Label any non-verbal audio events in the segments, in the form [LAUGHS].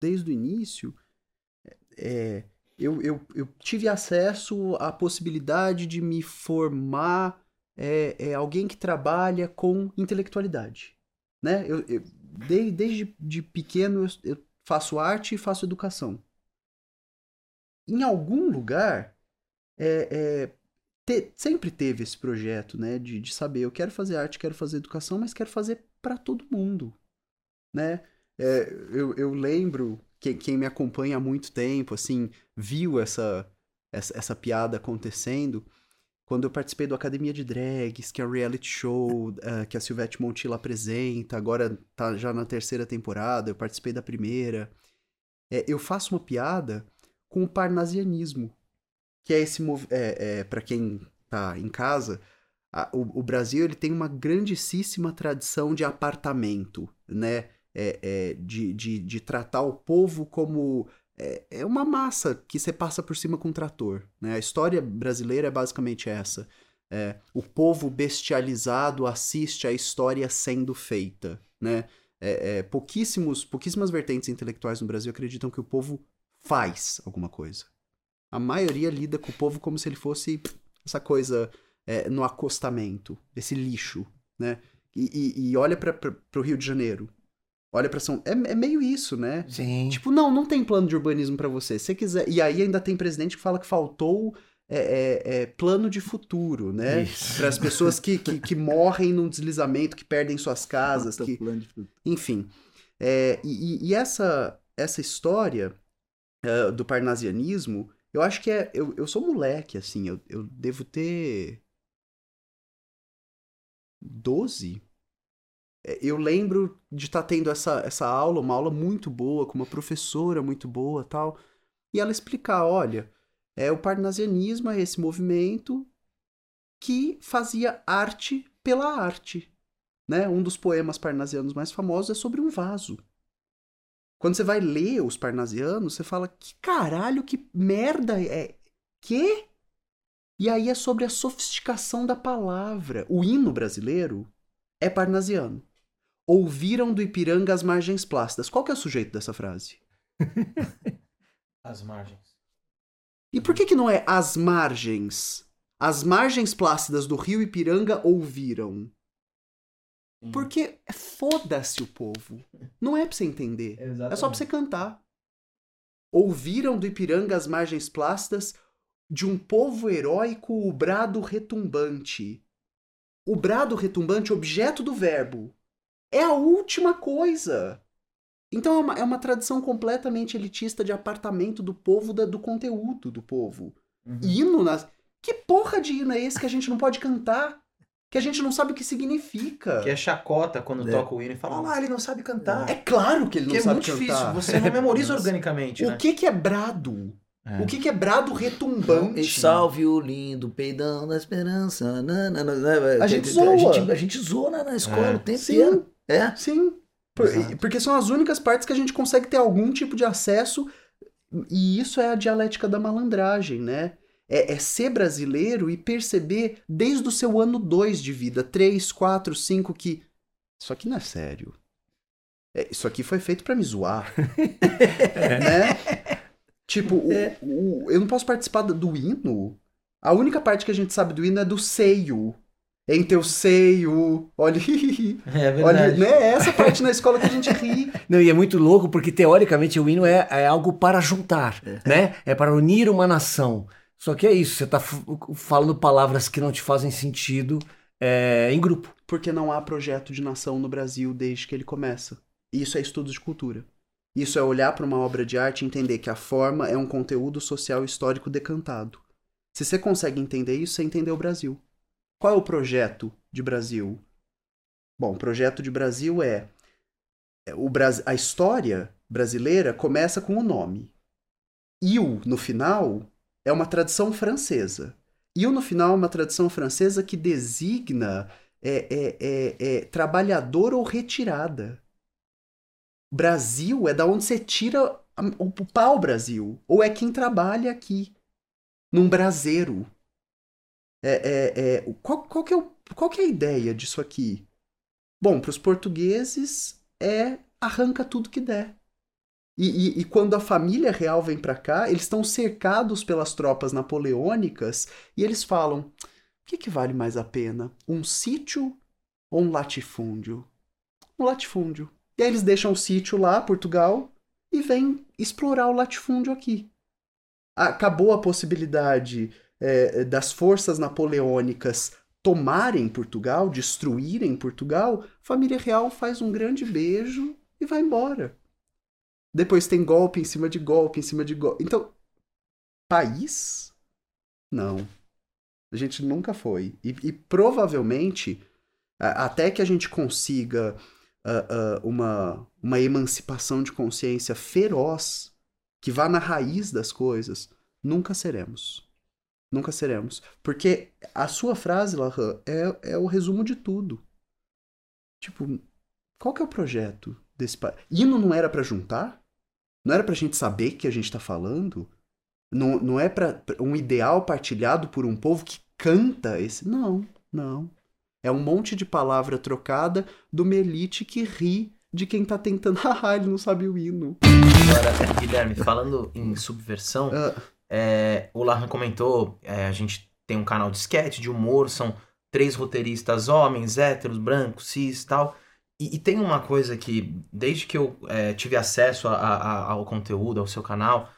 desde o início, é, eu, eu, eu tive acesso à possibilidade de me formar é, é alguém que trabalha com intelectualidade. Né? Eu, eu desde, desde de pequeno eu, eu faço arte e faço educação. Em algum lugar, é, é, te, sempre teve esse projeto, né, de, de saber, eu quero fazer arte, quero fazer educação, mas quero fazer para todo mundo, né? É, eu, eu lembro que quem me acompanha há muito tempo, assim, viu essa, essa, essa piada acontecendo quando eu participei do Academia de Drags, que é um reality show uh, que a Silvete Montilla apresenta, agora tá já na terceira temporada, eu participei da primeira. É, eu faço uma piada com o parnasianismo, que é esse é, é para quem tá em casa, a, o, o, Brasil ele tem uma grandíssima tradição de apartamento, né? É, é, de, de, de tratar o povo como é, é uma massa que você passa por cima com um trator. Né? A história brasileira é basicamente essa. É, o povo bestializado assiste a história sendo feita. Né? É, é, pouquíssimos, pouquíssimas vertentes intelectuais no Brasil acreditam que o povo faz alguma coisa. A maioria lida com o povo como se ele fosse essa coisa é, no acostamento, esse lixo. Né? E, e, e olha para o Rio de Janeiro olha pra São... É, é meio isso, né? Sim. Tipo, não, não tem plano de urbanismo para você. Se quiser... E aí ainda tem presidente que fala que faltou é, é, é plano de futuro, né? Para as pessoas que, que, que, morrem num deslizamento, que perdem suas casas. que... Enfim. É, e, e, essa, essa história uh, do parnasianismo, eu acho que é. Eu, eu sou moleque, assim, eu, eu devo ter. 12? É, eu lembro de estar tá tendo essa, essa aula, uma aula muito boa, com uma professora muito boa tal, e ela explicar, olha, é, o parnasianismo é esse movimento que fazia arte pela arte. Né? Um dos poemas parnasianos mais famosos é sobre um vaso. Quando você vai ler os parnasianos, você fala, que caralho, que merda é... Que? E aí é sobre a sofisticação da palavra. O hino brasileiro é parnasiano ouviram do Ipiranga as margens plácidas. Qual que é o sujeito dessa frase? [LAUGHS] as margens. E por que que não é as margens? As margens plácidas do rio Ipiranga ouviram. Sim. Porque foda-se o povo. Não é pra você entender. Exatamente. É só pra você cantar. Ouviram do Ipiranga as margens plácidas de um povo heróico o brado retumbante. O brado retumbante, objeto do verbo, é a última coisa. Então é uma, é uma tradição completamente elitista de apartamento do povo, da, do conteúdo do povo. Uhum. Hino nas. Que porra de hino é esse que a gente não pode cantar? Que a gente não sabe o que significa. Que é chacota quando é. toca o hino e fala, ah, ele não sabe cantar. É claro que ele não que é sabe cantar. É muito difícil, você não memoriza [LAUGHS] organicamente. O né? que, que é brado? É. O que, que é brado retumbante? E salve o lindo peidão da esperança. a gente zoa. A gente, a gente zoa na, na escola é. o tempo Sim. inteiro. É? Sim. Por, porque são as únicas partes que a gente consegue ter algum tipo de acesso. E isso é a dialética da malandragem, né? É, é ser brasileiro e perceber desde o seu ano 2 de vida, 3, 4, 5, que. Isso aqui não é sério. É, isso aqui foi feito para me zoar. [LAUGHS] né? Tipo, o, é. o, eu não posso participar do hino. A única parte que a gente sabe do hino é do seio em teu seio, olha, [LAUGHS] é verdade. olha, né? É essa parte na escola que a gente ri. [LAUGHS] Não, e é muito louco porque teoricamente o hino é, é algo para juntar, é. né? É para unir uma nação. Só que é isso, você está falando palavras que não te fazem sentido é, em grupo. Porque não há projeto de nação no Brasil desde que ele começa. Isso é estudo de cultura. Isso é olhar para uma obra de arte e entender que a forma é um conteúdo social histórico decantado. Se você consegue entender isso, você entendeu o Brasil. Qual é o projeto de Brasil? Bom, o projeto de Brasil é, é o a história brasileira começa com o nome. Il, no final, é uma tradição francesa. Il, no final, é uma tradição francesa que designa é, é, é, é trabalhador ou retirada. Brasil é da onde você tira o pau Brasil. Ou é quem trabalha aqui. Num braseiro. É, é, é, qual, qual, que é o, qual que é a ideia disso aqui? Bom, para os portugueses é arranca tudo que der. E, e, e quando a família real vem para cá, eles estão cercados pelas tropas napoleônicas e eles falam: o que, que vale mais a pena? Um sítio ou um latifúndio? Um latifúndio. E aí eles deixam o sítio lá, Portugal, e vêm explorar o latifúndio aqui. Acabou a possibilidade é, das forças napoleônicas tomarem Portugal, destruírem Portugal, a família real faz um grande beijo e vai embora. Depois tem golpe em cima de golpe, em cima de golpe. Então, país? Não. A gente nunca foi. E, e provavelmente, até que a gente consiga uh, uh, uma, uma emancipação de consciência feroz, que vá na raiz das coisas, nunca seremos. Nunca seremos. Porque a sua frase, Lahan, é, é o resumo de tudo. Tipo, qual que é o projeto desse país? Hino não era para juntar? Não era pra gente saber que a gente tá falando? Não, não é para um ideal partilhado por um povo que canta esse. Não, não. É um monte de palavra trocada de uma elite que ri de quem tá tentando. [LAUGHS] Ah, ele não sabe o hino. Agora, Guilherme, falando em subversão, uh, é, o Larran comentou, é, a gente tem um canal de sketch, de humor, são três roteiristas homens, héteros, brancos, cis tal. E, e tem uma coisa que, desde que eu é, tive acesso a, a, ao conteúdo, ao seu canal,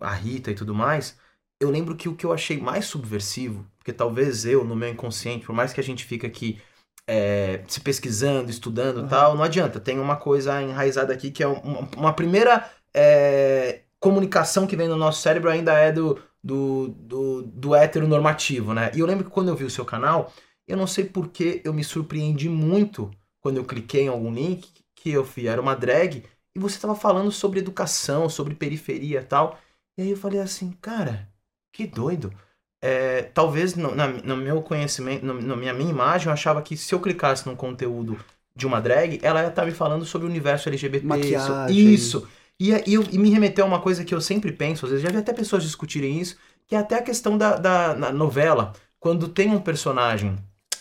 a Rita e tudo mais, eu lembro que o que eu achei mais subversivo, porque talvez eu, no meu inconsciente, por mais que a gente fique aqui é, se pesquisando, estudando uhum. tal, não adianta. Tem uma coisa enraizada aqui que é uma, uma primeira é, comunicação que vem no nosso cérebro ainda é do, do, do, do heteronormativo, né? E eu lembro que quando eu vi o seu canal, eu não sei porque eu me surpreendi muito quando eu cliquei em algum link que eu fui, era uma drag, e você estava falando sobre educação, sobre periferia e tal. E aí eu falei assim, cara, que doido. É, talvez no, na, no meu conhecimento, no, na minha, minha imagem, eu achava que se eu clicasse num conteúdo de uma drag, ela ia estar tá me falando sobre o universo LGBT. Maquiagem. Isso. E, e, e, me remeteu a uma coisa que eu sempre penso, às vezes já vi até pessoas discutirem isso, que é até a questão da, da novela. Quando tem um personagem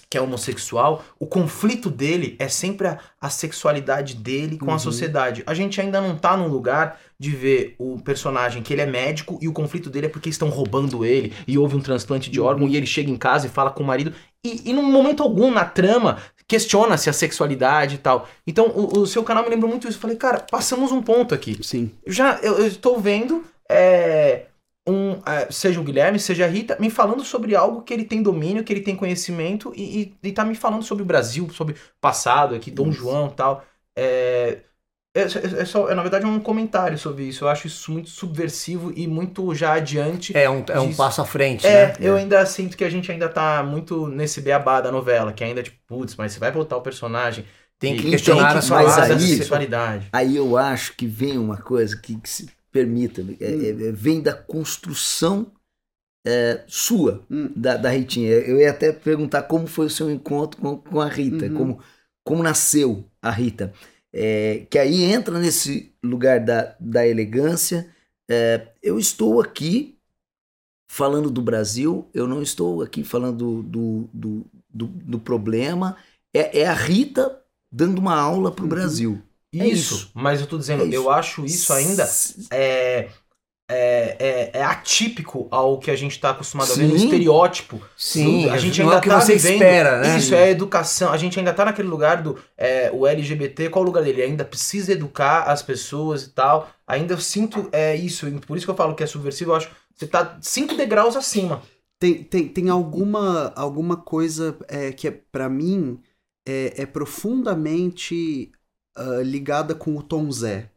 que é homossexual, o conflito dele é sempre a, a sexualidade dele com uhum. a sociedade. A gente ainda não tá num lugar de ver o personagem que ele é médico e o conflito dele é porque estão roubando ele e houve um transplante de órgão uhum. e ele chega em casa e fala com o marido. E, e num momento algum na trama questiona-se a sexualidade e tal. Então o, o, seu canal me lembrou muito isso. Eu falei, cara, passamos um ponto aqui. Sim. Já eu, eu estou vendo. É, um, é, seja o Guilherme, seja a Rita, me falando sobre algo que ele tem domínio, que ele tem conhecimento e, e, e tá me falando sobre o Brasil, sobre passado aqui, Dom isso. João e tal. É, é, é, só, é, na verdade, um comentário sobre isso. Eu acho isso muito subversivo e muito já adiante. É um, é um passo à frente, é, né? Eu ainda sinto que a gente ainda tá muito nesse beabá da novela, que ainda, tipo, putz, mas você vai botar o personagem. Tem que questionar a sua aí, sexualidade. Aí eu acho que vem uma coisa que, que se permita, é, hum. é, vem da construção é, sua, hum. da, da Ritinha. Eu ia até perguntar como foi o seu encontro com, com a Rita, uhum. como, como nasceu a Rita. É, que aí entra nesse lugar da, da elegância. É, eu estou aqui falando do Brasil, eu não estou aqui falando do, do, do, do problema. É, é, a Rita dando uma aula para o uhum. Brasil. Isso, é isso, mas eu tô dizendo, é eu acho isso ainda é, é, é, é, atípico ao que a gente está acostumado Sim. a ver no estereótipo. Sim, do, a gente ainda é que tá você vivendo, espera, né? Isso, é educação. A gente ainda tá naquele lugar do é, o LGBT, qual o lugar dele? Ainda precisa educar as pessoas e tal. Ainda eu sinto é, isso, por isso que eu falo que é subversivo, eu acho você tá cinco degraus acima. Tem, tem, tem alguma, alguma coisa é, que é para mim é, é profundamente uh, ligada com o Tom Zé.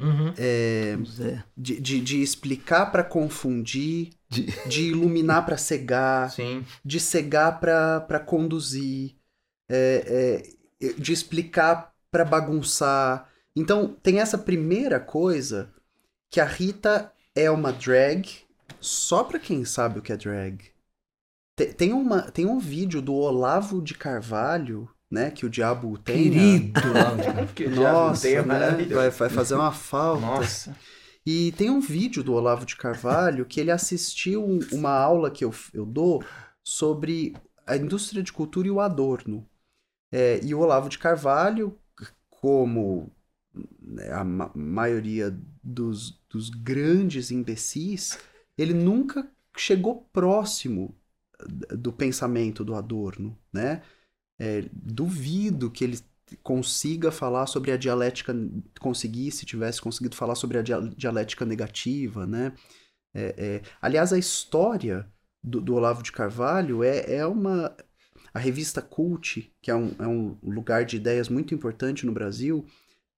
Uhum. É, Zé. De, de, de, explicar para confundir, de... [LAUGHS] de iluminar para cegar, Sim. de cegar para conduzir, é, é, de explicar para bagunçar. Então, tem essa primeira coisa que a Rita é uma drag só para quem sabe o que é drag. Tem, uma, tem um vídeo do Olavo de Carvalho né, que o diabo tem. Querido! [LAUGHS] que Nossa, né? vai fazer uma falta. Nossa. E tem um vídeo do Olavo de Carvalho que ele assistiu uma aula que eu, eu dou sobre a indústria de cultura e o adorno. É, e o Olavo de Carvalho, como né, a ma maioria dos, dos grandes imbecis, ele nunca chegou próximo do pensamento do Adorno, né? É, duvido que ele consiga falar sobre a dialética, conseguisse, tivesse conseguido falar sobre a dialética negativa, né? É, é, aliás, a história do, do, Olavo de Carvalho é, é uma... A revista Cult, que é um, é um lugar de ideias muito importante no Brasil,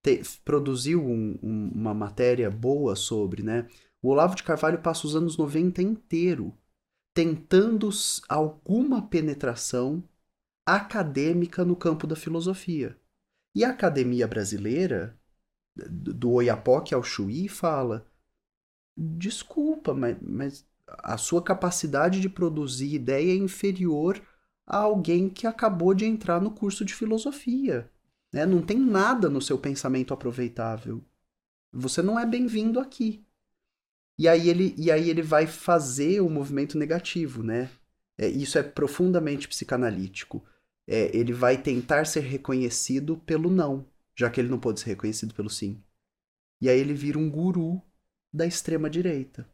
te, produziu um, um, uma matéria boa sobre, né? O Olavo de Carvalho passa os anos 90 inteiro tentando alguma penetração acadêmica no campo da filosofia. E a academia brasileira, do Oiapoque ao Chuí, fala: desculpa, mas, mas a sua capacidade de produzir ideia é inferior a alguém que acabou de entrar no curso de filosofia. Né? Não tem nada no seu pensamento aproveitável. Você não é bem-vindo aqui. E aí ele, e aí ele vai fazer o movimento negativo, né? É, isso é profundamente psicanalítico. É, ele vai tentar ser reconhecido pelo não, já que ele não pode ser reconhecido pelo sim. E aí ele vira um guru da extrema direita.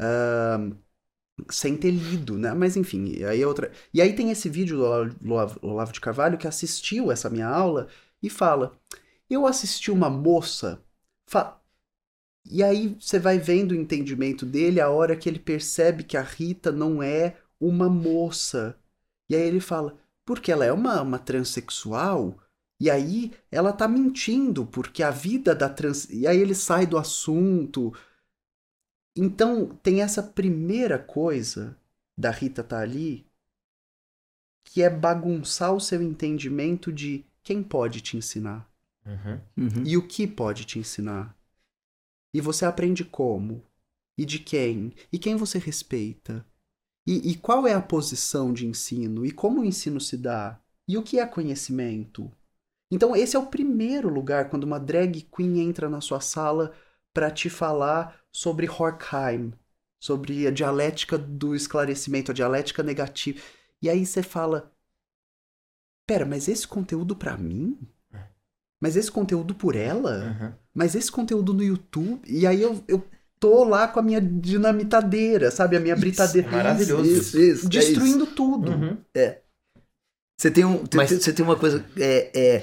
Uh, sem ter lido, né? Mas enfim, aí é outra. E aí tem esse vídeo do Olavo de Carvalho que assistiu essa minha aula e fala: Eu assisti uma moça. Fa... E aí você vai vendo o entendimento dele a hora que ele percebe que a Rita não é uma moça. E aí ele fala, porque ela é uma, uma transexual, e aí ela tá mentindo, porque a vida da trans. E aí ele sai do assunto. Então tem essa primeira coisa da Rita tá ali, que é bagunçar o seu entendimento de quem pode te ensinar. Uhum. Uhum. E o que pode te ensinar. E você aprende como? E de quem? E quem você respeita? E, e qual é a posição de ensino? E como o ensino se dá? E o que é conhecimento? Então, esse é o primeiro lugar quando uma drag queen entra na sua sala para te falar sobre Horkheim, sobre a dialética do esclarecimento, a dialética negativa. E aí você fala: Pera, mas esse conteúdo para mim? Mas esse conteúdo por ela? Uhum. Mas esse conteúdo no YouTube? E aí eu, eu tô lá com a minha dinamitadeira, sabe? A minha britadeira. Maravilhoso. Isso, isso, destruindo é isso. tudo. Uhum. É. Você tem, um, Mas... tem, você tem uma coisa. É, é,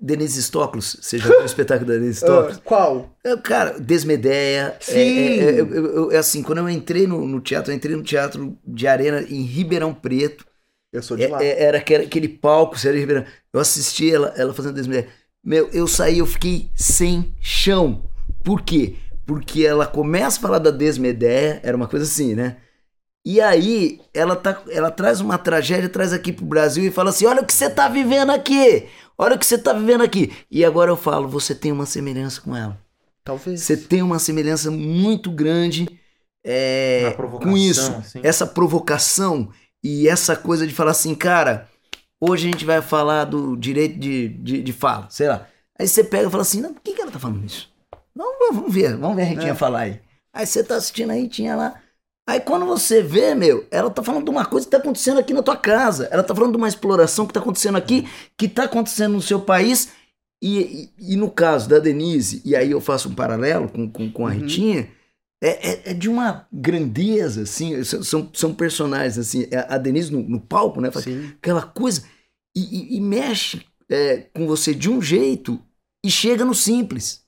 Denise Stoklos, você já viu o espetáculo da Denise [LAUGHS] Stoklos? Uh, qual? É, cara, Desmedeia. É, Sim. É, é, é, assim, quando eu entrei no, no, teatro, eu entrei no teatro de arena em Ribeirão Preto. Eu sou de lá. Era aquele, aquele palco, sério, Ribeirão. Eu assisti ela, ela fazendo Desmedeia. Meu, eu saí, eu fiquei sem chão. Por quê? Porque ela começa a falar da Desmedeia, era uma coisa assim, né? E aí ela, tá, ela traz uma tragédia, traz aqui pro Brasil e fala assim: olha o que você tá vivendo aqui! Olha o que você tá vivendo aqui! E agora eu falo, você tem uma semelhança com ela. Talvez. Você tem uma semelhança muito grande é, com isso. Assim. Essa provocação e essa coisa de falar assim, cara, Hoje a gente vai falar do direito de, de, de fala, sei lá. Aí você pega e fala assim, não, por que, que ela tá falando isso? Não, vamos ver, vamos ver a Ritinha é. falar aí. Aí você tá assistindo a Ritinha lá. Aí quando você vê, meu, ela tá falando de uma coisa que tá acontecendo aqui na tua casa. Ela tá falando de uma exploração que tá acontecendo aqui, que tá acontecendo no seu país. E, e, e no caso da Denise, e aí eu faço um paralelo com, com, com a uhum. Ritinha, é, é, é, de uma grandeza, assim, são, são personagens, assim, é, a Denise no, no palco, né, aquela coisa, e, e, e mexe é, com você de um jeito e chega no simples.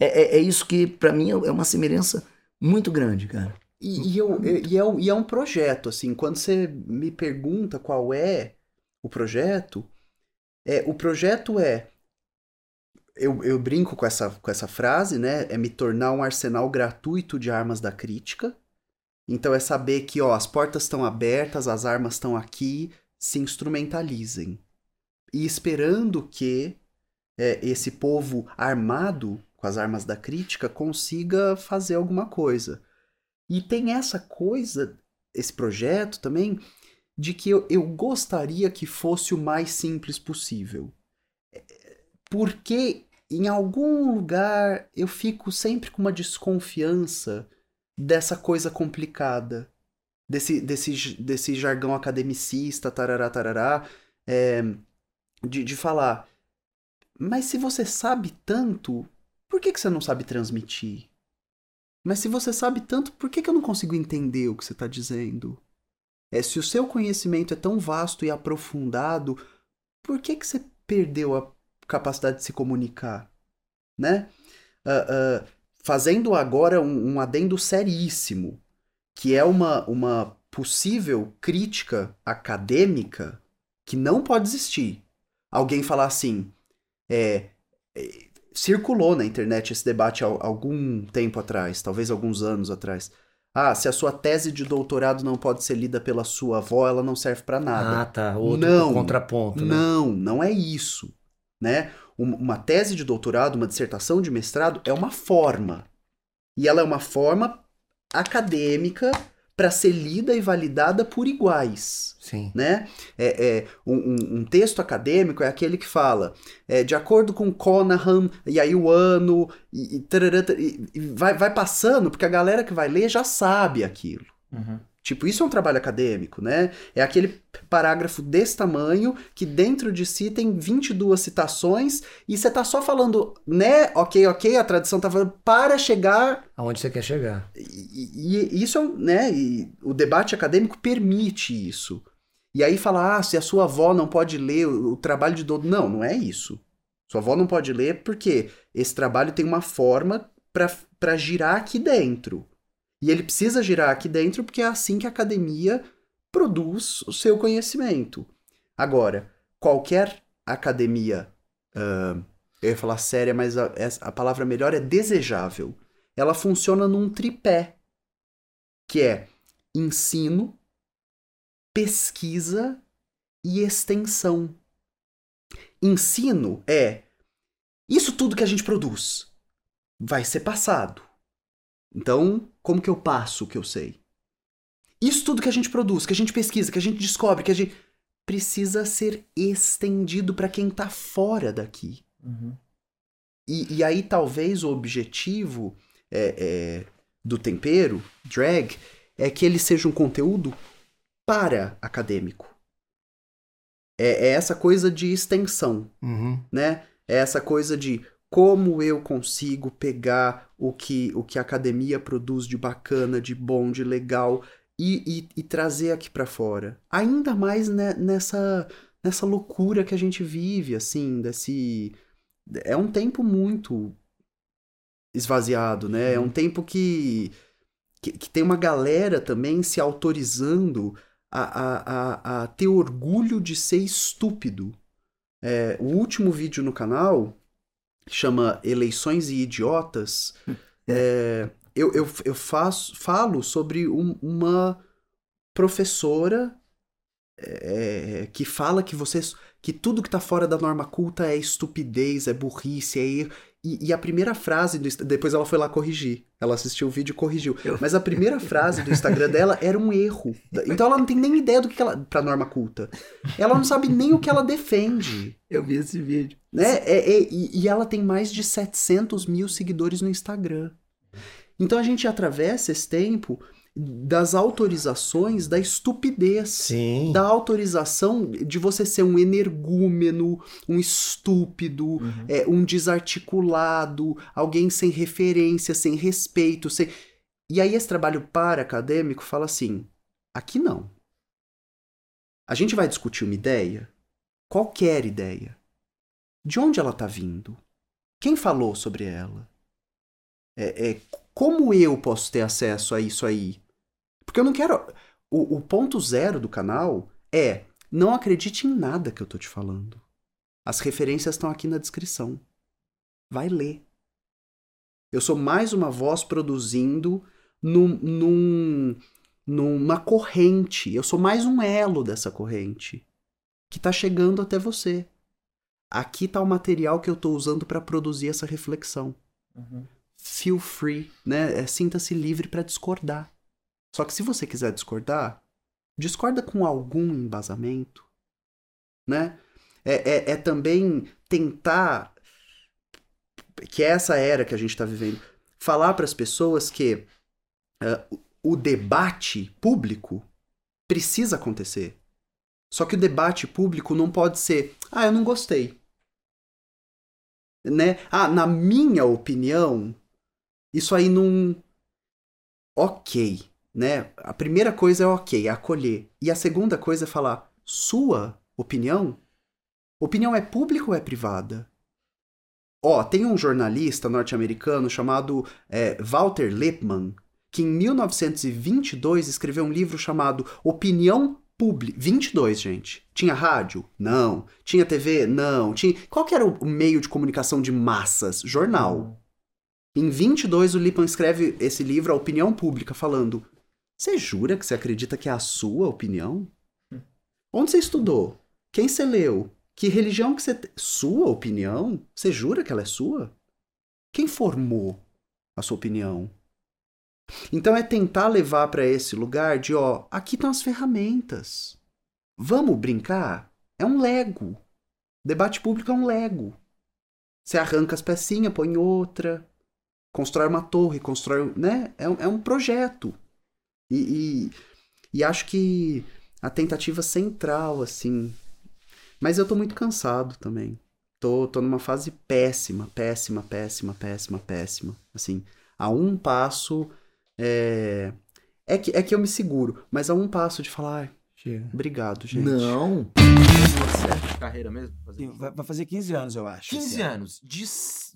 É, é, é isso que, para mim, é uma semelhança muito grande, cara. E, e, eu, e, é, e é um projeto, assim, quando você me pergunta qual é o projeto, é, o projeto é eu, eu brinco com essa, com essa frase, né? É me tornar um arsenal gratuito de armas da crítica. Então é saber que ó, as portas estão abertas, as armas estão aqui, se instrumentalizem. E esperando que é, esse povo armado com as armas da crítica consiga fazer alguma coisa. E tem essa coisa, esse projeto também, de que eu, eu gostaria que fosse o mais simples possível. Porque em algum lugar eu fico sempre com uma desconfiança dessa coisa complicada, desse, desse, desse jargão academicista, tarará, tarará, é, de, de falar, mas se você sabe tanto, por que, que você não sabe transmitir? Mas se você sabe tanto, por que, que eu não consigo entender o que você está dizendo? É, se o seu conhecimento é tão vasto e aprofundado, por que, que você perdeu a capacidade de se comunicar? Né? Uh, uh, fazendo agora um, um adendo seríssimo, que é uma, uma possível crítica acadêmica que não pode existir. Alguém falar assim, é, é, circulou na internet esse debate há algum tempo atrás, talvez alguns anos atrás. Ah, se a sua tese de doutorado não pode ser lida pela sua avó, ela não serve para nada. Ah, tá. Outro não, contraponto. Né? Não, não é isso. Né? Uma tese de doutorado, uma dissertação de mestrado é uma forma. E ela é uma forma acadêmica para ser lida e validada por iguais. Sim. Né? É, é um, um, texto acadêmico é aquele que fala, é, de acordo com Conahan, e aí o ano, e, e, e vai, vai passando, porque a galera que vai ler já sabe aquilo. Uhum. Tipo, isso é um trabalho acadêmico, né? É aquele parágrafo desse tamanho que dentro de si tem 22 citações e você tá só falando, né? Ok, ok, a tradição tá falando para chegar. Aonde você quer chegar. E, e isso é, né? E o debate acadêmico permite isso. E aí falar, ah, se a sua avó não pode ler o, o trabalho de Dodo. Não, não é isso. Sua avó não pode ler porque esse trabalho tem uma forma para girar aqui dentro. E ele precisa girar aqui dentro porque é assim que a academia produz o seu conhecimento. Agora, qualquer academia, uh, eu ia falar séria, mas a, a palavra melhor é desejável. Ela funciona num tripé, que é ensino, pesquisa e extensão. Ensino é isso tudo que a gente produz vai ser passado. Então, como que eu passo o que eu sei? Isso tudo que a gente produz, que a gente pesquisa, que a gente descobre, que a gente precisa ser estendido para quem está fora daqui. Uhum. E, e, aí talvez o objetivo é, é, do tempero, drag, é que ele seja um conteúdo para acadêmico. É, é essa coisa de extensão, uhum. né? É essa coisa de como eu consigo pegar o que, o que a academia produz de bacana, de bom, de legal e, e, e trazer aqui para fora. Ainda mais né, nessa, nessa loucura que a gente vive, assim, desse. É um tempo muito esvaziado, né? É um uhum. tempo que, que, que tem uma galera também se autorizando a, a, a, a ter orgulho de ser estúpido. É, o último vídeo no canal chama Eleições e Idiotas, [LAUGHS] é, eu, eu, eu faço, falo sobre um, uma professora é, que fala que vocês que tudo que está fora da norma culta é estupidez, é burrice, é erro. E, e, a primeira frase do depois ela foi lá corrigir. Ela assistiu o vídeo e corrigiu. Mas a primeira frase do Instagram [LAUGHS] dela era um erro. Então ela não tem nem ideia do que ela para norma culta. Ela não sabe nem o que ela defende. Eu vi esse vídeo. Né? É, é, e, e ela tem mais de 700 mil seguidores no Instagram. Então a gente atravessa esse tempo das autorizações da estupidez. Sim. Da autorização de você ser um energúmeno, um estúpido, uhum. é, um desarticulado, alguém sem referência, sem respeito. Sem... E aí esse trabalho para acadêmico fala assim: aqui não. A gente vai discutir uma ideia, qualquer ideia. De onde ela está vindo? Quem falou sobre ela? É, é, como eu posso ter acesso a isso aí? Porque eu não quero. O, o ponto zero do canal é não acredite em nada que eu tô te falando. As referências estão aqui na descrição. Vai ler. Eu sou mais uma voz produzindo num, num, numa corrente. Eu sou mais um elo dessa corrente que está chegando até você. Aqui está o material que eu estou usando para produzir essa reflexão. Uhum feel free, né? É, Sinta-se livre para discordar. Só que se você quiser discordar, discorda com algum embasamento, né? É, é, é também tentar que essa era que a gente está vivendo, falar para as pessoas que uh, o debate público precisa acontecer. Só que o debate público não pode ser, ah, eu não gostei. né? Ah, na minha opinião, isso aí não. Ok, né? A primeira coisa é ok, é acolher. E a segunda coisa é falar: sua opinião? Opinião é pública ou é privada? Ó, tem um jornalista norte-americano chamado é, Walter Lippmann, que em 1922 escreveu um livro chamado Opinião Pública. 22, gente. Tinha rádio? Não. Tinha TV? Não. Tinha... Qual que era o meio de comunicação de massas? Jornal. Em 22, o Lippmann escreve esse livro, A Opinião Pública, falando: Você jura que você acredita que é a sua opinião? Onde você estudou? Quem você leu? Que religião que você. Te... Sua opinião? Você jura que ela é sua? Quem formou a sua opinião? Então é tentar levar para esse lugar de, ó, aqui estão as ferramentas. Vamos brincar? É um Lego. Debate público é um Lego. Você arranca as pecinhas, põe outra, constrói uma torre, constrói. Né? É, é um projeto. E, e, e, acho que a tentativa central, assim. Mas eu tô muito cansado também. Tô, tô numa fase péssima, péssima, péssima, péssima, péssima. Assim, a um passo é, é, que, é que eu me seguro, mas a um passo de falar, chega. Obrigado, gente. Não. Carreira mesmo? Fazer... Vai, vai fazer 15 anos, eu acho. 15 anos. De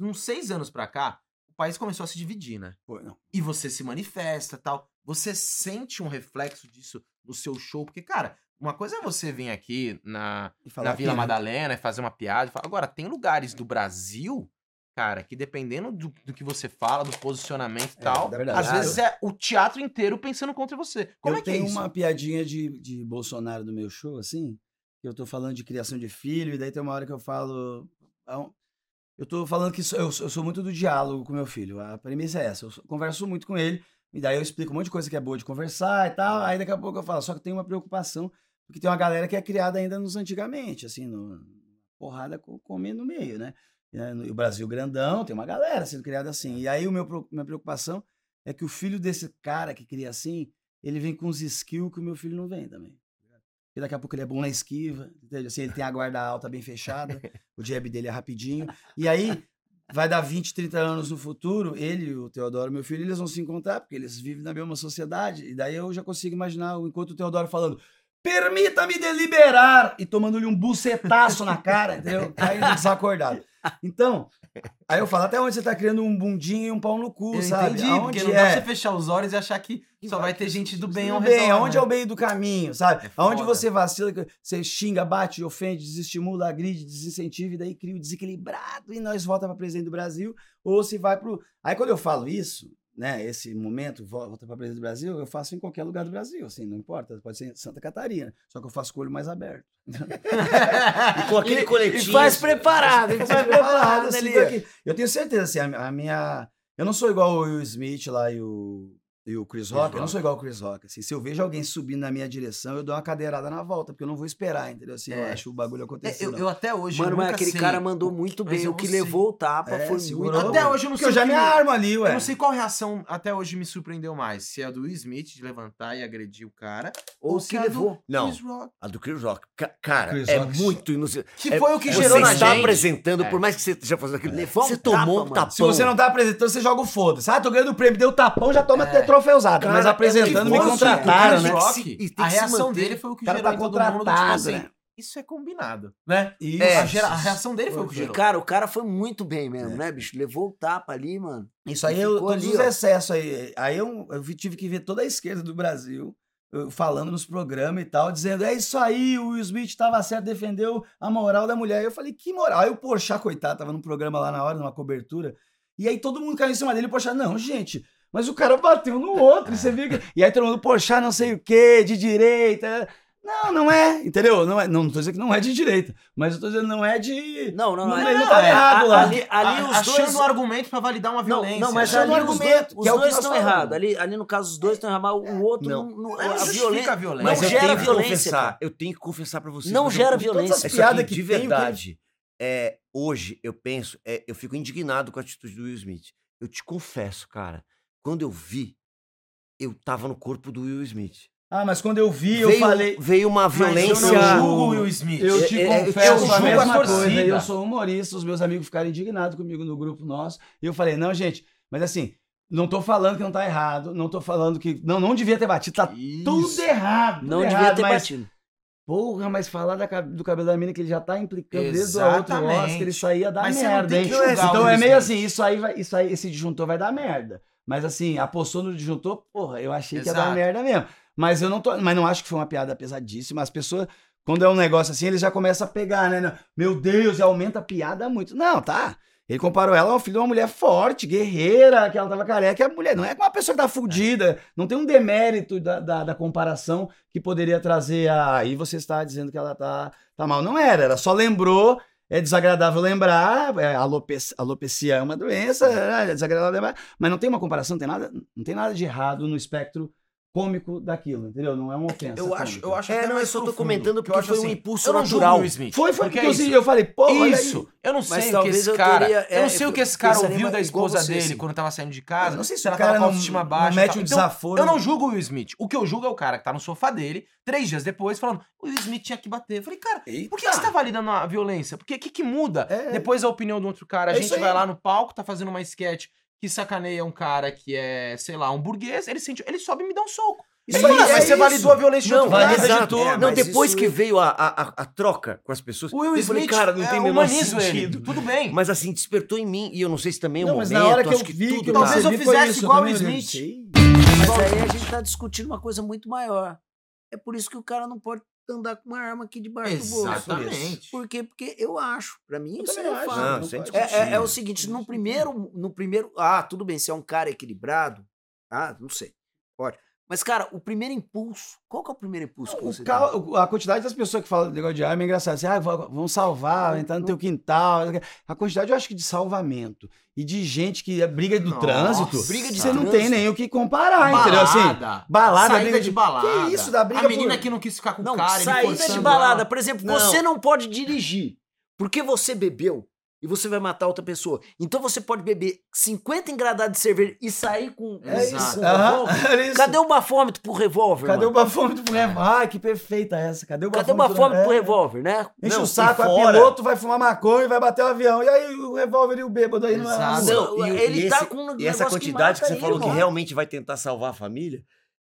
uns 6 anos pra cá, o país começou a se dividir, né? Pô, não. E você se manifesta tal. Você sente um reflexo disso no seu show? Porque, cara, uma coisa é você vir aqui na, na Vila Madalena e fazer uma piada. Agora, tem lugares do Brasil cara, que dependendo do, do que você fala, do posicionamento e é, tal, às vezes é o teatro inteiro pensando contra você. Como eu é que é isso? tenho uma piadinha de, de Bolsonaro no meu show, assim, que eu tô falando de criação de filho, e daí tem uma hora que eu falo. Eu tô falando que eu, eu sou muito do diálogo com meu filho. A premissa é essa. Eu converso muito com ele, e daí eu explico um monte de coisa que é boa de conversar e tal. Aí daqui a pouco eu falo, só que tem uma preocupação, porque tem uma galera que é criada ainda nos antigamente, assim, no, porrada comendo no meio, né? Né? O Brasil grandão, tem uma galera sendo criada assim. E aí o meu, minha preocupação é que o filho desse cara que cria assim, ele vem com os skills que o meu filho não vem também. E daqui a pouco ele é bom na esquiva, entende? Assim, ele tem a guarda alta bem fechada, [LAUGHS] o jab dele é rapidinho. E aí vai dar 20, 30 anos no futuro, ele o Teodoro, meu filho, eles vão se encontrar, porque eles vivem na mesma sociedade. E daí eu já consigo imaginar, enquanto o Teodoro falando, permita-me deliberar, e tomando-lhe um bucetaço na cara, entendeu? Caindo desacordado. Então, aí eu falo, até onde você tá criando um bundinho e um pau no cu, eu sabe? Entendi, aonde porque não dá pra você fechar os olhos e achar que só vai ter gente do bem ao redor. Bem, aonde né? é o meio do caminho, sabe? É aonde você vacila, você xinga, bate, ofende, desestimula, agride, desincentiva e daí cria o desequilibrado e nós volta para presidente do Brasil ou se vai pro... Aí quando eu falo isso, né, esse momento, volta para presidente do Brasil, eu faço em qualquer lugar do Brasil, assim, não importa, pode ser em Santa Catarina, só que eu faço com o olho mais aberto. [LAUGHS] e com aquele coletinho. E faz preparado, e faz preparado, assim, Eu tenho certeza, assim, a, a minha... Eu não sou igual o Will Smith lá e o e o Chris Rock, eu não sou igual o Chris Rock. Assim, se eu vejo alguém subindo na minha direção, eu dou uma cadeirada na volta, porque eu não vou esperar, entendeu? Assim, é. eu acho o bagulho acontecer. É, eu, eu, até hoje. Mano, mas aquele sei. cara mandou muito bem. O que levou o tapa é, foi segurou. muito. Até hoje eu não sei. Porque eu já me armo ali, ué. Eu não sei qual reação até hoje me surpreendeu mais. Se é a do Smith de levantar e agredir o cara, ou, ou se que levou. não. Chris Rock. A do Chris Rock. Cara, Chris é Rock. muito inusitado. Que é, foi o que gerou na gente. Você está apresentando, por mais que você esteja fazendo aquilo, você tomou um tapão. Se você não tá apresentando, você joga o foda-se. Ah, tô ganhando o prêmio, deu tapão, já toma troféusado. Mas apresentando, me contrataram, né? Rock, a reação dele foi o que gerou tá em todo mundo, tipo assim, né? isso é combinado, né? Isso. É, a, gera, a, reação dele foi o que gerou. Cara, o cara foi muito bem mesmo, é. né, bicho? Levou o tapa ali, mano. Isso aí, eu, todos ali, os excessos aí. Aí eu, eu tive que ver toda a esquerda do Brasil falando nos programas e tal, dizendo, é isso aí, o Will Smith estava certo, defendeu a moral da mulher. Eu falei, que moral? Aí o Porchat, coitado, tava num programa lá na hora, numa cobertura, e aí todo mundo caiu em cima dele, o Porchat, não, gente, mas o cara bateu no outro, você viu que... E aí todo mundo, poxa, não sei o quê, de direita. Não, não é, entendeu? Não, é, não, não tô dizendo que não é de direita, mas eu tô dizendo não é de... Não, não, não, não, é, não, tá errado lá. Ali, ali os achando dois... um argumento pra validar uma violência. Não, mas ali os argumento, dois, os dois estão errados. Ali, ali no caso os dois estão errados, mas o outro não, não, não a, violência, a violência. Mas não eu gera violência. Confessar, eu tenho que confessar pra vocês. Não gera violência. Essa piada que de verdade, é, hoje eu penso, é, eu fico indignado com a atitude do Will Smith. Eu te confesso, cara, quando eu vi eu tava no corpo do Will Smith. Ah, mas quando eu vi, eu veio, falei. veio uma Mas violência. eu não julgo o Will Smith. Eu te É, é, eu confesso a julgo a mesma torcida. coisa. Eu sou humorista, os meus amigos ficaram indignados comigo no grupo nosso. E eu falei, não, gente, mas assim, não tô falando que não tá errado, não tô falando que. Não, não devia ter batido, tá tudo errado. tudo Não devia errado, ter mas, batido. Porra, mas falar da do cabelo da mina que ele já tá implicando desde o outro. Oscar, isso aí ia dar Mas você não merda, hein? Então é meio assim, isso aí, vai, isso aí, esse disjuntor vai dar merda. Mas assim, apostou no disjuntor, porra, eu achei que ia dar Exato. merda mesmo. Mas eu não tô. Mas não acho que foi uma piada pesadíssima. As pessoas, quando é um negócio assim, eles já começam a pegar, né? Meu Deus, e aumenta a piada muito. Não, tá. Ele comparou ela ao filho de uma mulher forte, guerreira, que ela tava careca, e a mulher não é uma pessoa que tá fudida, não tem um demérito da, da, da comparação que poderia trazer a. Aí você está dizendo que ela tá, tá mal. Não era, ela só lembrou. É desagradável lembrar, é, alopecia, alopecia é uma doença, é desagradável lembrar, mas não tem uma comparação, não tem nada, não tem nada de errado no espectro cômico daquilo, entendeu? Não é uma ofensa. Eu acho, cômica. eu acho É, não, eu só tô comentando que eu porque acho foi um assim, impulso eu não natural. julgo o Will Smith. Foi, foi porque porque é eu, eu falei, pô, olha aí. Isso. Eu não sei o que talvez esse eu cara. teria- eu não é, sei o que eu esse cara ouviu da esposa você, dele assim. quando tava saindo de casa. Eu não sei se se o ela cara tava com autoestima não baixa. mete um Então, desaforo. Eu não julgo o Will Smith. O que eu julgo é o cara que tá no sofá dele, três dias depois, falando: o Will Smith tinha que bater. Eu falei, cara, por que, você tá validando a violência? Porque o que, que muda? É. Depois a opinião do outro cara. A É gente vai lá no palco, tá fazendo uma sketch que sacaneia um cara que é, sei lá, um burguês, ele sente, ele sobe e me dá um soco. Isso aí, mas é você isso. validou a violência de Não, outro cara. de exato. É, não, depois isso- que veio a, a, a- troca com as pessoas, O Will eu falei, Smith cara, não é, tem o menor sentido. ele. Tudo bem. Mas assim, despertou em mim, e eu não sei se também é o Não, momento, mas na hora que eu acho que vi tudo que eu Talvez eu fizesse isso, igual o Smith. Mas aí a gente tá discutindo uma coisa muito maior. É por isso que o cara não pode andar com uma arma aqui debaixo do bolso. Exatamente. Por quê? Porque eu acho, pra mim, Eu isso é acho, fato. Não, não. É, é- é o seguinte, no primeiro, no primeiro, ah, tudo bem, se é um cara equilibrado, ah, não sei, pode. Mas cara, o primeiro impulso, qual que é o primeiro impulso que O você cal- a quantidade das pessoas que falam negócio de arma é engraçado. Assim, ah, vão vão salvar, entrar no teu quintal. A quantidade, eu acho que de salvamento e de gente que é briga do Nossa, trânsito, briga de você não trânsito. tem nem o que comparar, entendeu? Assim, Balada. balada, Saída briga de balada. Que isso, da briga A menina por- que não quis ficar com o Não, cara, saída de balada. ela. Por exemplo, Não. você não pode dirigir porque você bebeu e você vai matar outra pessoa. Então você pode beber 50 engradados de cerveja e sair com, É Exato. isso. com era [LAUGHS] isso. Cadê o bafômetro pro revólver? Cadê o mano? bafômetro pro revólver? Ai, que perfeita essa. Cadê o Cadê o bafômetro? bafômetro pro É. revólver, né? Enche Não, o saco, a fora- piloto vai fumar maconha e vai bater o avião. E aí o revólver e o bêbado aí não é Exato. Não, e, ele e tá esse- com um e essa que quantidade que, mata você ele, falou que irmão. realmente vai tentar salvar a família,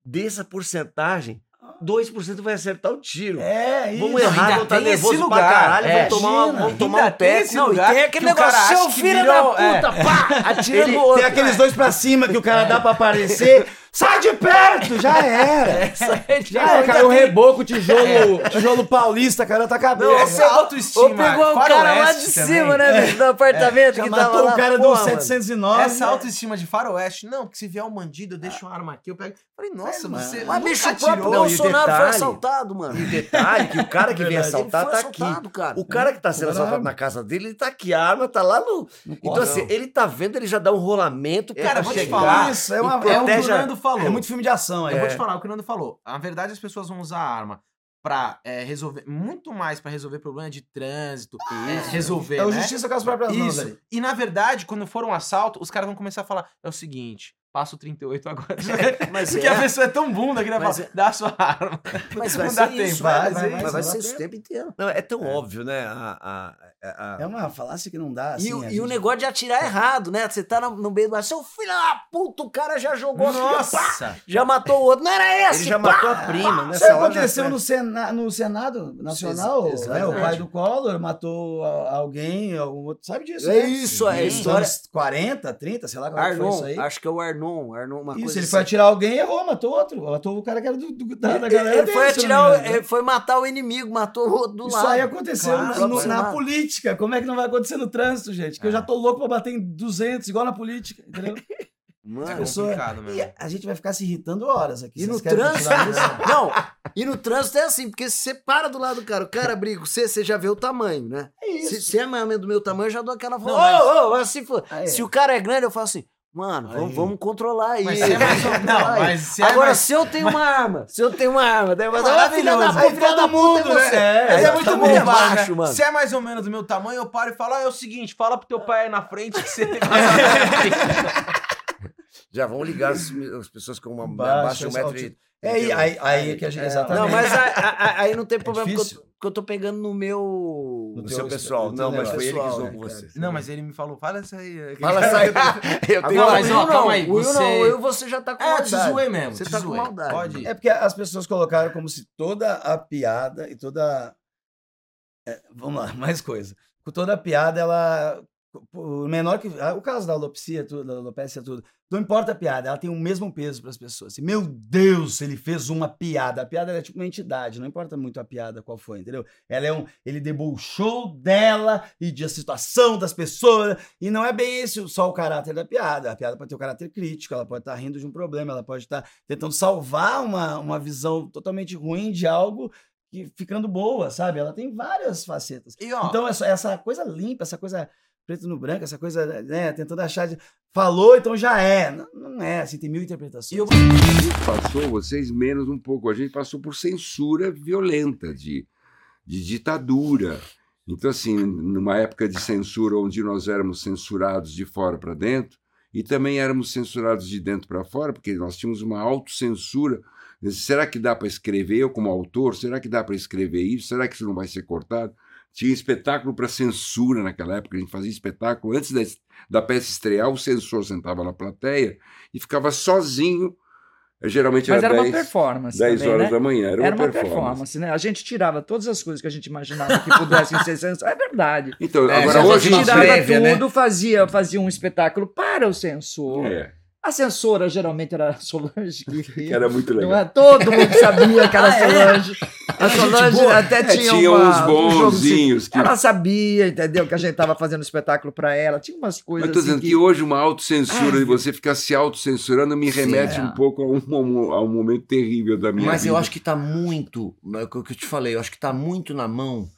dessa porcentagem, 2% vai acertar o tiro. É, isso. Vamos errar, vão estar esse nervoso pra caralho, É. vão tomar, vão tomar um pé. Não, lugar e tem aquele negócio, seu filho da é. puta, pá, atira no outro. Tem aqueles dois pra cima que o cara dá pra aparecer. [LAUGHS] Sai de perto! Já era! [LAUGHS] Já era, caiu o reboco, tijolo, tijolo paulista, cara, tá cabelo. Não, essa é autoestima. Ou pegou o cara lá de faroeste cima, também. né, bicho, do apartamento Já que tava matou lá, o cara do porra, mano. 709. Essa autoestima de faroeste, não, porque se vier um bandido, eu deixo uma arma aqui, eu pego. Falei, nossa, mano. você. Mas, nunca bicho, o próprio Bolsonaro foi detalhe- assaltado, mano. E detalhe que o cara que [LAUGHS] vem Verdade. assaltar tá foi aqui. cara. O cara que tá sendo assaltado na casa dele, ele tá aqui, a arma tá lá no... Então assim, ele tá vendo, ele já dá um rolamento Cara, vou te falar, Isso, é uma- É o falou. É muito filme de ação aí. Eu vou te falar o que o Nando falou. Na verdade, as pessoas vão usar a arma pra é, resolver, muito mais pra resolver problema de trânsito, é, resolver, É o né? justiça com as próprias mãos Isso. E na verdade, quando for um assalto, os caras vão começar a falar: é o seguinte, passa o 38 agora. [LAUGHS] Mas Porque é. a pessoa é tão bunda que vai Mas falar: é. dá a sua arma. Mas Não vai dá ser tempo, isso, vai, vai, vai, ser isso o tempo inteiro. Não, é tão óbvio, né? A, a, a- a- É uma falácia que não dá, assim. e, e o negócio de atirar errado, né? Você tá no, no meio do. Seu filho da puta, o cara já jogou aqui, ó, pá, Nossa! já matou o outro. Não era esse, Ele já pá! matou a prima, né? Isso aconteceu no, Sena, no Senado Nacional, Ex- né? O pai do Collor matou alguém, algum outro, sabe disso, É né? isso, é Nos história. anos 40, 30, sei lá como é que foi isso Arnon, aí. acho que é o Arnon, Arnon uma Isso, coisa ele assim. foi atirar alguém e errou, matou outro. Matou o cara que era do, do- da, da galera ele dele, foi atirar, o- engano. ele foi matar o inimigo, matou o outro do Isso lado. aí aconteceu Claro, no- na lado. Política. Como é que não vai acontecer no trânsito, gente? Que eu já tô louco pra bater em 200, igual na política, entendeu? É Mano, pessoa- complicado E mesmo. a gente vai ficar se irritando horas aqui. E no trânsito. [LAUGHS] Não, e no trânsito é assim, porque se você para do lado do cara, o cara briga com você, você já vê o tamanho, né? É isso. Se, se é mais ou menos do meu tamanho, eu já dou aquela Não, Ô, mas- ô, ô, assim, for. Ah, é. Se o cara é grande, eu falo assim, mano, vamos, vamos controlar aí. Mas é ou- vamos [LAUGHS] não, controlar aí. mas se é Agora, mais- se eu tenho uma arma, se eu tenho uma arma, daí vai dar, "Ah, filha da Maravilhoso. puta, filha da todo puta mundo, é né? você. É, Mas é tá muito bom. macho, mano. Se é mais ou menos do meu tamanho, eu paro e falo, ah, é o seguinte, fala pro teu pai aí na frente que você [LAUGHS] tem [LAUGHS] Já vão ligar as, as pessoas com uma Baixa, abaixo de um metro e... É, aí, aí, aí é que a gente. Exatamente. Não, mas aí, aí- aí não tem É problema, porque eu, difícil? Porque eu tô pegando no meu... No No seu pessoal. Não, mas foi ele que pessoal, zoou né, com você. Não, mas ele me falou, fala essa aí. Fala [LAUGHS] essa aí. [LAUGHS] Eu tenho Agora, mas, ó, calma não, aí, você- não, Will você já tá com É, eu maldade. te zoei mesmo, Você te tá com zoei. maldade. Pode. É porque as pessoas colocaram como se toda a piada e toda. é, vamos lá, [LAUGHS] mais coisa. Com toda a piada, ela. Por menor que. ah, O caso da alopecia, tudo, da alopecia, tudo. Não importa a piada, ela tem o mesmo peso para as pessoas. Assim, Meu Deus, ele fez uma piada. A piada é tipo uma entidade, não importa muito a piada qual foi, entendeu? Ela é um. Ele debochou dela e da situação das pessoas. E não é bem esse só o caráter da piada. A piada pode ter o caráter crítico, ela pode estar rindo de um problema, ela pode estar tentando salvar uma, uma visão totalmente ruim de algo que ficando boa, sabe? Ela tem várias facetas. E, ó, Então, essa, essa coisa limpa, essa coisa preto no branco, essa coisa, né, tentando achar de. Falou, então já é. Não, não é, assim, tem mil interpretações. E eu- passou, vocês menos um pouco, a gente passou por censura violenta, de, de ditadura. Então, assim, numa época de censura onde nós éramos censurados de fora para dentro, e também éramos censurados de dentro para fora, porque nós tínhamos uma autocensura. Será que dá para escrever, eu como autor, será que dá para escrever isso? Será que isso não vai ser cortado? Tinha espetáculo para censura naquela época, a gente fazia espetáculo antes da, da peça estrear, o censor sentava na plateia e ficava sozinho. Geralmente Mas era uma 10, performance 10 também, horas né? da manhã, era, Era uma uma performance. performance, né? A gente tirava todas as coisas que a gente imaginava que pudessem ser censuradas. É verdade. Então, É, agora já a hoje gente uma tirava prévia, né? tudo, fazia, fazia um espetáculo para o censor. É, A censora geralmente era a [LAUGHS] Solange. Que, que era muito legal. não é? Todo mundo sabia que era [LAUGHS] [LAUGHS] a Solange. A Solange até É, tinha, tinha uma, uns um bonzinhos que. Ela sabia, entendeu? Que a gente tava fazendo espetáculo para ela. Tinha umas Mas coisas estou assim dizendo que... que hoje uma autocensura Ah, e você ficar se autocensurando me remete é. um pouco a um, a um momento terrível da minha Mas vida. eu acho que tá muito, é o que eu te falei, eu acho que tá muito na mão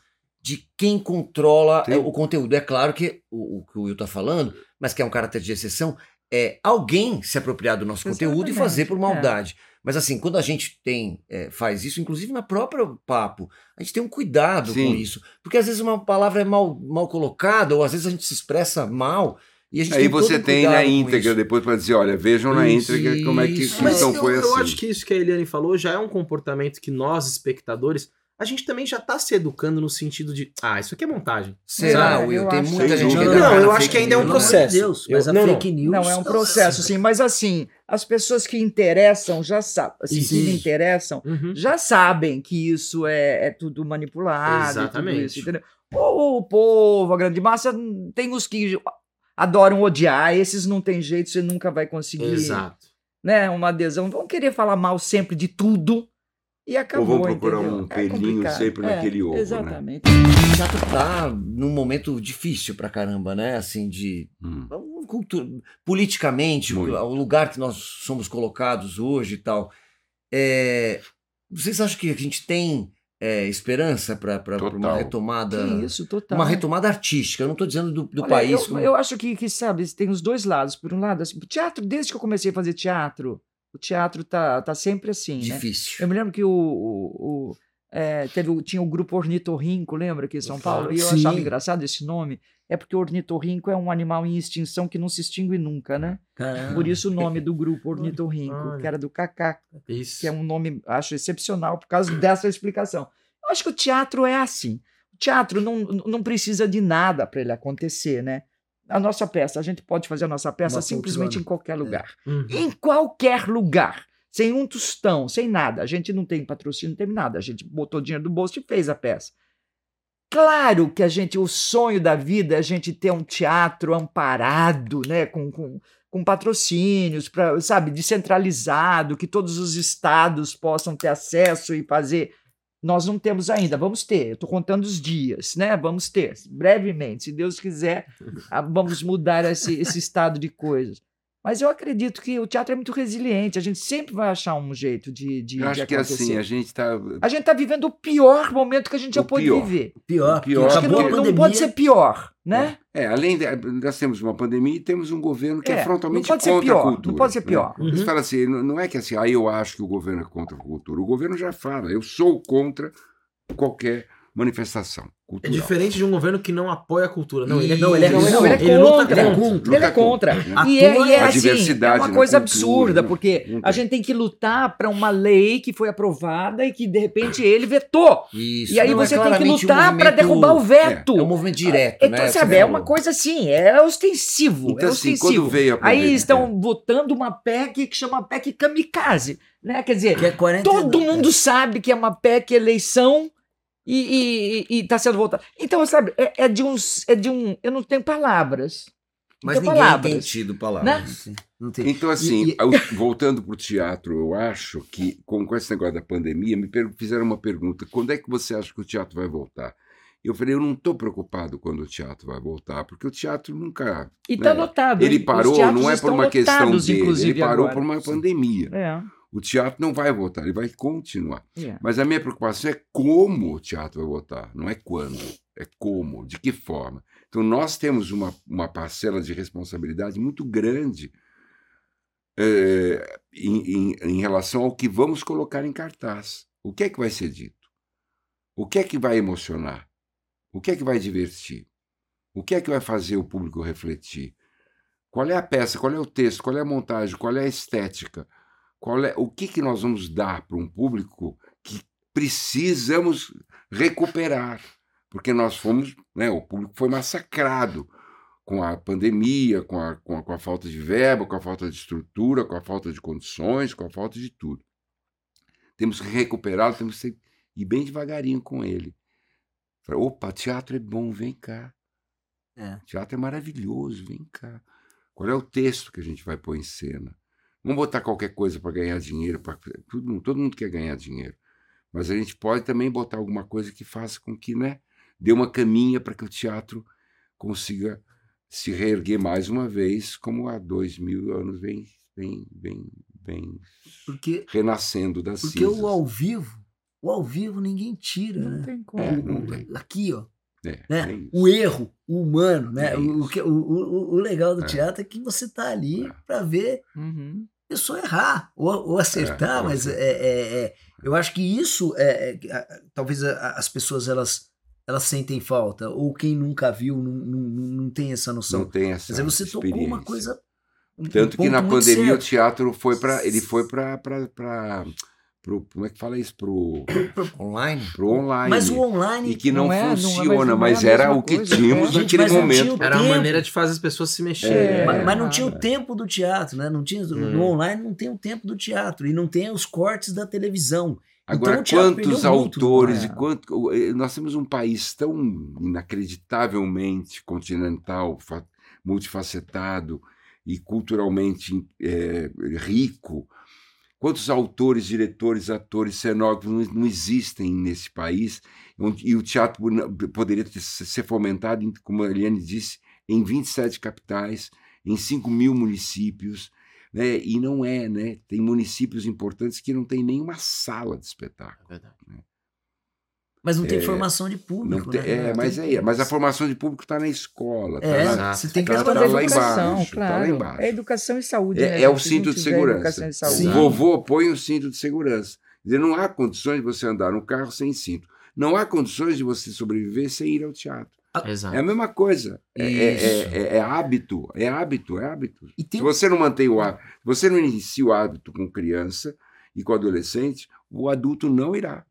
de quem controla Sim. é, o conteúdo. É claro que o, o que o Will tá falando, mas que é um caráter de exceção, é alguém se apropriar do nosso conteúdo e Exatamente, fazer por é. maldade. Mas assim, quando a gente tem é, faz isso, inclusive na própria papo, a gente tem um cuidado Sim. com isso. Porque às vezes uma palavra é mal, mal colocada, ou às vezes a gente se expressa mal, e a gente Aí tem você tem na íntegra isso. depois para dizer, olha, vejam na Isso, íntegra como é que isso. então eu, foi eu assim. acho que isso que a Eliane falou já é um comportamento que nós, espectadores, a gente também já tá se educando no sentido de, ah, isso aqui é montagem. Será, É, Will? eu Tem acho muita que- gente que Não, não, eu acho que ainda é um processo. Deus, mas Eu- a não, fake news. Não, é um processo, sim. Mas assim, as pessoas que interessam já sabem. Assim, que me interessam Uhum. já sabem que isso é, é tudo manipulado. Exatamente. E tudo isso, entendeu? O, o povo, a grande massa, tem os que adoram odiar, esses não tem jeito, você nunca vai conseguir Exato. né, uma adesão. Vão querer falar mal sempre de tudo e acabou. vão procurar entendeu? um É pelinho complicado. sempre É, naquele ovo, né? Exatamente. O teatro tá num momento difícil pra caramba, né? Assim, de. Hum. cultu- politicamente, o, Muito. o lugar que nós somos colocados hoje e tal. É, vocês acham que a gente tem é, esperança para uma retomada? Isso, total. Uma retomada artística. Eu não estou dizendo do, do Olha, país. Eu, como- eu acho que, que, sabe, tem os dois lados. Por um lado, assim, o teatro, desde que eu comecei a fazer teatro, o teatro tá, tá sempre assim, né? difícil. Eu me lembro que o, o- o, é, teve, tinha o grupo Ornitorrinco, lembra aqui em São Paulo? E eu Sim. achava engraçado esse nome. É porque o ornitorrinco é um animal em extinção que não se extingue nunca, né? Caramba. Por isso o nome do grupo ornitorrinco, que era do Cacá, Isso. que é um nome, acho, excepcional por causa dessa explicação. Eu acho que o teatro é assim. O teatro não, não precisa de nada para ele acontecer, né? A nossa peça, a gente pode fazer a nossa peça Uma simplesmente em qualquer lugar. Uhum. Em qualquer lugar. Sem um tostão, sem nada. A gente não tem patrocínio, não tem nada. A gente botou dinheiro do bolso e fez a peça. Claro que a gente, o sonho da vida é a gente ter um teatro amparado, né, com, com, com patrocínios, pra, sabe, descentralizado, que todos os estados possam ter acesso e fazer. Nós não temos ainda, vamos ter. Eu estou contando os dias, né? Vamos ter, brevemente, se Deus quiser, vamos mudar esse, esse estado de coisas. Mas eu acredito que o teatro é muito resiliente, a gente sempre vai achar um jeito de, de, Eu de acho que é acontecer. assim, a gente está. A gente está vivendo o pior momento que a gente já O pôde pior. viver. Pior, Pior. Acho que não, não pode ser pior, né? É, além de, nós temos uma pandemia e temos um governo que é, É, frontalmente não pode ser contra pior, a não cultura. pode ser né? pior. Você fala assim, não não é que assim, ah, eu acho que o governo é contra a cultura. O governo já fala, eu sou contra qualquer manifestação É cultural. diferente de um governo que não apoia a cultura. Não, ele é, Não, ele é- não, Não, ele é ele luta contra. contra. Ele é contra. né? E é, e é A assim, diversidade é uma coisa cultura, absurda, não- porque não a gente tem que lutar para uma lei que foi aprovada e que de repente ele vetou. Isso. E aí Não, é você tem que claramente um lutar para derrubar o veto. É um movimento direto, Então, né? sabe, é uma coisa assim, é ostensivo. Então, é assim, ostensivo. quando veio a Aí estão votando uma PEC que chama PEC kamikaze, né? Quer dizer, Que é 40 todo mundo sabe que é uma PEC eleição e, e, e tá sendo votada. Então, sabe, é, é de uns, é de um, eu não tenho palavras. Mas tenho ninguém palavras. tem tido palavras. Não tem. Então, assim, E- e- voltando para o teatro, eu acho que, com, com esse negócio da pandemia, me fizeram uma pergunta: quando é que você acha que o teatro vai voltar? Eu falei, eu não estou preocupado quando o teatro vai voltar, porque o teatro nunca. E tá né? lotado. Ele parou, não é por uma questão lotados, dele, ele parou agora. por uma pandemia. É, O teatro não vai voltar, ele vai continuar. é. Mas a minha preocupação é como o teatro vai voltar, não é quando, é como, de que forma. Então nós temos uma, uma parcela de responsabilidade muito grande eh, em, em- em relação ao que vamos colocar em cartaz. O que é que vai ser dito? O que é que vai emocionar? O que é que vai divertir? O que é que vai fazer o público refletir? Qual é a peça? Qual é o texto? Qual é a montagem? Qual é a estética? Qual é o que, que nós vamos dar para um público que precisamos recuperar? Porque nós fomos, né, o público foi massacrado com a pandemia, com a, com, a, com a falta de verba, com a falta de estrutura, com a falta de condições, com a falta de tudo. Temos que recuperá-lo, temos que ir bem devagarinho com ele. Opa, teatro é bom, vem cá. É. Teatro é maravilhoso, vem cá. Qual é o texto que a gente vai pôr em cena? Vamos botar qualquer coisa para ganhar dinheiro. Pra, todo, mundo, todo mundo quer ganhar dinheiro. Mas a gente pode também botar alguma coisa que faça com que, né, dê uma caminha para que o teatro consiga se reerguer mais uma vez, como há dois mil anos vem, vem, vem, vem Porque, renascendo das porque cinzas. o ao vivo, o ao vivo ninguém tira, Não né? tem como. É, não tem. Aqui, ó. É, né? é o erro, o humano, né? É o, o, o, o legal do É. teatro é que você tá ali É. para ver Uhum. A pessoa errar ou, ou acertar, É, mas acertar. é, é- é- eu acho que isso é, é- talvez as pessoas elas elas sentem falta ou quem nunca viu não, não, não tem essa noção. Não tem essa Mas aí você tocou uma coisa um- um Tanto que ponto na pandemia o certo. teatro foi para ele foi para para como é que fala isso pro, [COUGHS] Online? pro online. Mas o online e que não, Não é, não é, mas funciona, não é mas, a era o que coisa, tínhamos é. naquele Mas momento. Era uma maneira de fazer as pessoas se mexerem. É. Mas, mas não tinha o tempo do teatro, né? Não tinha, Hum. No online não tem o tempo do teatro e não tem os cortes da televisão. Agora, Então, o teatro quantos muito, autores né? e quanto. eh, Nós temos um país tão inacreditavelmente continental, fa- multifacetado e culturalmente eh, rico. Quantos autores, diretores, atores, cenógrafos não, existem nesse país? onde- E o teatro poderia ter- ser fomentado, em, como a Eliane disse, em 27 capitais, em 5 mil municípios né? E não é, né? Tem municípios importantes que não tem nenhuma sala de espetáculo. É verdade. Mas não tem É, formação de público, tem- né? é, mas Tem- é, mas a formação de público está na escola. tá É, na- você tem que tá- tá lá educação, embaixo, tá lá claro. embaixo. É educação e saúde, né? É, é o cinto de segurança. Educação e O saúde. vovô põe o cinto de segurança. Dizer, não há condições de você andar no carro sem cinto. Não há condições de você sobreviver sem ir ao teatro. Exato. É a mesma coisa. É, é- é- é- é hábito, é hábito, é hábito. E tem Se você não mantém o hábito, se você não inicia o hábito com criança e com adolescente, o adulto não irá.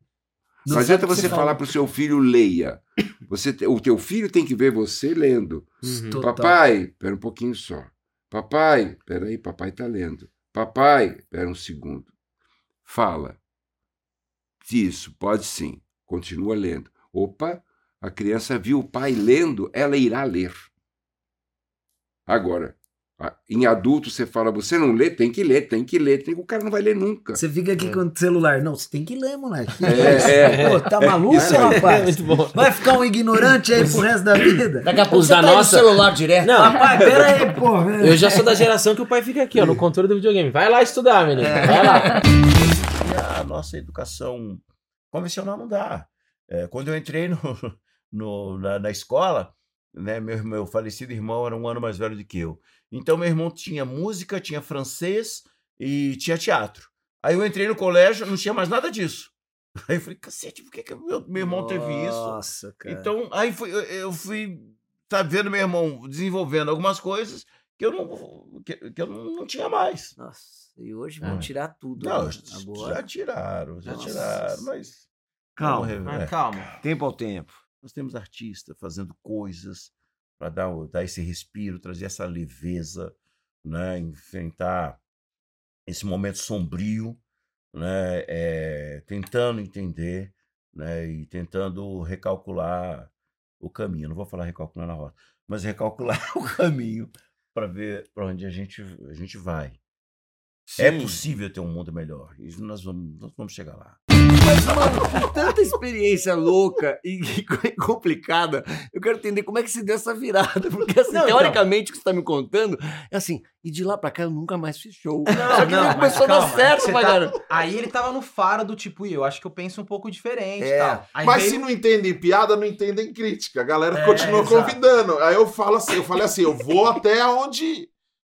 Não, Não adianta você você falar fala. para o seu filho leia. Você, te- o teu filho tem que ver você lendo. Uhum. Total. Papai, espera um pouquinho só. Papai, espera aí, papai está lendo. Papai, espera um segundo. Fala. Isso, pode sim. Continua lendo. Opa, a criança viu o pai lendo, ela irá ler. Agora, em adulto você fala, você não lê, tem que ler, tem que ler. Tem, o cara não vai ler nunca. Você fica aqui com o celular. Não, você tem que ler, moleque. É, é. [LAUGHS] Pô, tá maluco, aí. rapaz? Muito bom. Vai ficar um ignorante aí pro resto da vida? Daqui a pouco você da tá nossa- celular direto. Não, Rapaz, pera aí, pô. eu já sou da geração que o pai fica aqui, ó, no controle do videogame. Vai lá estudar, menino. Vai lá. E a nossa educação convencional não dá. É, quando eu entrei no, [LAUGHS] no- na, na escola, né, meu, meu falecido irmão era um ano mais velho do que eu. Então, meu irmão tinha música, tinha francês e tinha teatro. Aí eu entrei no colégio, não tinha mais nada disso. [LAUGHS] Aí eu falei, cacete, por que, que meu, meu irmão teve isso? Nossa, cara. Então, aí foi, eu- eu fui, tá vendo meu irmão desenvolvendo algumas coisas que eu não, que, que eu não, não tinha mais. Nossa, e hoje vão É. tirar tudo. Não, né? já Agora. tiraram, já Nossa. tiraram, mas. Calma. Calma. Tempo ao tempo. Nós temos artistas fazendo coisas para dar, dar esse respiro, trazer essa leveza, né? enfrentar esse momento sombrio, né? é, tentando entender né? e tentando recalcular o caminho. Não vou falar recalcular na rota, mas recalcular [LAUGHS] o caminho para ver para onde a gente, a gente vai. É Sim. possível ter um mundo melhor. E nós vamos, nós vamos chegar lá. Mas, mano, com tanta experiência louca e, e complicada, eu quero entender como é que se deu essa virada. Porque, assim, Não, então. teoricamente, o que você tá me contando é assim, e de lá pra cá eu nunca mais fiz show. Não, Só que não, mas começou a dar calma, certo, pra tá-. Aí ele tava no faro do tipo, "Ih, eu acho que eu penso um pouco diferente e É. tal. Aí Mas veio- se não entendem piada, não entendem crítica. A galera É, continua exato. convidando. Aí eu falo assim, eu falei assim, eu vou até onde.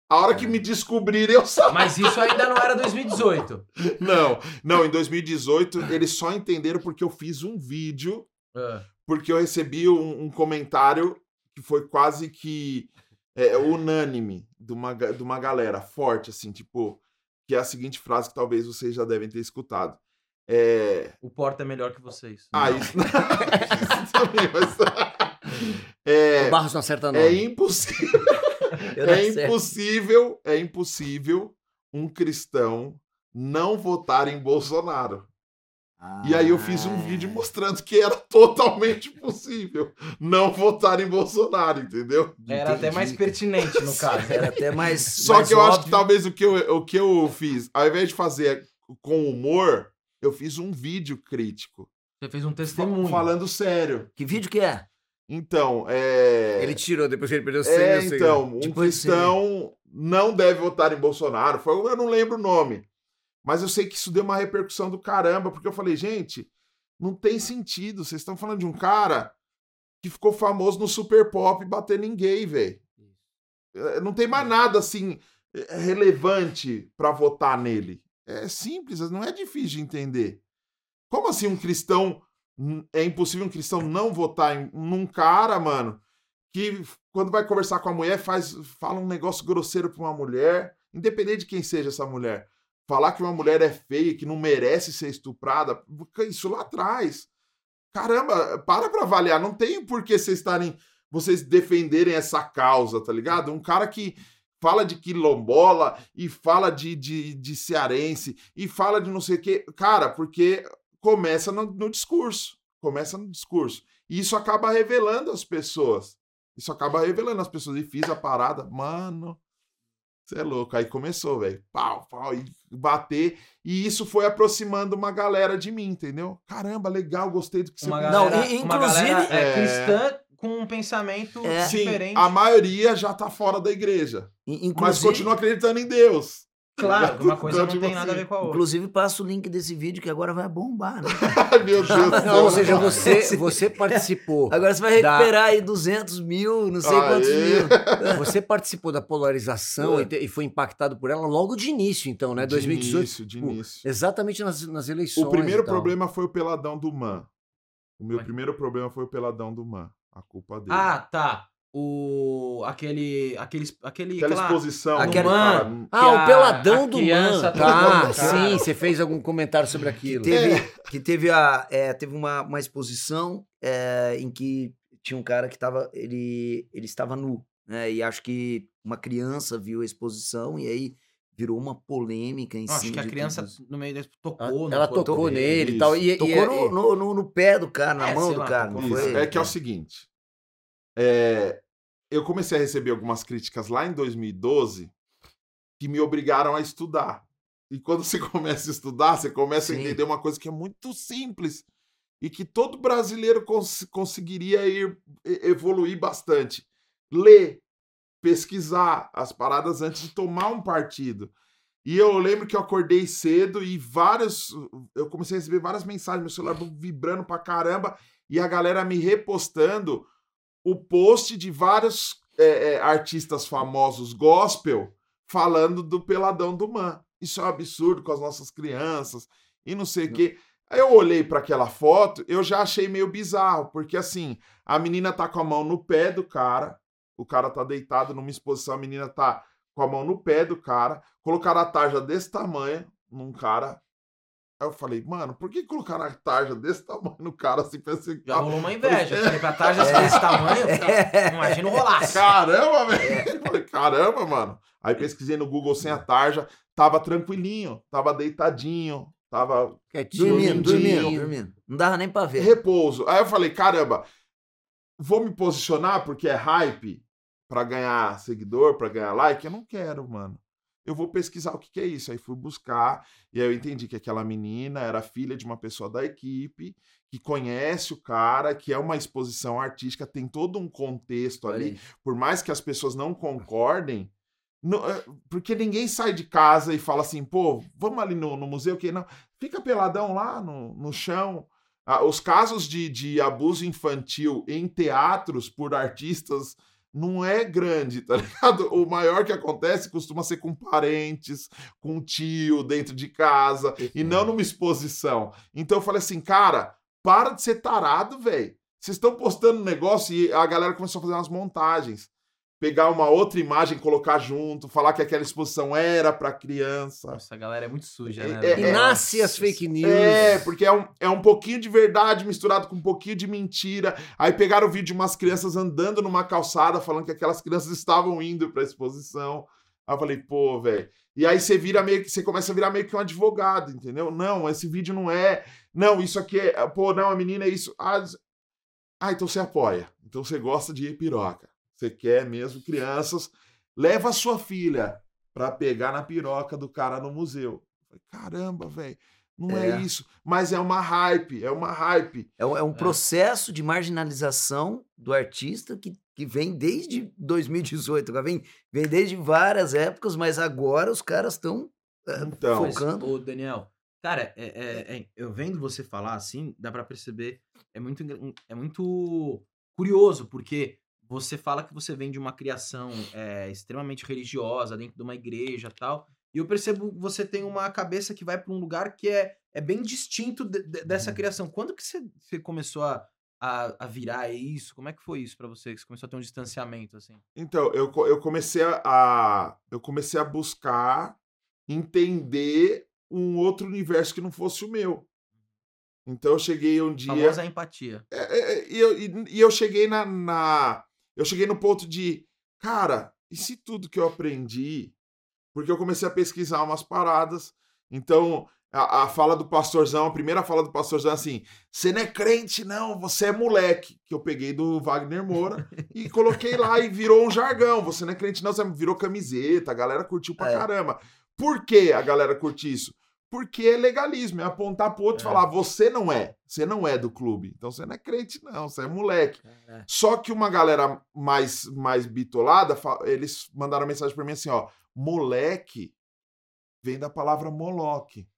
A hora que me descobrirem, eu saio. Mas isso ainda não era 2018. Não, não, em 2018 eles só entenderam porque eu fiz um vídeo, Ah. porque eu recebi um, um comentário que foi quase que é, unânime de uma, de uma galera forte, assim, tipo, que é a seguinte frase que talvez vocês já devem ter escutado. É, O Porta é melhor que vocês. ah, Não. isso, [LAUGHS] isso também, mas. É, O Barros não acerta não. é impossível. [LAUGHS] É impossível, é impossível um cristão não votar em Bolsonaro. E aí eu fiz um Ah. vídeo mostrando que era [LAUGHS] totalmente possível não votar em Bolsonaro, entendeu? Era até mais pertinente, no [LAUGHS] caso. Era até mais. Só mais que eu acho óbvio. que talvez o que eu, o que eu fiz, ao invés de fazer com humor, eu fiz um vídeo crítico. Você fez um testemunho. Falando sério. Que vídeo que é? Então, é. Ele tirou depois que ele perdeu 100 É, mil então, um Tipo cristão não deve votar em Bolsonaro. Foi, eu não lembro o nome. Mas eu sei que isso deu uma repercussão do caramba, porque eu falei, gente, não tem sentido. Vocês estão falando de um cara que ficou famoso no Super Pop batendo em gay, velho. É, Não tem mais nada assim é, relevante pra votar nele. É simples, não é difícil de entender. Como assim um cristão. É impossível um cristão não votar em, num cara, mano, que quando vai conversar com a mulher faz fala um negócio grosseiro pra uma mulher, independente de quem seja essa mulher. Falar que uma mulher é feia, que não merece ser estuprada, isso lá atrás. Caramba, para pra avaliar, não tem por que vocês estarem vocês defenderem essa causa, tá ligado? Um cara que fala de quilombola e fala de, de, de cearense e fala de não sei o quê. Cara, porque começa no, no discurso. Começa no discurso. E isso acaba revelando as pessoas. Isso acaba revelando as pessoas. E fiz a parada, mano. Você é louco. Aí começou, velho. Pau, pau, e bater. E isso foi aproximando uma galera de mim, entendeu? Caramba, legal, gostei do que você Uma galera, Não, e- uma inclusive- galera, é, É. cristã com um pensamento É. Sim, diferente. a maioria já tá fora da igreja. In- Mas Inclusive, continua acreditando em Deus. Claro, uma coisa não tem nada a ver com a outra. inclusive passa o link desse vídeo que agora vai bombar, né? Ai, [LAUGHS] meu Deus do Não, céu. ou seja, você, [LAUGHS] você participou. Agora você vai Da- recuperar aí 200 mil, não sei quantos Aê. mil. [LAUGHS] Você participou da polarização e, te- e foi impactado por ela logo de início, então, né? De 2018. início, de início. Exatamente nas, nas eleições. O primeiro e tal. problema foi o peladão do Man. O meu Mas- primeiro problema foi o peladão do Man. A culpa dele. Ah, tá. O. aquele. aquele. aquele Aquela aquela- exposição. Cara, Que Ah, o a- peladão a do man. Tá, cara. sim, você fez algum comentário sobre aquilo. Teve, que teve, a, é, teve uma, uma exposição é, em que tinha um cara que tava, ele, ele estava nu, né? E acho que uma criança viu a exposição e aí virou uma polêmica em Acho cima que a criança, tudo no meio desse, tocou. no ela tocou dele. nele e tal. E, e- Tocou e- no, no, no- pé do cara, na É, mão do lá, cara. tocou foi? É que é o seguinte. é, eu comecei a receber algumas críticas lá em 2012 que me obrigaram a estudar. E quando você [LAUGHS] começa a estudar, você começa Sim. a entender uma coisa que é muito simples e que todo brasileiro cons- conseguiria ir evoluir bastante. Ler, pesquisar as paradas antes de tomar um partido. E eu lembro que eu acordei cedo e vários. Eu comecei a receber várias mensagens, meu celular vibrando pra caramba, e a galera me repostando o post de vários é, é, artistas famosos gospel falando do peladão do Man. Isso é um absurdo com as nossas crianças e não sei o quê. Aí eu olhei para aquela foto, eu já achei meio bizarro, porque assim, a menina tá com a mão no pé do cara, o cara tá deitado numa exposição, a menina tá com a mão no pé do cara, colocaram a tarja desse tamanho num cara. Aí eu falei, mano, por que colocaram a tarja desse tamanho no cara assim? Pensei, Já rolou uma inveja. Falei, pra tarja desse tamanho, [LAUGHS] imagina o rolaço. Caramba, velho! Falei, Caramba, mano. Aí pesquisei no Google sem a tarja, tava tranquilinho, tava deitadinho, tava Quietinho. Dormindo, dormindo, dormindo. Não dava nem pra ver. repouso. Aí eu falei, caramba, vou me posicionar porque é hype pra ganhar seguidor, pra ganhar like? Eu não quero, mano. Eu vou pesquisar o que, que é isso. Aí fui buscar e aí eu entendi que aquela menina era filha de uma pessoa da equipe que conhece o cara, que é uma exposição artística, tem todo um contexto ali. Por mais que as pessoas não concordem, não- é, porque ninguém sai de casa e fala assim, pô, vamos ali no, no museu, que não. Fica peladão lá no, no chão. Ah, os casos de, de abuso infantil em teatros por artistas não é grande, tá [LAUGHS] ligado? O maior que acontece costuma ser com parentes, com tio dentro de casa, e não numa exposição. Então eu falei assim, cara, para de ser tarado, velho. Vocês estão postando um negócio e a galera começou a fazer umas montagens. Pegar uma outra imagem, colocar junto, falar que aquela exposição era pra criança. Nossa, a galera é muito suja, É- né? é- E velho? nasce as fake news. É, porque é um, é um pouquinho de verdade misturado com um pouquinho de mentira. Aí pegaram o vídeo de umas crianças andando numa calçada, falando que aquelas crianças estavam indo pra exposição. Aí eu falei, pô, velho. E aí você vira meio que. Você começa a virar meio que um advogado, entendeu? Não, esse vídeo não é. Não, isso aqui é. Pô, não, a menina é isso. Ah, isso- ah, então você apoia. Então você gosta de piroca. Você quer mesmo crianças. Leva a sua filha pra pegar na piroca do cara no museu. Eu falei, Caramba, velho. Não é. É. isso. Mas é uma hype, é uma hype. É um, é um processo de marginalização do artista que, que vem desde 2018, agora vem, vem desde várias épocas, mas agora os caras estão Então, Mas, focando. ô, Daniel, cara, é, é- é- eu vendo você falar assim, dá pra perceber, é muito, é muito curioso, porque você fala que você vem de uma criação é, extremamente religiosa, dentro de uma igreja e tal, e eu percebo que você tem uma cabeça que vai pra um lugar que é, é bem distinto de- de- dessa criação. Quando que você, você começou a, a, a virar isso? Como é que foi isso pra você? Que você começou a ter um distanciamento, assim? Então, eu, eu comecei a. Eu comecei a buscar entender um outro universo que não fosse o meu. Então eu cheguei um dia. Famosa empatia. É, é, é, e, eu, e, e eu cheguei na, na- Eu cheguei no ponto de. Cara, e se tudo que eu aprendi. Porque eu comecei a pesquisar umas paradas. Então, a, a fala do pastorzão, a primeira fala do pastorzão é assim: você não é crente, não, você é moleque. Que eu peguei do Wagner Moura e [LAUGHS] coloquei lá e virou um jargão. Você não é crente, não, você virou camiseta, a galera curtiu pra É. caramba. Por que a galera curte isso? Porque é legalismo, é apontar pro outro e É. falar: você não é, você não é do clube. Então você não é crente, não, você é moleque. Só que uma galera mais, mais bitolada, eles mandaram mensagem pra mim assim: ó, moleque vem da palavra Moloque,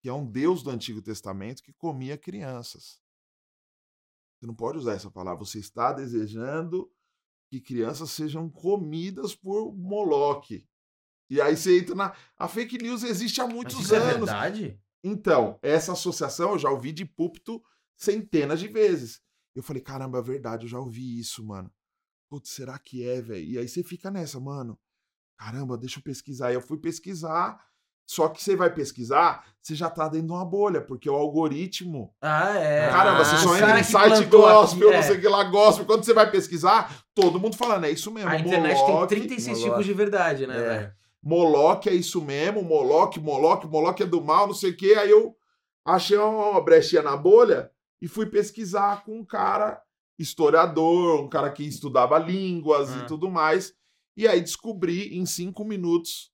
que é um deus do Antigo Testamento que comia crianças. Você não pode usar essa palavra. Você está desejando que crianças sejam comidas por Moloque. E aí você entra na. A fake news existe há muitos é anos. verdade? Então, essa associação eu já ouvi de púlpito centenas de vezes. Eu falei, caramba, é verdade, eu já ouvi isso, mano. Putz, será que é, velho? E aí você fica nessa, mano. Caramba, deixa eu pesquisar. Aí eu fui pesquisar. Só que você vai pesquisar, você já tá dentro de uma bolha, porque o algoritmo. Ah, é. Caramba, você Ah, só entra em site gospel, aqui, não é. sei o que lá, gospel. Quando você vai pesquisar, todo mundo falando, é isso mesmo. A internet Moloque, tem 36 Moloque. tipos de verdade, né, É. velho? Moloque é isso mesmo, Moloque, Moloque, Moloque é do mal, não sei o quê. Aí eu achei uma brechinha na bolha e fui pesquisar com um cara historiador, um cara que estudava línguas Ah. e tudo mais. E aí descobri em cinco minutos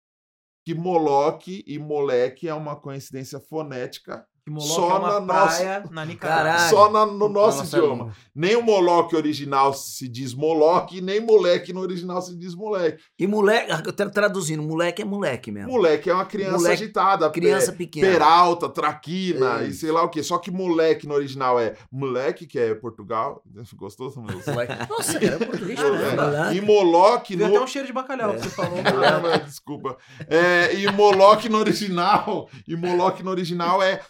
que Moloque e moleque é uma coincidência fonética Que Moloque Só é uma na nossa- praia na Nicarágua. Só na- no nosso nossa idioma. língua. Nem o Moloque original se diz Moloque, nem moleque no original se diz moleque. E moleque, eu tô traduzindo, moleque é moleque mesmo. Moleque é uma criança Moleque- agitada. Criança é, pequena. Peralta, Traquina É e sei lá o quê. Só que moleque no original é moleque, que é Portugal. [LAUGHS] Gostou, Samuel? Nossa, cara, é português. É. né? E Moloque Deu no. até um cheiro de bacalhau que você falou. Ah, [LAUGHS] mas desculpa. É, e Moloque no original. E Moloque no original é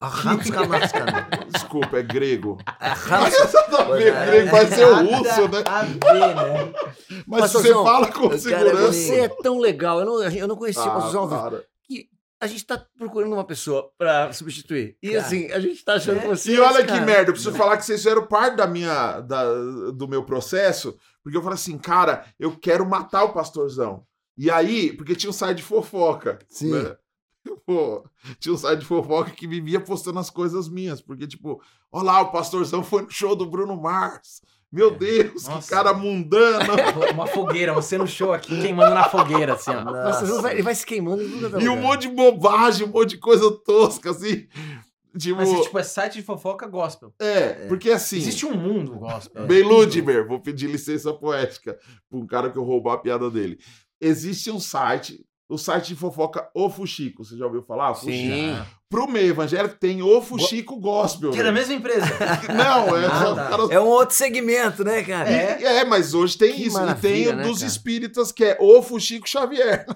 Arranascanascan. Desculpa, é grego. Mas nada a ver, é, grego vai ser o russo, né? A ver, né? Mas você fala com segurança. você é tão legal. Eu não, eu não conhecia o Ah, Pastorzão. para. A gente tá procurando uma pessoa pra substituir. E Cara. assim, a gente tá achando que você. E olha que cara. merda, eu preciso falar que vocês fizeram parte da minha, da, do meu processo, porque eu falei assim, cara, eu quero matar o pastorzão. E aí, porque tinha um site de fofoca. Sim. né? [LAUGHS] Pô, tinha um site de fofoca que vivia postando as coisas minhas, porque, tipo, olha lá, o pastorzão foi no show do Bruno Mars. Meu Deus, Nossa. que cara mundano. [LAUGHS] Uma fogueira, você no show aqui queimando na fogueira, assim, ó. Nossa, vai- ele vai se queimando. é e um monte de bobagem, um monte de coisa tosca, assim. Tipo, Mas tipo, é site de fofoca gospel. é, porque assim. Existe um mundo gospel. Bem Ludmer, vou pedir licença poética para um cara que eu roubar a piada dele. Existe um site, o site de fofoca O Fuxico. Você já ouviu falar? Sim. Pro meio evangélico tem O Fuxico Gospel. Que é da né? mesma empresa. [LAUGHS] Não, é. Ah, só tá. caras- É um outro segmento, né, cara? E- é. mas hoje tem Que isso. e tem o né, dos cara? espíritas, que é O Fuxico Xavier. [LAUGHS]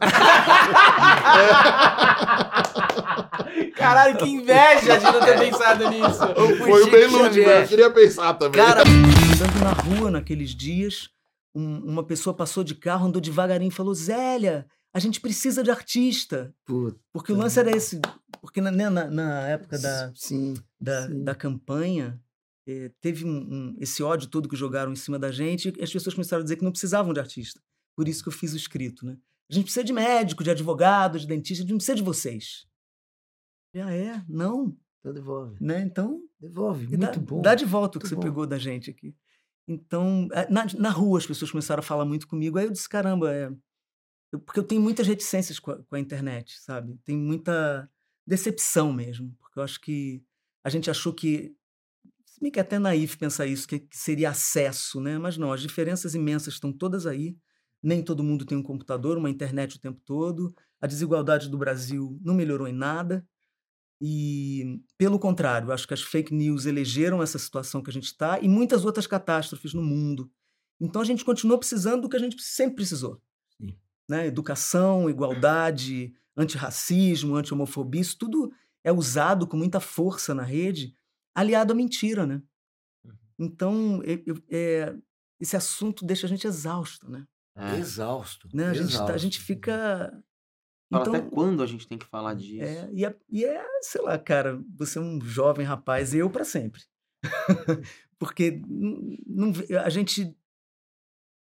Caralho, que inveja de não ter pensado nisso. Foi o Bem Ludmer, eu queria pensar também. Cara, Andando na rua naqueles dias, um- uma pessoa passou de carro, andou devagarinho e falou: Zélia, a gente precisa de artista. puta, Porque o lance era esse. Porque na, né, na, na época da, sim. da, sim. da campanha, eh, teve um, um- esse ódio todo que jogaram em cima da gente, e as pessoas começaram a dizer que não precisavam de artista. Por isso que eu fiz o escrito, né? A gente precisa de médico, de advogado, de dentista, a gente não precisa de vocês. E, Ah, é? Não. Então devolve. Né? Então, Devolve. Muito dá, bom. dá de volta o que você bom. pegou da gente aqui. Então, eh, na, na rua as pessoas começaram a falar muito comigo. Aí eu disse, caramba, é... porque eu tenho muitas reticências com a, com a internet, sabe? Tem muita decepção mesmo. Porque eu acho que a gente achou que. Se bem que é até naif pensar isso, que, que seria acesso, né? Mas não, as diferenças imensas estão todas aí. Nem todo mundo tem um computador, uma internet o tempo todo. A desigualdade do Brasil não melhorou em nada. E, pelo contrário, acho que as fake news elegeram essa situação que a gente está e muitas outras catástrofes no mundo. Então a gente continua precisando do que a gente sempre precisou. Né? Educação, igualdade, antirracismo, anti-homofobia, isso tudo é usado com muita força na rede, aliado à mentira, né? Então, eu- eu- é, esse assunto deixa a gente exausto, né? É. Exausto. Né? A, gente, tá- a exausto. gente fica... Fala Então, até quando a gente tem que falar disso. é, e, é, e é, sei lá, cara, você é um jovem rapaz, e eu para sempre. [LAUGHS] Porque não ve- a gente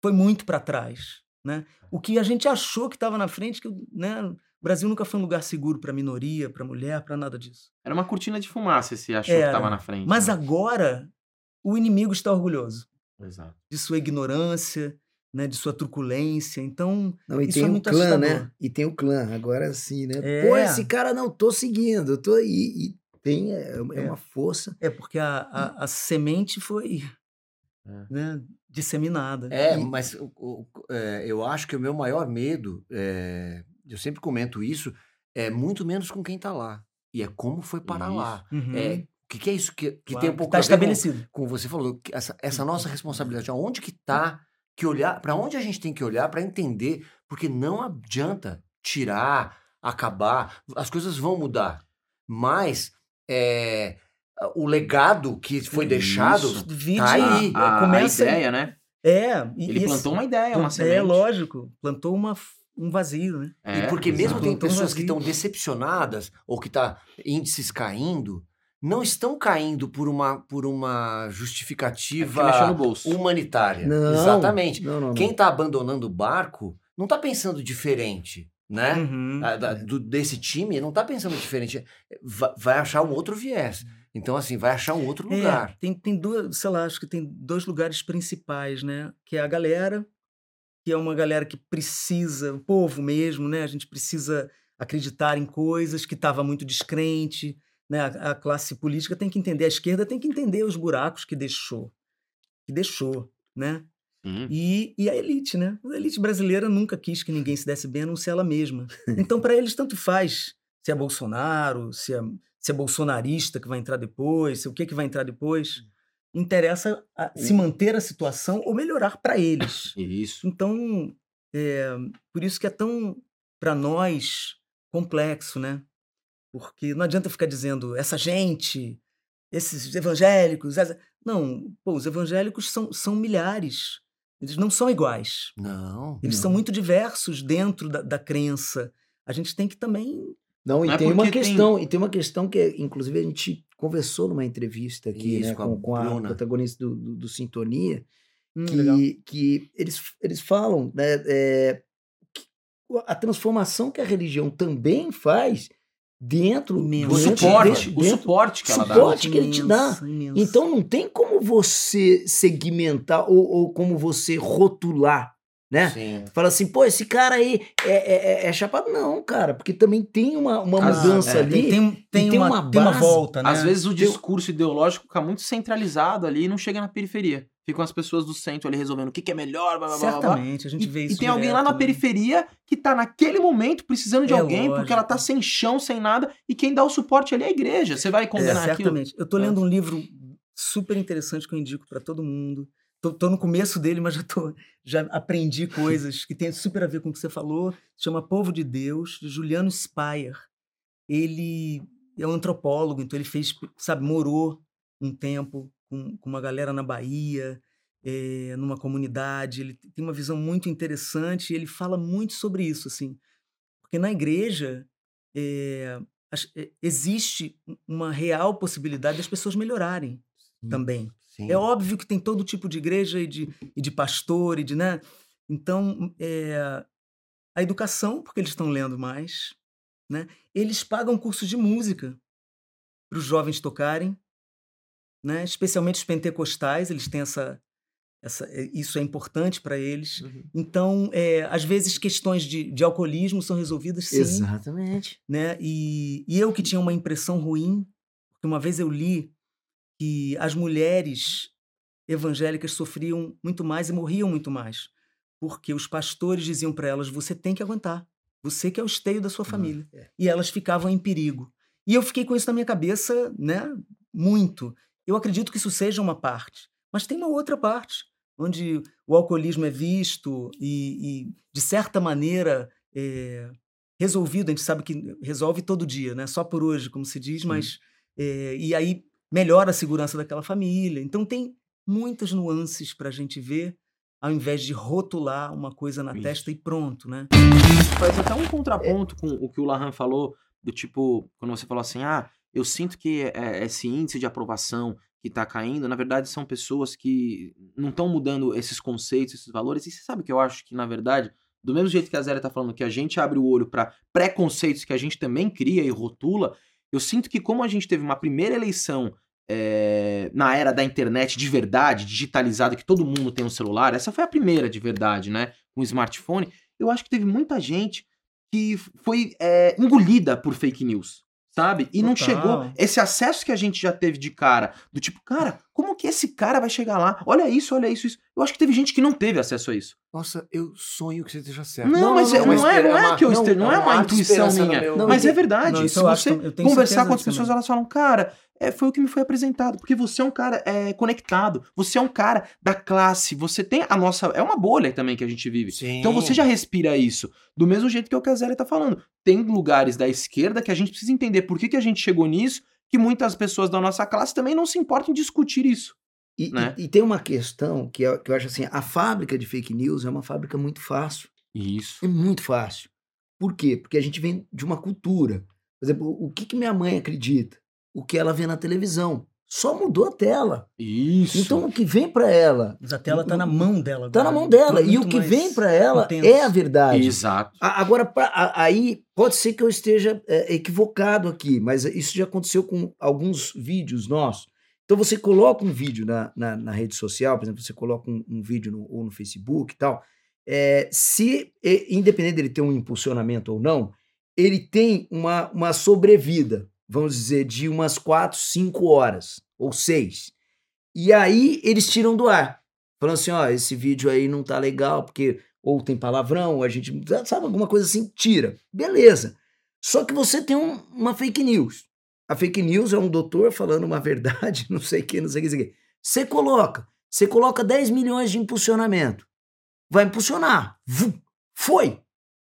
foi muito para trás, né? O que a gente achou que estava na frente, que né, o Brasil nunca foi um lugar seguro para minoria, para mulher, para nada disso. Era uma cortina de fumaça esse achou Era. que tava na frente. Mas né? agora o inimigo está orgulhoso Exato. de sua ignorância, né, de sua truculência. Então, Não, e Isso tem é muito clã, né? E tem o clã, agora sim, né? É. Pô, esse cara não tô seguindo, eu tô aí. E tem, é, é É. uma força. é porque a, a, a semente foi. Né, disseminada. É, E- mas o- o- é, eu acho que o meu maior medo, é, eu sempre comento isso, é muito menos com quem tá lá. E é como foi parar lá. Uhum. É, o que, que é isso que, que Claro, tem um pouco tá ver com- estabelecido. como você falou, que essa, essa nossa responsabilidade, aonde que tá, que olhar, para onde a gente tem que olhar para entender, porque não adianta tirar, acabar, as coisas vão mudar, mas é, o legado que foi deixado Isso. Vide, tá aí. A, a começa- ideia, né? É, e- Ele e esse- plantou uma ideia, uma é semente. lógico, plantou uma, um vazio, né? É, e porque mesmo exato. tem pessoas que estão decepcionadas ou que tá índices caindo, não estão caindo por uma por uma É justificativa bolso. humanitária. Não. Exatamente. Não, não, não. Quem está abandonando o barco não está pensando diferente, né? Uhum. A- da- do- desse time não está pensando diferente. Va- Vai, achar um outro viés. Então, assim, vai achar um outro É, lugar. tem, tem duas, sei lá, acho que tem dois lugares principais, né? Que é a galera, que é uma galera que precisa, o povo mesmo, né? A gente precisa acreditar em coisas, que estava muito descrente, né? A, a classe política tem que entender, a esquerda tem que entender os buracos que deixou, que deixou, né? Sim. E, e a elite, né? A elite brasileira nunca quis que ninguém se desse bem, a não ser ela mesma. [LAUGHS] Então, para eles, tanto faz se é Bolsonaro, se é, se é bolsonarista que vai entrar depois, se o que, que vai entrar depois. Interessa a- se manter a situação ou melhorar para eles. Isso. Então, é, por isso que é tão, para nós, complexo, né? Porque não adianta ficar dizendo essa gente, esses evangélicos. essa-" Não, pô, os evangélicos são, são milhares. Eles não são iguais. Não. Eles são muito diversos dentro da, da crença. A gente tem que também. Não, e Não é tem uma porque tem- questão, e tem uma questão que, inclusive, a gente conversou numa entrevista aqui, Isso, né, com a com, com a protagonista do, do, do Sintonia, Hum, legal. que, que eles, eles falam, né, é, a transformação que a religião também faz dentro Imenso. O dentro suporte, desse- o dentro- suporte que ela dá. suporte que ele te dá. Imenso. Então não tem como você segmentar ou, ou como você rotular, né? Sim. Fala assim, pô, esse cara aí é, é, é- é chapado. Não, cara, porque também tem uma, uma Às- mudança é, ali. tem, tem, tem, tem uma, uma tem uma volta, né? Às vezes o Tem- discurso ideológico fica muito centralizado ali e não chega na periferia. Ficam as pessoas do centro ali resolvendo o que, que é melhor, blá, blá, blá, blá, blá. Certamente, a gente E, vê e isso. tem alguém lá na né? periferia que tá naquele momento precisando de É alguém porque ela lógico. tá sem chão, sem nada, e quem dá o suporte ali é a igreja. Você vai É, condenar aquilo? certamente. Eu tô lendo um livro super interessante que eu indico para todo mundo. Tô, tô no começo dele, mas já, tô, já aprendi coisas que tem super a ver com o que você falou. Chama Povo de Deus, de Juliano Speyer. Ele é um antropólogo, então ele fez, sabe, morou um tempo com, com uma galera na Bahia, eh, numa comunidade. Ele tem uma visão muito interessante e ele fala muito sobre isso, assim. Porque na igreja, eh, existe uma real possibilidade das pessoas melhorarem também. Sim. É óbvio que tem todo tipo de igreja e de, e de pastor e de, né? Então, é, a educação, porque eles estão lendo mais, né? Eles pagam cursos de música para os jovens tocarem, né? Especialmente os pentecostais, eles têm essa, essa é, isso é importante para eles. Uhum. Então, é, às vezes questões de, de alcoolismo são resolvidas sim Exatamente. né? E, e eu que tinha uma impressão ruim, porque uma vez eu li que as mulheres evangélicas sofriam muito mais e morriam muito mais, porque os pastores diziam para elas: você tem que aguentar, você que é o esteio da sua família, e elas ficavam em perigo. E eu fiquei com isso na minha cabeça, né? Muito. Eu acredito que isso seja uma parte, mas tem uma outra parte onde o alcoolismo é visto e, e de certa maneira é, resolvido. A gente sabe que resolve todo dia, né? Só por hoje, como se diz, mas é, e aí melhora a segurança daquela família. Então tem muitas nuances para a gente ver, ao invés de rotular uma coisa na Isso. testa e pronto, né? Faz até um contraponto com o que o Lahan falou, do tipo, quando você falou assim, ah, eu sinto que é, esse índice de aprovação que tá caindo, na verdade são pessoas que não estão mudando esses conceitos, esses valores, e você sabe que eu acho que, na verdade, do mesmo jeito que a Zélia tá falando que a gente abre o olho para preconceitos que a gente também cria e rotula, eu sinto que como a gente teve uma primeira eleição é, na era da internet de verdade, digitalizada, que todo mundo tem um celular, essa foi a primeira de verdade, né? Com smartphone, eu acho que teve muita gente que foi é, engolida por fake news, sabe? E não Total. chegou. Esse acesso que a gente já teve de cara, do tipo, cara, como que esse cara vai chegar lá? Olha isso, olha isso, isso. Eu acho que teve gente que não teve acesso a isso. Nossa, eu sonho que você esteja certo. Não, mas é- não, mas é, não é uma- que eu não, não, é uma uma intuição minha. meu- Não, mas é verdade. não, isso Se acho você tenho conversar com as pessoas, também. elas falam, cara, é, foi o que me foi apresentado. Porque você é um cara é, conectado. Você é um cara da classe. Você tem a nossa. É uma bolha também que a gente vive. Sim. Então você já respira isso. Do mesmo jeito que é o Zélia tá falando. Tem lugares da esquerda que a gente precisa entender por que, que a gente chegou nisso, que muitas pessoas da nossa classe também não se importam em discutir isso. E, Né? e- e tem uma questão que eu, que eu acho assim: a fábrica de fake news é uma fábrica muito fácil. Isso. É muito fácil. Por quê? Porque a gente vem de uma cultura. Por exemplo, o que, que minha mãe acredita? O que ela vê na televisão. Só mudou a tela. Isso. Então o que vem para ela Mas a tela tá na mão dela. tá na agora, mão dela. E o que vem para ela intenso. é a verdade. Exato. A- Agora, pra- a- aí pode ser que eu esteja é, equivocado aqui, mas isso já aconteceu com alguns vídeos nossos. Então você coloca um vídeo na, na, na rede social, por exemplo, você coloca um, um vídeo no, ou no Facebook e tal. é, se, e- independente dele ter um impulsionamento ou não, ele tem uma, uma sobrevida, vamos dizer, de umas 4, 5 horas ou 6. E aí eles tiram do ar. Falando assim, ó, esse vídeo aí não tá legal, porque ou tem palavrão, ou a gente, sabe, alguma coisa assim, tira. Beleza. Só que você tem um- uma fake news. A fake news é um doutor falando uma verdade, [LAUGHS] não sei o que, não sei o que, não sei o que. Você coloca, você coloca 10 milhões de impulsionamento. Vai impulsionar. Foi.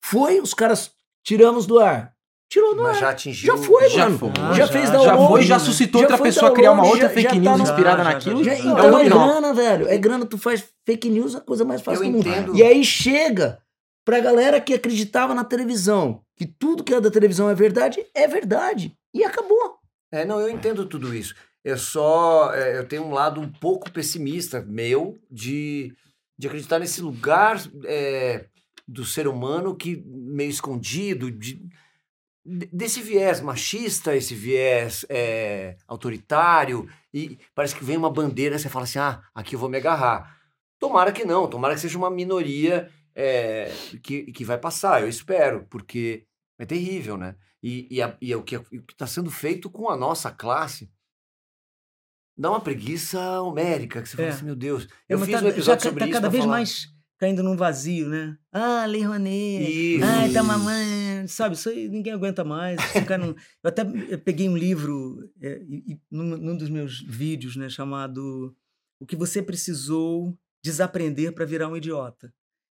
Foi, os caras tiramos do ar. Tirou do Mas ar. já atingiu. Já foi, Já mano. foi. Ah, já, já. fez Já download. Já foi, já suscitou Já outra pessoa criar uma outra já- fake já tá news no- inspirada naquilo. já, Já- já. é então um é dominó. grana, velho. É grana, tu faz fake news, a coisa mais fácil Eu do mundo. entendo. E aí chega pra galera que acreditava na televisão, que tudo que é da televisão é verdade, é verdade. E acabou. É, não, eu entendo tudo isso. Eu só. é, eu tenho um lado um pouco pessimista meu de, de acreditar nesse lugar é, do ser humano que meio escondido, de- desse viés machista, esse viés é, autoritário, e parece que vem uma bandeira você fala assim: ah, aqui eu vou me agarrar. Tomara que não, tomara que seja uma minoria é, que, que vai passar, eu espero, porque é terrível, né? E, e, a- e é o que está sendo feito com a nossa classe dá uma preguiça homérica, que você fala É. assim, meu Deus. É, Eu fiz tá, um já episódio ca- sobre tá isso cada vez falar. mais caindo num vazio, né? Ah, Lei Rouanet. Ai, tá mamãe. Sabe, isso aí ninguém aguenta mais. Não- [LAUGHS] Eu até peguei um livro é, e- num, num dos meus vídeos, né, chamado O que você precisou desaprender para virar um idiota.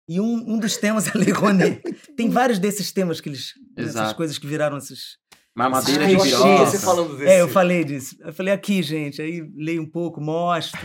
E um, um dos temas é [LAUGHS] a Lei Rouanet. [LAUGHS] Tem vários desses temas que eles. Essas Exato. coisas que viraram esses. Mamadeira Ah, de piroca. você falando desse. É, eu falei disso. Eu falei aqui, gente, aí leio um pouco, mostro,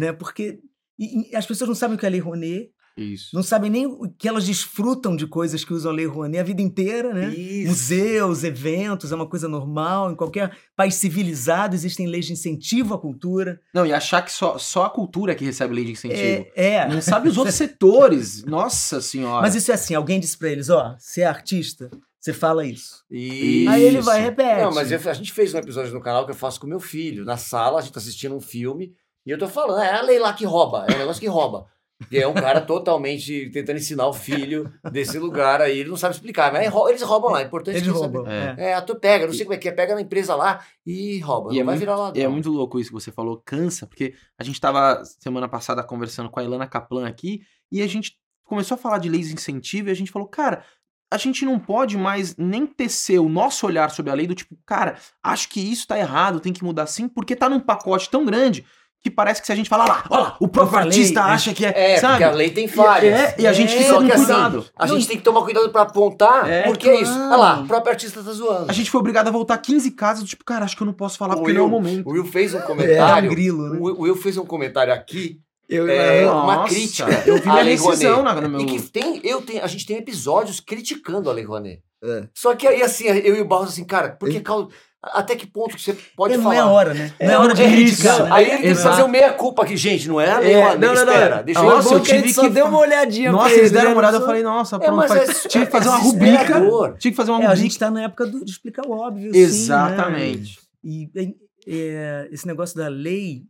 né? Porque e- e as pessoas não sabem o que é a Lei Rouanet, Isso. não sabem nem o que elas desfrutam de coisas que usam a Lei Rouanet a vida inteira, né? Isso. Museus, eventos, é uma coisa normal. Em qualquer país civilizado existem leis de incentivo à cultura. Não, e achar que só, só a cultura que recebe lei de incentivo. É, é. Não sabe os outros [LAUGHS] setores. Nossa senhora. Mas isso é assim, alguém disse pra eles, ó, você é artista, você fala isso. Isso. Aí ele vai e repete. Não, mas eu- a gente fez um episódio no canal que eu faço com meu filho. Na sala, a gente tá assistindo um filme e eu tô falando, é a lei lá que rouba, é um negócio que rouba. E é um cara totalmente tentando ensinar o filho desse lugar aí, ele não sabe explicar, mas eles roubam lá, é importante Eles que roubam. saber. É. É, tu pega, não sei como é que é, pega na empresa lá e rouba, E não é vai muito- virar lá. É muito louco isso que você falou, cansa, porque a gente tava semana passada conversando com a Ilana Kaplan aqui e a gente começou a falar de leis de incentivo e a gente falou, cara, a gente não pode mais nem tecer o nosso olhar sobre a lei do tipo, cara, acho que isso tá errado, tem que mudar sim, porque tá num pacote tão grande que parece que se a gente falar lá, olha lá, o próprio falei, artista acha que é, É, sabe? porque a lei tem falhas. É, e a gente É, fica Só com que assim, cuidado. a Não, gente tem que tomar cuidado pra apontar, É, porque é isso. claro. Olha lá, o próprio artista tá zoando. A gente foi obrigado a voltar 15 casas, tipo, cara, acho que eu não posso falar O porque não é o Will- momento. O Will fez um É, comentário. um grilo, né? O Will- o Will fez um comentário aqui Eu, É, eu- uma Nossa, crítica Eu vi rescisão Rouanet. na, no meu... E que tem, eu tenho, a gente tem episódios criticando a Lei Rouanet. É. Só que aí, assim, eu e o Barros, assim, cara, porque causa- até que ponto que você pode É, não falar? é hora, né? Não é, É, hora de é criticar. isso. né? Aí ele tem que fazer o meia-culpa aqui, gente, não é a Lei É, não, não, não. espera, deixa Nossa, eu... eu Bom que a tive só que- deu uma olhadinha Nossa, eles eles, deram né? uma olhada, eu Só- falei, nossa, É, pronto, faz- é- tinha que fazer é uma rubrica. Tinha que fazer uma É, a rubrica. gente está na época do, de explicar o óbvio. sim, Exatamente. né? E é, é, esse negócio da lei,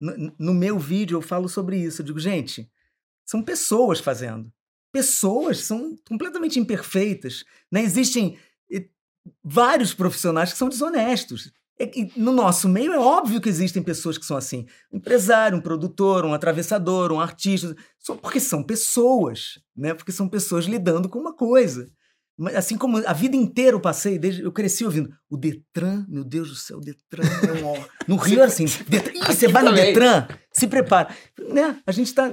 no, no meu vídeo eu falo sobre isso. Eu digo, gente, são pessoas fazendo. Pessoas são completamente imperfeitas. Né? Existem vários profissionais que são desonestos. E- e no nosso meio é óbvio que existem pessoas que são assim. Um empresário, um produtor, um atravessador, um artista. Só porque são pessoas, né? Porque são pessoas lidando com uma coisa. Mas, Assim como a vida inteira eu passei, desde, eu cresci ouvindo o Detran, meu Deus do céu, o Detran é um. No [LAUGHS] Rio era assim, Detran, você vai no. Detran, se prepara. Né? A gente tá.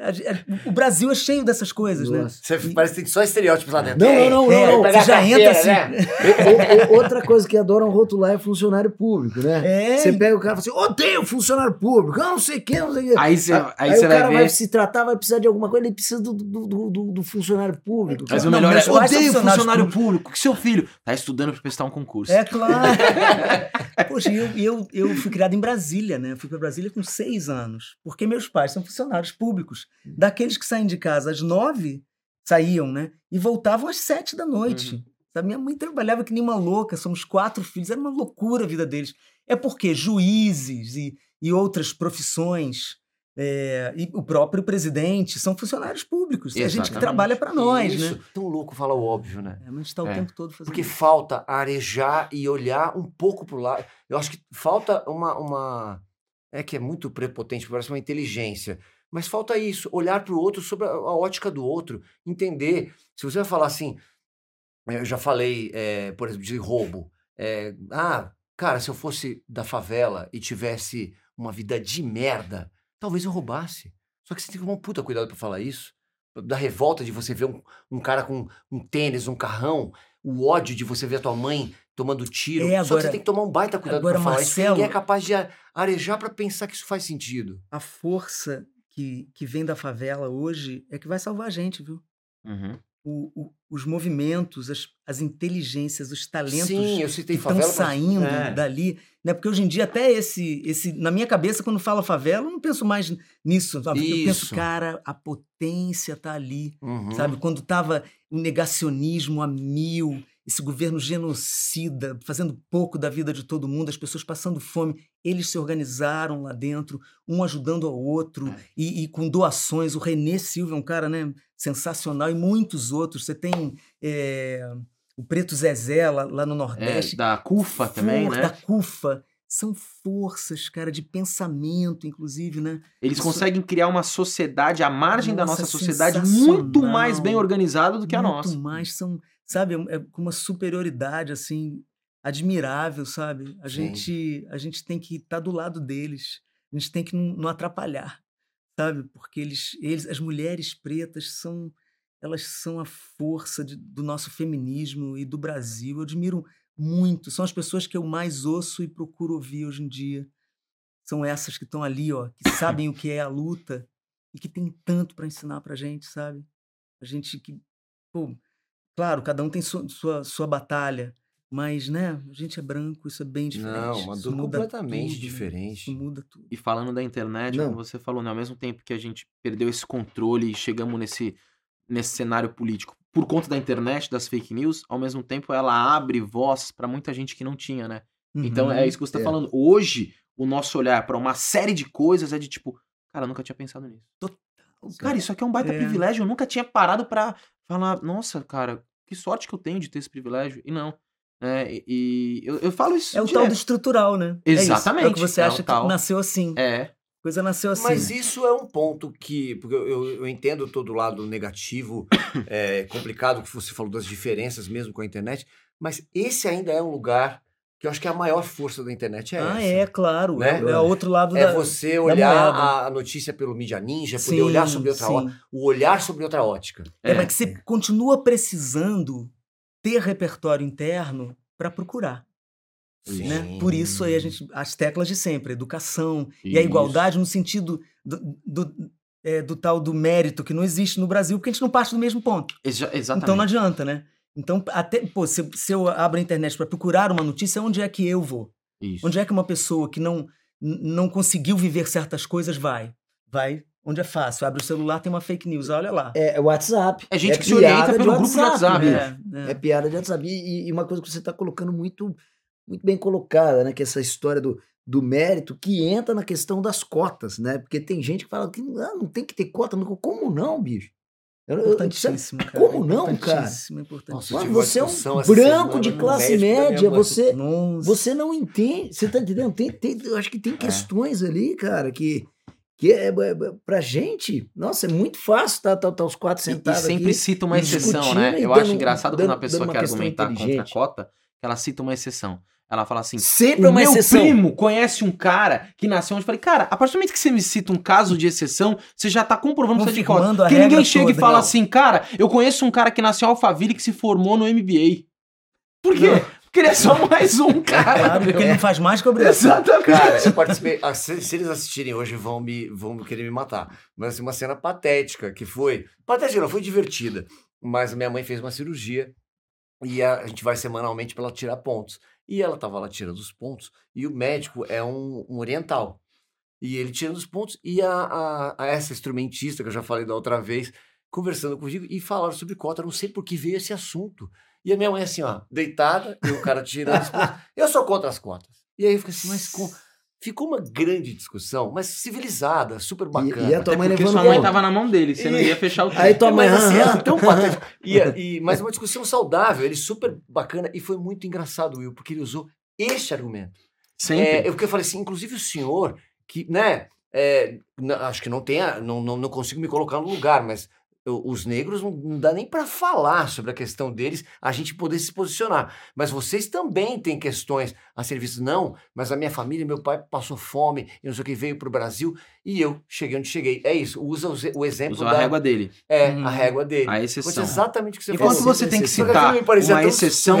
a- a- o Brasil é cheio dessas coisas, né? Nossa. Você parece que tem só estereótipos lá dentro. Não, não, não, não, É, não. Pegar você já a entra carteira, assim. né? [LAUGHS] O- o- outra coisa que adoram rotular é funcionário público, né? É. Você pega o cara e fala assim, odeio funcionário público, não sei o que, não sei o que. Aí você aí aí o você vai cara ver. vai se tratar, vai precisar de alguma coisa, ele precisa do, do, do, do- do funcionário público. Mas o Não, melhor é, pais são odeio funcionário públicos. público, que seu filho tá estudando pra prestar um concurso. É claro. [LAUGHS] Poxa, eu, eu, eu fui criado em Brasília, né? Eu fui para Brasília com seis anos, porque meus pais são funcionários públicos. Daqueles que saem de casa às nove, saíam, né? E voltavam às sete da noite. Sabe? Minha mãe trabalhava que nem uma louca, somos quatro filhos, era uma loucura a vida deles. É porque juízes e, e outras profissões, é, e o próprio presidente, são funcionários públicos. É gente que trabalha para nós, Isso, né? tão louco falar o óbvio, né? É, mas a gente está o É. tempo todo fazendo Porque isso. falta arejar e olhar um pouco pro lado. Eu acho que falta uma. uma... É que é muito prepotente, parece uma inteligência. Mas falta isso, olhar para o outro sobre a, a ótica do outro, entender. Se você vai falar assim, eu já falei, eh, por exemplo, de roubo. Eh, ah, cara, se eu fosse da favela e tivesse uma vida de merda, talvez eu roubasse. Só que você tem que tomar um puta cuidado para falar isso. Da revolta de você ver um, um cara com um tênis, um carrão, o ódio de você ver a tua mãe tomando tiro. É, Só que agora- você tem que tomar um baita cuidado agora, pra falar isso. Marcelo- Ninguém é capaz de arejar pra pensar que isso faz sentido. A força que, que vem da favela hoje é que vai salvar a gente, viu? Uhum. O- o- os movimentos, as, as inteligências, os talentos Sim, eu que estão saindo É. dali, né? Porque hoje em dia até esse, esse, na minha cabeça quando fala favela, eu não penso mais nisso, sabe? eu penso, Isso. cara, a potência tá ali, Uhum. sabe? Quando tava o negacionismo a mil, esse governo genocida, fazendo pouco da vida de todo mundo, as pessoas passando fome, eles se organizaram lá dentro, um ajudando ao outro É. e, e com doações. O Renê Silva é um cara, né, sensacional e muitos outros. Você tem é, o Preto Zezé lá, lá no É, Nordeste, da CUFA também, né? Da CUFA. São forças, cara, de pensamento, inclusive, né? Eles Isso- conseguem criar uma sociedade à margem da Nossa, nossa sociedade muito mais bem organizada do que a Muito nossa. mais são, sabe, é com uma superioridade assim admirável, sabe? A Sim. gente a gente tem que estar do lado deles. A gente tem que não, não atrapalhar, sabe? Porque eles eles as mulheres pretas são elas são a força de- do nosso feminismo e do Brasil. Eu admiro muito. São as pessoas que eu mais ouço e procuro ouvir hoje em dia. São essas que estão ali, ó, que sabem o que é a luta e que tem tanto para ensinar pra gente, sabe? A gente que, pô, claro, cada um tem sua, sua, sua batalha, mas, né, a gente é branco, isso é bem diferente. Não, uma dor muda completamente tudo, diferente. Isso muda tudo. E falando da internet, Não. como você falou, né? Ao mesmo tempo que a gente perdeu esse controle e chegamos nesse, nesse cenário político por conta da internet, das fake news, ao mesmo tempo ela abre voz pra muita gente que não tinha, né? Então Uhum. é isso que você tá é. falando. Hoje, o nosso olhar pra uma série de coisas é de tipo, cara, eu nunca tinha pensado nisso. Cara, isso aqui é um baita É. privilégio. Eu nunca tinha parado pra falar, nossa, cara, que sorte que eu tenho de ter esse privilégio. E não. É, e, e eu, eu falo isso. É o tal do direto. estrutural, né? É isso. É, o Exatamente, que você é acha tal. que nasceu assim. É. Coisa nasceu assim. Mas isso é um ponto que. Porque eu, eu, eu entendo todo o lado negativo, [COUGHS] é, complicado que você falou das diferenças mesmo com a internet, mas esse ainda é um lugar que eu acho que a maior força da internet é ah, essa. é, claro. né? É, é o outro lado É da. você olhar a, notícia pelo mídia ninja, poder olhar sobre outra sim. ótica, o olhar sobre outra ótica. É, mas que você continua precisando ter repertório interno para procurar. né? Por isso aí a gente as teclas de sempre, educação e a Isso. igualdade no sentido do, do, é, do tal do mérito que não existe no Brasil, porque a gente não parte do mesmo ponto. Exa- exatamente. Então não adianta, né? Então, até, pô, se, se eu abro a internet para procurar uma notícia, onde é que eu vou? Isso. Onde é que uma pessoa que não, não conseguiu viver certas coisas vai? Vai onde é fácil. Abre o celular, tem uma fake news, olha lá. É WhatsApp. É gente é que se orienta pelo grupo de WhatsApp. né? É, É piada de WhatsApp. E, e uma coisa que você está colocando muito, muito bem colocada, né? Que é essa história do, do mérito que entra na questão das cotas, né? Porque tem gente que fala que ah, não tem que ter cota. Como não, bicho? Eu- Importantíssimo, cara. como não, cara? Importantíssimo. Nossa, uma você é um essa branco de classe média, você, Nossa. você não entende. Você tá entendendo? Tem, tem, eu acho que tem É. questões ali, cara, que, que é, é, é, pra gente, nossa, é muito fácil estar tá, tá, tá os quatro sentados E sempre cita uma exceção, né? Eu acho dando- engraçado quando dando- a pessoa dando uma quer questão argumentar contra a cota, que ela cita uma exceção. Ela fala assim: Sempre o uma meu exceção. primo conhece um cara que nasceu onde. Eu falei, cara, a partir do momento que você me cita um caso de exceção, você já tá comprovando que você é de cota. Porque ninguém chega e toda. fala Não. assim, cara, eu conheço um cara que nasceu em Alphaville que se formou no MBA. Por quê? Porque ele é só mais um [LAUGHS] cara. Claro, porque ele não faz mais que obrigação. Exatamente. Cara, eu participei. ah, se, se eles assistirem hoje, vão me, vão querer me matar. Mas assim, uma cena patética que foi. Patética, não, foi divertida. Mas a minha mãe fez uma cirurgia e a, a gente vai semanalmente para ela tirar pontos. E ela tava lá tirando os pontos e o médico é um, um oriental. E ele tirando os pontos e a, a, a essa instrumentista que eu já falei da outra vez, conversando comigo e falaram sobre cota. Eu não sei por que veio esse assunto. E a minha mãe assim, ó, deitada, e o cara tirando os pontos. Eu sou contra as cotas. E aí eu fiquei assim, mas. Ficou uma grande discussão, mas civilizada, super bacana. e a tua Até mãe porque levando sua mãe conta. tava na mão dele, você não ia fechar o Aí tua mãe, mas assim, era tão [LAUGHS] patético. E, e, mas uma discussão saudável, ele super bacana, e foi muito engraçado, Will, porque ele usou este argumento. Sempre. É, eu, porque eu falei assim, inclusive o senhor, que, né, é, acho que não tenha, não, não, não consigo me colocar no lugar, mas os negros não, não dá nem para falar sobre a questão deles, a gente poder se posicionar. Mas vocês também têm questões a ser vistas. Não, mas a minha família, meu pai passou fome, e não sei o que, veio para o Brasil e eu cheguei onde cheguei. É isso, usa o, o exemplo Usou da... a régua dele. É, Hum. a régua dele. A Foi exceção. exatamente o que você Enquanto falou. você tem que citar uma exceção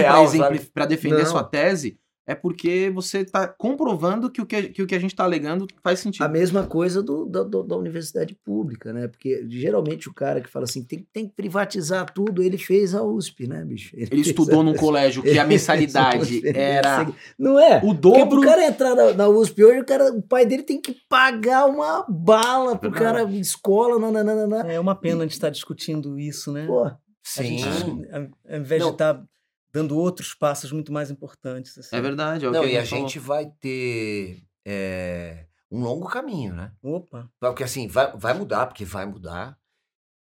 para defender Não. sua tese, é porque você está comprovando que o que, que o que a gente está alegando faz sentido. A mesma coisa do, da, do- da universidade pública, né? Porque geralmente o cara que fala assim, tem, tem que privatizar tudo, ele fez a USP, né, bicho? Ele fez estudou a- num colégio que ele [LAUGHS] a mensalidade a- era Não é? o Porque dobro. pro cara entrar na, na USP hoje, o, cara, o pai dele tem que pagar uma bala pro cara, escola, nananana. É uma pena a gente estar discutindo isso, né? Pô, A Sim. gente, ao- invés Não. de estar dando outros passos muito mais importantes. assim. É verdade. É o Não, que e a falou. gente vai ter é, um longo caminho, né? Opa, Porque assim, vai, vai mudar, porque vai mudar,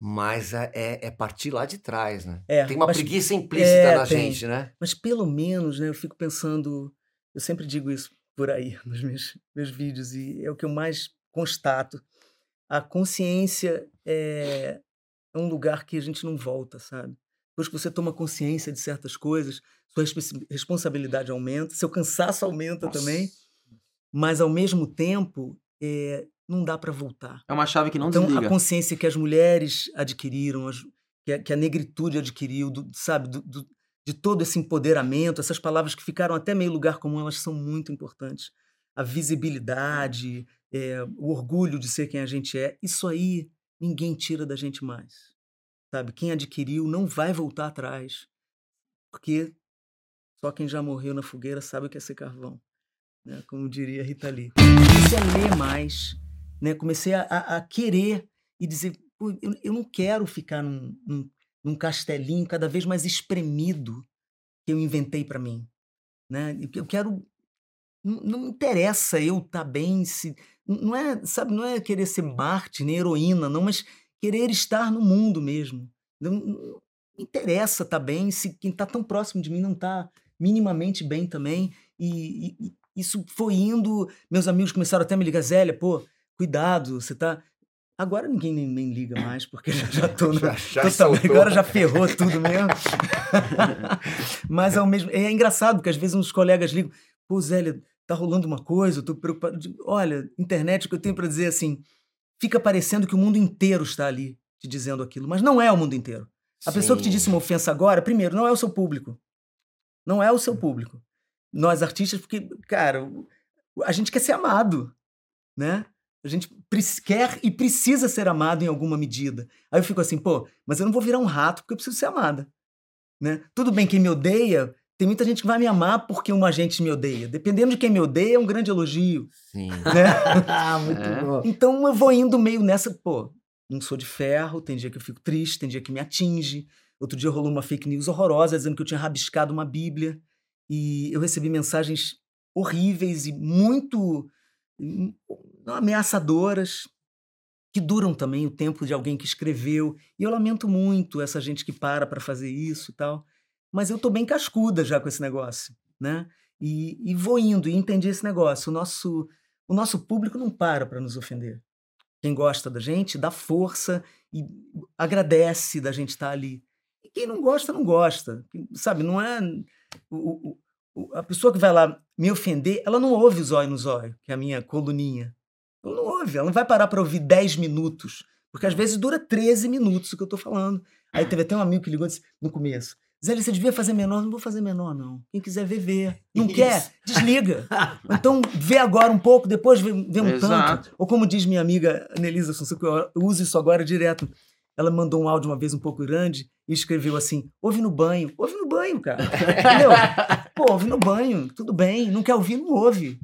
mas é, é- é partir lá de trás, né? É, tem uma mas- preguiça implícita é, na tem. gente, né? mas pelo menos, né, eu fico pensando, eu sempre digo isso por aí [LAUGHS] nos meus, meus vídeos e é o que eu mais constato. A consciência é, é um lugar que a gente não volta, sabe? Depois que você toma consciência de certas coisas, sua responsabilidade aumenta, seu cansaço aumenta também, mas ao mesmo tempo é, não dá para voltar. É uma chave que não então, desliga. a consciência que as mulheres adquiriram, as- que, a, que a negritude adquiriu, do- sabe, do- do- de todo esse empoderamento, essas palavras que ficaram até meio lugar comum, elas são muito importantes. A visibilidade, é, o orgulho de ser quem a gente é, isso aí ninguém tira da gente mais. Sabe? Quem adquiriu não vai voltar atrás, porque só quem já morreu na fogueira sabe o que é ser carvão, né? como diria Rita Lee. Comecei a ler mais, né? comecei a, a- a querer e dizer, "Pô, eu, eu não quero ficar num, num, num castelinho cada vez mais espremido que eu inventei para mim. Né? Eu quero. Não, interessa eu estar bem, se, não é, sabe, não é querer ser Marte, nem heroína, não, mas querer estar no mundo mesmo. Não, não me interessa estar bem se quem está tão próximo de mim não está minimamente bem também. E, e- isso foi indo. Meus amigos começaram até a me ligar, Zélia, pô, cuidado, você tá. Agora ninguém nem, nem liga mais, porque já, já tô [LAUGHS] no, Já- já totalmente- agora já ferrou tudo mesmo. [LAUGHS] Mas ao mesmo é engraçado, porque às vezes uns colegas ligam, pô, Zélia, tá rolando uma coisa, eu tô preocupado. Olha, internet, o que eu tenho para dizer é assim, fica parecendo que o mundo inteiro está ali te dizendo aquilo, mas não é o mundo inteiro. A pessoa que te Sim. disse uma ofensa agora, primeiro, não é o seu público. Não é o seu público. Nós artistas, porque, cara, a gente quer ser amado, né? A gente quer e precisa ser amado em alguma medida. Aí eu fico assim, pô, mas eu não vou virar um rato porque eu preciso ser amada, né? Tudo bem, quem me odeia, tem muita gente que vai me amar porque uma gente me odeia. Dependendo de quem me odeia, é um grande elogio, Sim. [LAUGHS] né? Ah, [LAUGHS] muito É. bom. Então eu vou indo meio nessa, pô, não sou de ferro, tem dia que eu fico triste, tem dia que me atinge. Outro dia rolou uma fake news horrorosa dizendo que eu tinha rabiscado uma Bíblia e eu recebi mensagens horríveis e muito hum, ameaçadoras que duram também o tempo de alguém que escreveu. E eu lamento muito essa gente que para para fazer isso e tal. Mas eu tô bem cascuda já com esse negócio, né? E, e vou indo e entendi esse negócio. O nosso, o nosso público não para para nos ofender. Quem gosta da gente dá força e agradece da gente estar ali. E quem não gosta, não gosta. Sabe, não é. o- o- a pessoa que vai lá me ofender, ela não ouve o zóio no zóio, que é a minha coluninha. Ela não ouve, ela não vai parar para ouvir 10 minutos. Porque às vezes dura 13 minutos o que eu tô falando. Aí teve até um amigo que ligou e disse, no começo: Zé, você devia fazer menor. Não vou fazer menor, não. Quem quiser ver, vê. Não quer? Desliga. [LAUGHS] Então vê agora um pouco, depois vê, vê um Exato. tanto. Ou como diz minha amiga Anelisa Assunção, que eu uso isso agora direto. Ela mandou um áudio uma vez um pouco grande e escreveu assim: ouve no banho. Ouve no banho, cara. Entendeu? [LAUGHS] Pô, ouve no banho, tudo bem. Não quer ouvir, não ouve.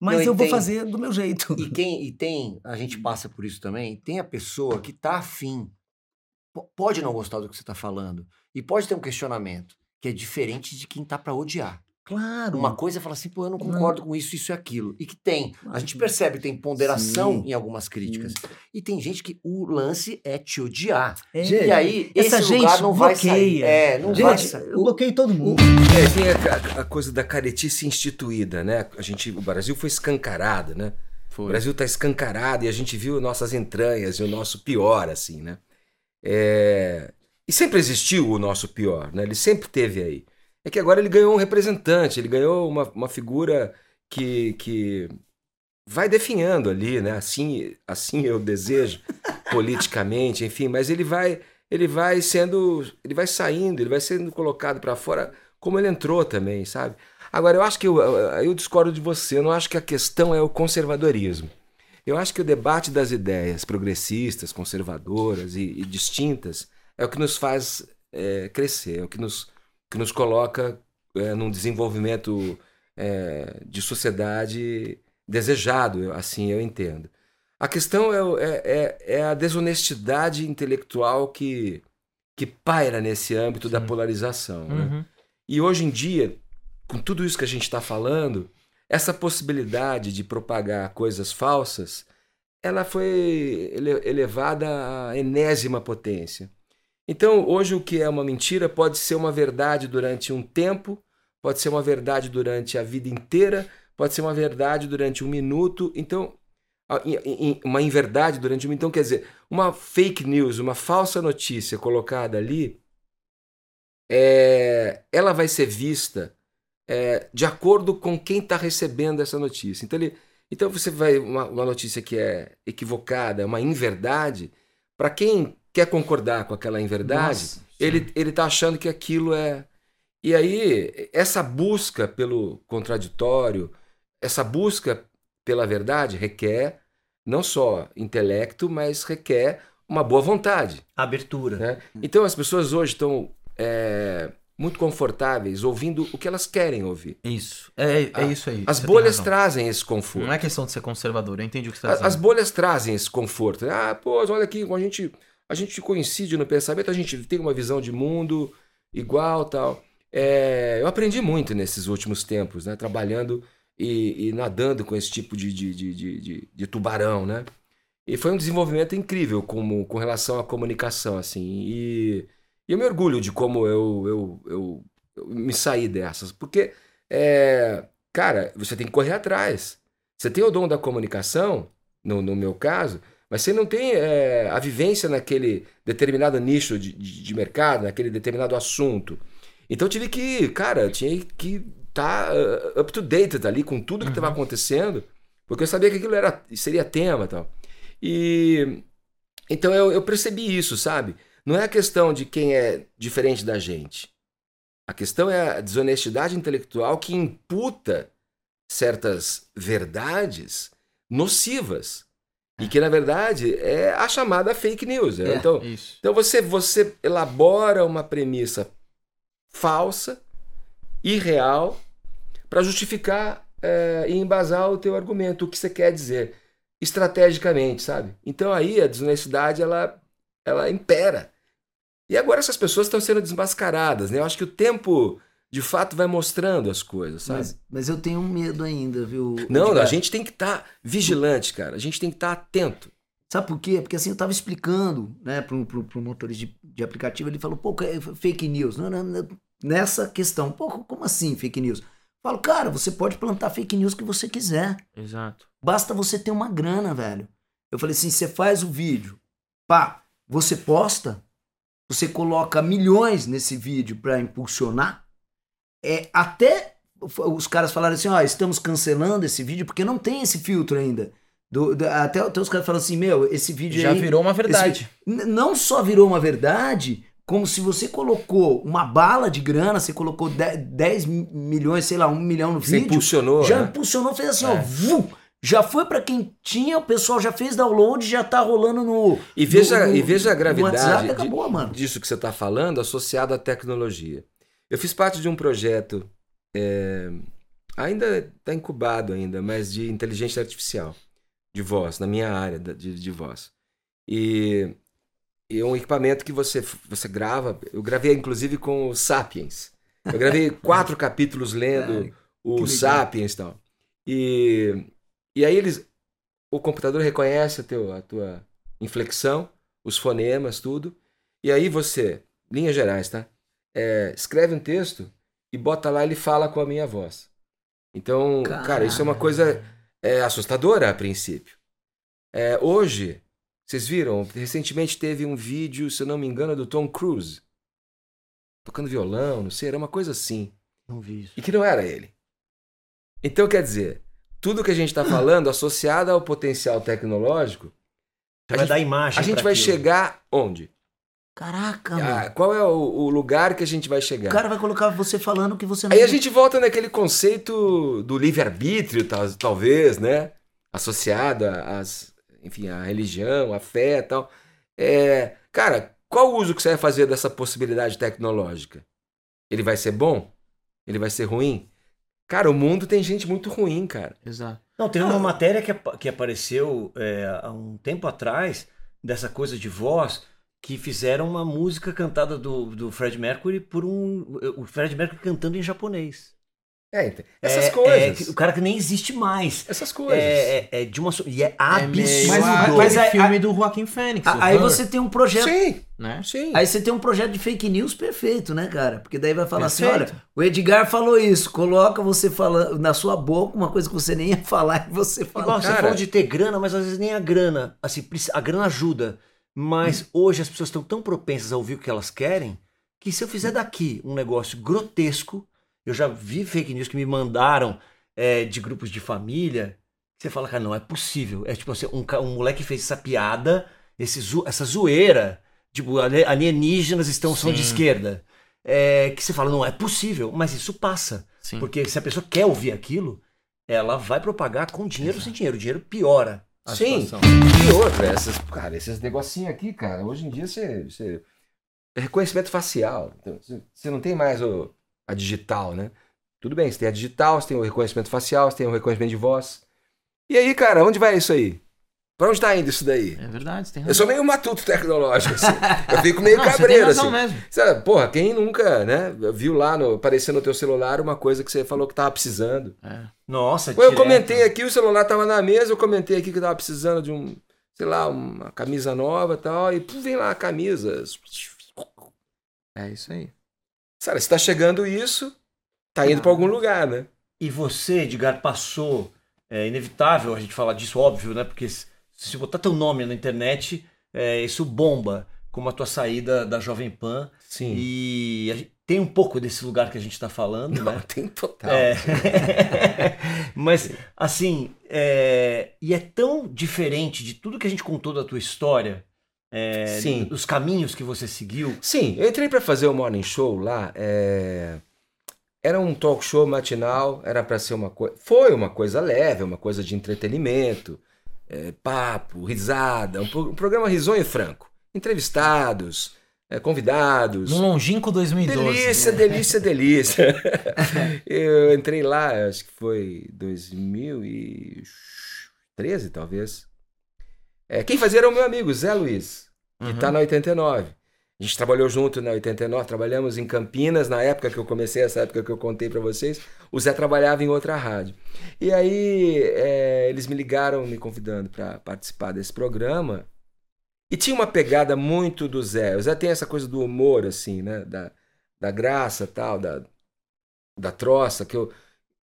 Mas Não, eu vou tem- fazer do meu jeito. E quem [LAUGHS] e tem, a gente passa por isso também, tem a pessoa que tá afim. po- Pode não gostar do que você tá falando. E pode ter um questionamento, que é diferente de quem tá para odiar. Claro. Uma coisa é falar assim, pô, eu não concordo com isso, isso e aquilo. E que tem. A gente percebe que tem ponderação Sim. em algumas críticas. E tem gente que o lance é te odiar. É. Gente, E aí, Essa esse gente lugar não vai sair. bloqueia. É, não Gente, vai sair. eu bloqueio todo mundo. É, tem a, a- coisa da caretice instituída, né? A gente, o Brasil foi escancarado, né? O Foi. Brasil tá escancarado e a gente viu nossas entranhas e o nosso pior, assim, né? É, E sempre existiu o nosso pior, né? Ele sempre teve aí. É que agora ele ganhou um representante, ele ganhou uma, uma figura que, que vai definhando ali, né? Assim, assim eu desejo [LAUGHS] politicamente, enfim, mas ele vai ele vai sendo, ele vai saindo, ele vai sendo colocado para fora como ele entrou também, sabe? Agora eu acho que eu, eu discordo de você, eu não acho que a questão é o conservadorismo. Eu acho que o debate das ideias progressistas, conservadoras e, e distintas é o que nos faz é, crescer, é o que nos, que nos coloca é, num desenvolvimento é, de sociedade desejado, eu- assim eu entendo. A questão é, é, é, é a desonestidade intelectual que, que paira nesse âmbito da polarização. né? Uhum. E hoje em dia, com tudo isso que a gente está falando, essa possibilidade de propagar coisas falsas, ela foi ele- elevada à enésima potência. Então, hoje o que é uma mentira pode ser uma verdade durante um tempo, pode ser uma verdade durante a vida inteira, pode ser uma verdade durante um minuto. Então, uma inverdade durante um minuto. Então, quer dizer, uma fake news, uma falsa notícia colocada ali, é, ela vai ser vista é, de acordo com quem está recebendo essa notícia. Então, ele, então você vai uma, uma notícia que é equivocada, uma inverdade, para quem quer concordar com aquela inverdade, Nossa, ele ele está achando que aquilo é. E aí essa busca pelo contraditório, essa busca pela verdade requer não só intelecto, mas requer uma boa vontade. Abertura. Né? Então as pessoas hoje estão é, muito confortáveis ouvindo o que elas querem ouvir. Isso. É, é A- isso aí. As bolhas trazem esse conforto. Não é questão de ser conservador, eu entendi o que você está dizendo. As bolhas trazem esse conforto. né? Ah, pô, olha aqui, a gente, a gente coincide no pensamento, a gente tem uma visão de mundo igual tal. É, eu aprendi muito nesses últimos tempos, né? Trabalhando e, e nadando com esse tipo de, de, de, de, de- tubarão, né? E foi um desenvolvimento incrível como, com relação à comunicação, assim. E, e eu me orgulho de como eu, eu, eu, eu me saí dessas. Porque, é, cara, você tem que correr atrás. Você tem o dom da comunicação, no, no meu caso, mas você não tem é, a vivência naquele determinado nicho de, de, de mercado, naquele determinado assunto. Então eu tive que, cara, eu tinha que estar up to date ali com tudo que estava acontecendo, porque eu sabia que aquilo era, seria tema e tal. E então eu, eu percebi isso, sabe? Não é a questão de quem é diferente da gente. A questão é a desonestidade intelectual que imputa certas verdades nocivas. E que, na verdade, é a chamada fake news. né? É, então, isso. então você, você elabora uma premissa falsa, irreal, para justificar é, e embasar o teu argumento, o que você quer dizer, estrategicamente, sabe? Então aí a desonestidade, ela, ela impera. E agora essas pessoas estão sendo desmascaradas, né? Eu acho que o tempo, de fato, vai mostrando as coisas, sabe? Mas, mas eu tenho um medo ainda, viu? Não, Edgar? a gente tem que estar vigilante, cara. A gente tem que estar atento. Sabe por quê? Porque assim, eu tava explicando, né, pro, pro, pro motorista de, de aplicativo, ele falou, pô, é fake news. Não, não, não, nessa questão, pô, como assim fake news? Eu falo, cara, você pode plantar fake news que você quiser. Exato. Basta você ter uma grana, velho. Eu falei assim, você faz o vídeo, pá, você posta, você coloca milhões nesse vídeo pra impulsionar, é até os caras falaram assim, ó, estamos cancelando esse vídeo porque não tem esse filtro ainda. Do- do- até, até os caras falam assim, meu, esse vídeo Já aí- virou uma verdade. não só virou uma verdade, como se você colocou uma bala de grana, você colocou 10, 10 milhões, sei lá, um milhão no Você vídeo. impulsionou, Já né? impulsionou, fez assim, É. ó, vum, já foi pra quem tinha, o pessoal já fez download, já tá rolando no. E veja, no- no- e veja a gravidade WhatsApp, acabou, mano. disso que você está falando associado à tecnologia. Eu fiz parte de um projeto, é, ainda está incubado ainda, mas de inteligência artificial, de voz, na minha área de, de voz. E, e é um equipamento que você, você grava, eu gravei inclusive com o Sapiens. Eu gravei [LAUGHS] quatro capítulos lendo o. Sapiens e tal. E, e aí eles, o computador reconhece a, teu, a tua inflexão, os fonemas, tudo. E aí você, linhas gerais, tá? É, escreve um texto e bota lá, ele fala com a minha voz. Então, cara, isso é uma coisa é, assustadora a princípio. É, hoje, Vocês viram? Recentemente teve um vídeo, se eu não me engano, do Tom Cruise. Tocando violão, não sei, era uma coisa assim. Não vi isso. E que não era ele. Então, quer dizer, tudo que a gente está falando, associado ao potencial tecnológico, Você a vai gente, dar imagem. a gente vai aquilo. chegar onde? Caraca, Ah, mano. qual é o, o lugar que a gente vai O chegar? cara vai colocar você falando que você não. Aí a gente volta naquele conceito do livre-arbítrio, tal- talvez, né? Associado às, enfim, à religião, à fé e tal. É, cara, qual o uso que você vai fazer dessa possibilidade tecnológica? Ele vai ser bom? Ele vai ser ruim? Cara, o mundo tem gente muito ruim, cara. Exato. Não, teve uma matéria que, que apareceu é, há um tempo atrás, dessa coisa de voz, que fizeram uma música cantada do, do Fred Mercury por um. O Fred Mercury cantando em japonês. É, ent- essas É- coisas. é o cara que nem existe mais. Essas coisas. É, é- é de uma. E é É meio absurdo. Mas- mas aí- filme do Joaquim Fênix. A- Aí você tem um projeto. Sim, Né? sim. Aí você tem um projeto de fake news perfeito, né, cara? Porque daí vai falar assim: Perfeito. olha, o Edgar falou isso, coloca você falando na sua boca uma coisa que você nem ia falar e você fala. Igual você Cara. falou de ter grana, mas às vezes nem a grana. Assim, a grana ajuda. Mas hoje as pessoas estão tão propensas a ouvir o que elas querem que se eu fizer daqui um negócio grotesco, eu já vi fake news que me mandaram é, de grupos de família. Você fala, cara, não é possível. É tipo assim, um, um moleque fez essa piada, esse essa zoeira. Tipo, alienígenas estão são de esquerda. É, que você fala, não é possível, mas isso passa. Sim. Porque se a pessoa quer ouvir aquilo, ela vai propagar com dinheiro ou sem dinheiro. O dinheiro piora a Sim. situação. E outra, essas, cara, esses negocinhos aqui, cara, hoje em dia você. você é reconhecimento facial. Então, você, não tem mais o, a digital, né? Tudo bem, você tem a digital, você tem o reconhecimento facial, você tem o reconhecimento de voz. E aí, cara, onde vai isso aí? Pra onde tá indo isso daí? É verdade, você tem razão. Eu sou meio matuto tecnológico, assim. Eu fico meio [LAUGHS] Não, você tem cabreiro, razão assim. mesmo. Sabe, porra, quem nunca, né, viu lá no, aparecendo no teu celular uma coisa que você falou que tava precisando? É. Nossa, Pô, eu comentei aqui, o celular tava na mesa, eu comentei aqui que eu tava precisando de um, sei lá, uma camisa nova e tal, e pô, vem lá a camisa. É isso aí. Sabe, se tá chegando isso, tá indo pra algum lugar, né? E você, Edgar, passou. É inevitável a gente falar disso, óbvio, né? Porque se botar teu nome na internet, é, isso bomba, como a tua saída da Jovem Pan. Sim. E tem um pouco desse lugar que a gente tá falando, Não, né? [LAUGHS] tem total. É. [LAUGHS] Mas, assim, é, e é tão diferente de tudo que a gente contou da tua história, é, Sim. dos caminhos que você seguiu. Sim, eu entrei pra fazer o morning show lá. é, Era um talk show matinal, era pra ser uma coisa. Foi uma coisa leve, uma coisa de entretenimento, é, papo, risada, um, pro- um programa risonho e franco. Entrevistados, é, convidados. No longínquo 2012. Delícia, delícia, delícia. [LAUGHS] eu entrei lá, acho que foi 2013, talvez. É, quem fazia era o meu amigo, Zé Luiz, que Uhum. tá na 89. A gente trabalhou junto na 89, trabalhamos em Campinas, na época que eu comecei, essa época que eu contei pra vocês. O Zé trabalhava em outra rádio. E aí é, eles me ligaram me convidando pra participar desse programa. E tinha uma pegada muito do Zé. O Zé tem essa coisa do humor, assim, né? Da, da graça tal, da, da troça, que eu,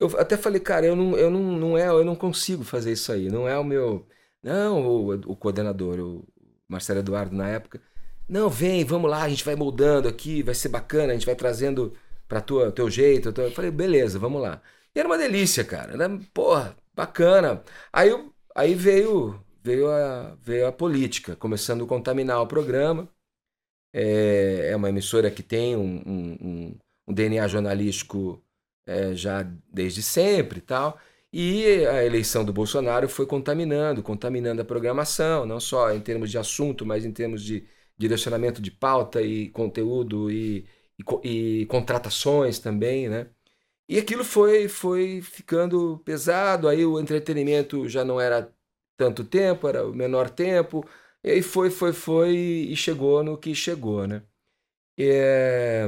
eu até falei, cara, eu não, eu não, não é, eu não consigo fazer isso aí. Não é o meu. Não, o, o coordenador, o Marcelo Eduardo, na época. Não, vem, vamos lá, a gente vai moldando aqui, vai ser bacana, a gente vai trazendo pra tua, teu jeito. Eu falei, beleza, vamos lá. E era uma delícia, cara. Era, porra, bacana. Aí, aí veio, veio, a, veio a política, começando a contaminar o programa. É, é uma emissora que tem um, um- um- um DNA jornalístico é, já desde sempre e tal. E a eleição do Bolsonaro foi contaminando, contaminando a programação, não só em termos de assunto, mas em termos de direcionamento de pauta e conteúdo e, e e contratações também, né? E aquilo foi, foi ficando pesado, aí o entretenimento já não era tanto tempo, era o menor tempo, e aí foi, foi, foi e chegou no que chegou, né? É,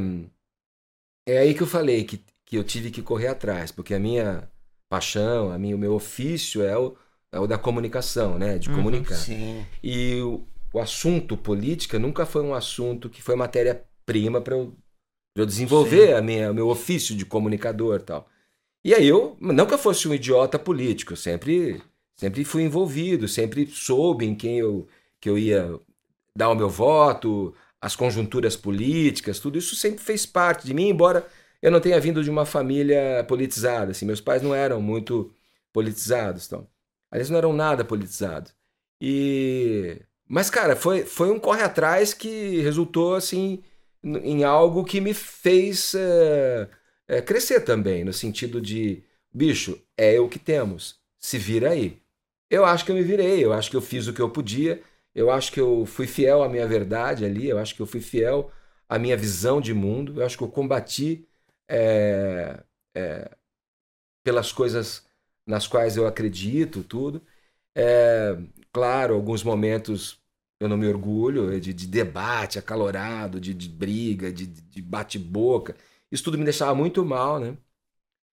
é aí que eu falei que, que eu tive que correr atrás, porque a minha paixão, a minha, o meu ofício é o, é o da comunicação, né? De Uhum, comunicar. Sim. E o, o assunto política nunca foi um assunto que foi matéria-prima para eu, eu desenvolver a minha, o meu ofício de comunicador e tal. E aí eu, não que eu fosse um idiota político, eu sempre, sempre fui envolvido, sempre soube em quem eu, que eu ia dar o meu voto, as conjunturas políticas, tudo isso sempre fez parte de mim, embora eu não tenha vindo de uma família politizada. Assim, meus pais não eram muito politizados, então. Aliás, não eram nada politizados. E mas cara, foi, foi um corre atrás que resultou assim em algo que me fez eh, eh, crescer também, no sentido de bicho, é o que temos, se vira aí. Eu acho que eu me virei, eu acho que eu fiz o que eu podia, eu acho que eu fui fiel à minha verdade ali, eu acho que eu fui fiel à minha visão de mundo, eu acho que eu combati é, é, pelas coisas nas quais eu acredito, tudo. É, claro, alguns momentos eu não me orgulho de, de debate acalorado, de, de briga, de, de bate-boca. Isso tudo me deixava muito mal, né?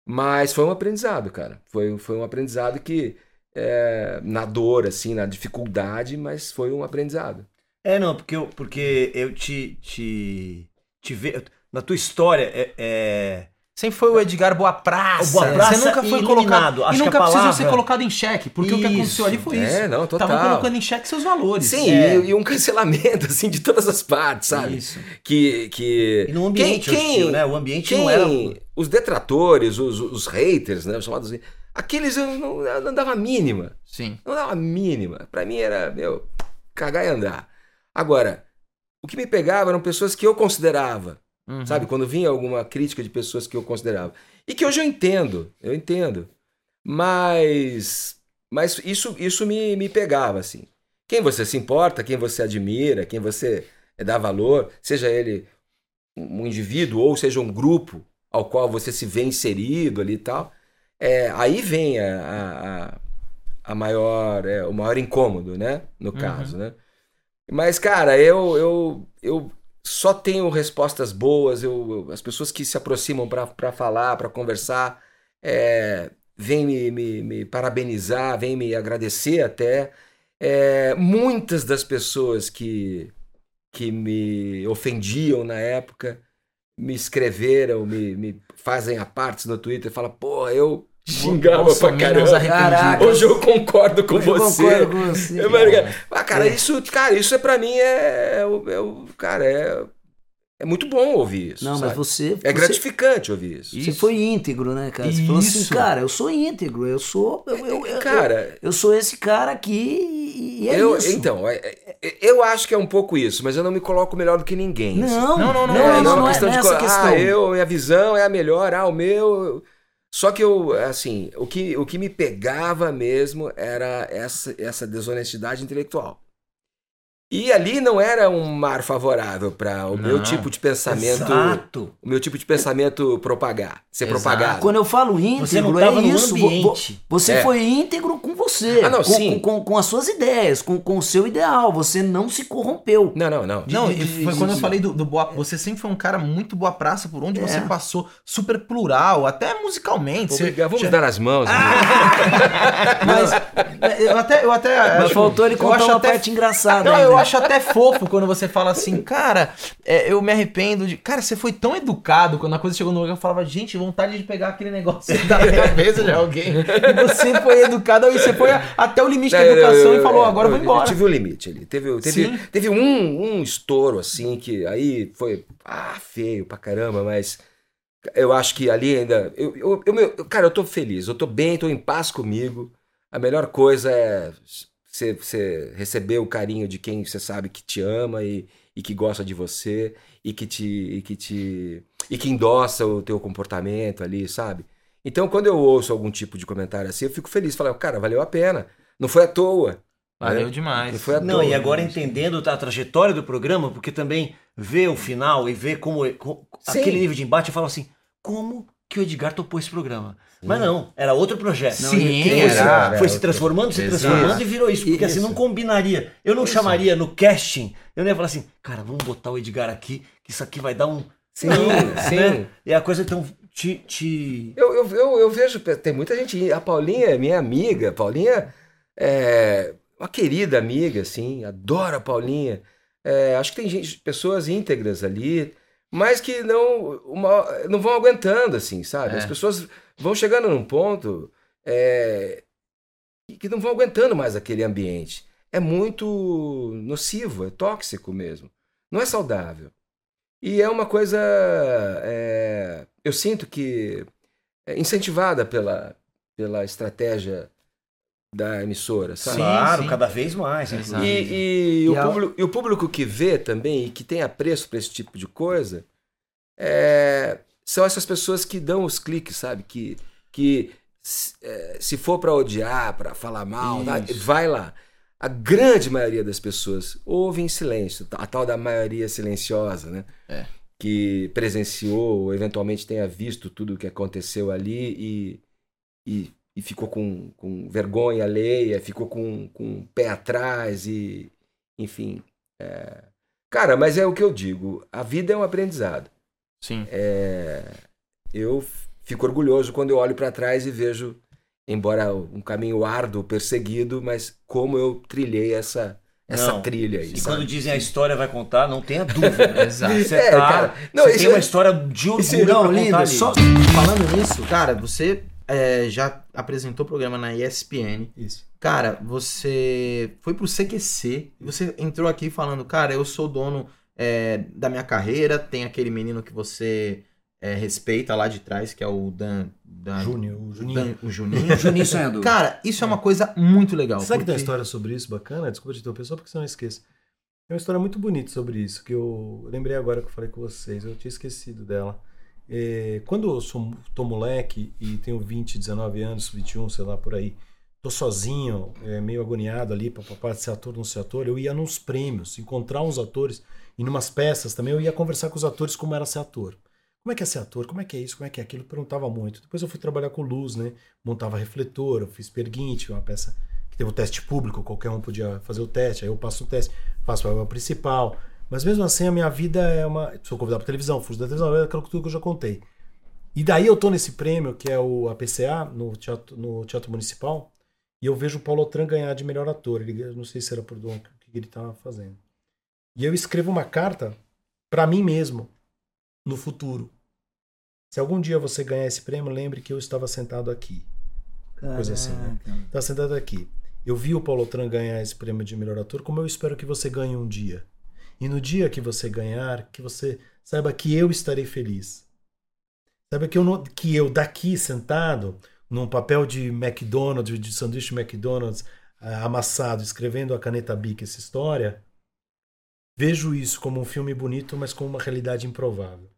Mas foi um aprendizado, cara. Foi, foi um aprendizado que, é, na dor, assim, na dificuldade, mas foi um aprendizado. É, não, porque eu, porque eu te, te, te ve... Na tua história, é, é- Sempre foi o Edgar Boa Praça. Boa Praça Você nunca foi colocado. Acho e que nunca a precisou palavra- ser colocado em xeque. Porque o que aconteceu ali foi isso. É, não, total. Tava colocando em xeque seus valores. Sim, É. e, e um cancelamento, [LAUGHS] assim, de todas as partes, sabe? Isso. Que, que... E num ambiente hostil, né? O ambiente quem, não era- Os detratores, os, os haters, né? Os chamados... Aqueles eu não, eu não dava mínima. Sim. Não dava mínima. Pra mim era, meu, cagar e andar. Agora, o que me pegava eram pessoas que eu considerava, Uhum. sabe? Quando vinha alguma crítica de pessoas que eu considerava. E que hoje eu entendo, eu entendo. Mas, mas isso, isso me, me pegava, assim. Quem você se importa, quem você admira, quem você dá valor, seja ele um indivíduo ou seja um grupo ao qual você se vê inserido ali e tal, é, aí vem a, a, a- maior, é, o maior incômodo, né? No caso, né? Mas, cara, eu, eu, eu só tenho respostas boas. Eu, eu- as pessoas que se aproximam para falar, para conversar, é, vêm me, me, me parabenizar, vêm me agradecer até. É, muitas das pessoas que, que me ofendiam na época me escreveram, me, me fazem a partes no Twitter, falam, pô, eu xingava pra caramba. arrependidos. Hoje eu concordo com Hoje eu você. concordo com você, Eu- cara. Ah, cara, É. isso, cara, isso é para mim é, é, o- é cara, é, é muito bom ouvir isso. Não, mas sabe? você- é você- gratificante ouvir isso. Você foi íntegro, né, cara? Você falou assim, Isso. cara, eu sou íntegro, eu sou. Eu, eu- eu- Cara- eu, eu sou esse cara aqui e é eu, isso. Então, é- é- eu acho que é um pouco isso, mas eu não me coloco melhor do que ninguém. Não, assim. não, não, não, É, não, não, uma é questão de nessa co- questão. Ah, eu, minha visão é a melhor, ah, o meu. Só que eu, assim, o que, o que me pegava mesmo era essa, essa desonestidade intelectual. E ali não era um mar favorável para o meu Não. tipo de pensamento. Exato. O meu tipo de pensamento propagar, ser Exato. propagado. Quando eu falo íntegro, Você não é isso. ambiente. Você É. foi íntegro com você. Ah, não, com, sim. Com, com- com as suas ideias, com, com o seu ideal. Você não se corrompeu. Não, não, não. Não, de- de- foi de- quando eu de- falei do, do boa. Você sempre foi um cara muito boa praça por onde É. você passou. Super plural, até musicalmente. Você- Obrigado. Vamos já- dar as mãos. [LAUGHS] Mas eu até. Eu até Mas acho- faltou ele contar uma até- parte engraçada. Não, ainda. eu acho até fofo quando você fala assim, cara, é, eu me arrependo de. Cara, você foi tão educado quando a coisa chegou no lugar, eu falava, gente, vontade de pegar aquele negócio [LAUGHS] da cabeça de alguém. E você foi educado, aí você foi até o limite da Não, educação eu- e falou, agora eu vou embora. Eu tive um limite ali. Teve, teve, Sim. teve um, um estouro, assim, que aí foi ah, feio pra caramba, mas eu acho que ali ainda. Eu, eu, eu- meu- cara, eu tô feliz, eu tô bem, tô em paz comigo. A melhor coisa é você, você receber o carinho de quem você sabe que te ama e, e que gosta de você e que te. E que te. E que endossa o teu comportamento ali, sabe? Então, quando eu ouço algum tipo de comentário assim, eu fico feliz. Falo, cara, valeu a pena. Não foi à toa. Valeu né? demais. Não foi à Não, toa. e agora entendendo a trajetória do programa, porque também ver o final e ver como, co- Sim. aquele nível de embate, eu falo assim, como que o Edgar topou esse programa? Mas não, era outro projeto. Sim, foi, era, se- era foi se transformando, se Exato. transformando e virou isso. Porque assim Isso. não combinaria. Eu não chamaria no casting, eu não ia falar assim, cara, vamos botar o Edgar aqui, que isso aqui vai dar um. Sim, Não, sim. né? E a coisa então te. te... Eu, eu, eu, eu vejo, tem muita gente. A Paulinha é minha amiga. A Paulinha é uma querida amiga, assim. Adoro a Paulinha. É, acho que tem gente, pessoas íntegras ali, mas que não, uma- não vão aguentando, assim, sabe? É. As pessoas vão chegando num ponto é, que não vão aguentando mais aquele ambiente. é muito nocivo, é tóxico mesmo. Não é saudável. E é uma coisa, é, eu sinto que é incentivada pela, pela estratégia da emissora, sabe? Claro, cada vez mais. Exato. inclusive. E, e o E a- público, e o público que vê também e que tem apreço para esse tipo de coisa é, são essas pessoas que dão os cliques, sabe? Que, que se- é, se for para odiar, para falar mal, tá? vai lá. A grande maioria das pessoas ouve em silêncio, a tal da maioria silenciosa, né? É. Que presenciou, ou eventualmente tenha visto tudo o que aconteceu ali e, e, e ficou com, com vergonha alheia, ficou com, com o pé atrás e, enfim. é. Cara, mas é o que eu digo, a vida é um aprendizado. Sim. É, eu fico orgulhoso quando eu olho para trás e vejo, embora um caminho árduo, perseguido, mas como eu trilhei essa, essa Não. trilha aí. E sabe? quando dizem a história vai contar, não tenha dúvida. [LAUGHS] Exato. Você, É, tá, cara. Não, tem uma é- história de orgulho Não, lindo, ali. só falando nisso, cara, você é, já apresentou o programa na ESPN. Isso. Cara, você foi pro CQC e você entrou aqui falando, cara, eu sou dono é, da minha carreira, tem aquele menino que você é, respeita lá de trás, que é o Dan... Dan Júnior, o Juninho. Dan- o Juninho. [LAUGHS] Juninho Sonhador. Cara, isso é uma coisa muito legal. Sabe que tem uma porque- história sobre isso bacana? Desculpa te interromper, só porque você não esqueça. Tem uma história muito bonita sobre isso, que eu lembrei agora que eu falei com vocês, eu tinha esquecido dela. É, quando eu sou, tô moleque e tenho 20, 19 anos, 21, sei lá, por aí, tô sozinho, é, meio agoniado ali, para ser ator, não ser ator, eu ia nos prêmios, encontrar uns atores, e numas peças também, eu ia conversar com os atores como era ser ator. Como é que é ser ator? Como é que é isso? Como é que é aquilo? Eu perguntava muito. Depois eu fui trabalhar com luz, né? Montava refletor, eu fiz Perguinte, uma peça que teve o teste público, qualquer um podia fazer o teste, aí eu passo o teste, faço o papel principal. Mas mesmo assim, a minha vida é uma. Sou convidado para televisão, fujo da televisão, é aquilo tudo que eu já contei. E daí eu tô nesse prêmio, que é o APCA, no Teatro, no teatro Municipal, e eu vejo o Paulo Otran ganhar de melhor ator. Ele, não sei se era por dom, o que ele estava fazendo. E eu escrevo uma carta para mim mesmo, no futuro. Se algum dia você ganhar esse prêmio, lembre que eu estava sentado aqui. Coisa assim, né? Tá sentado aqui. Eu vi o Paulo Tran ganhar esse prêmio de melhor ator, como eu espero que você ganhe um dia. E no dia que você ganhar, que você saiba que eu estarei feliz. Saiba que eu, não- que eu daqui sentado, num papel de McDonald's, de sanduíche McDonald's, ah, amassado, escrevendo a caneta Bic essa história, vejo isso como um filme bonito, mas com uma realidade improvável.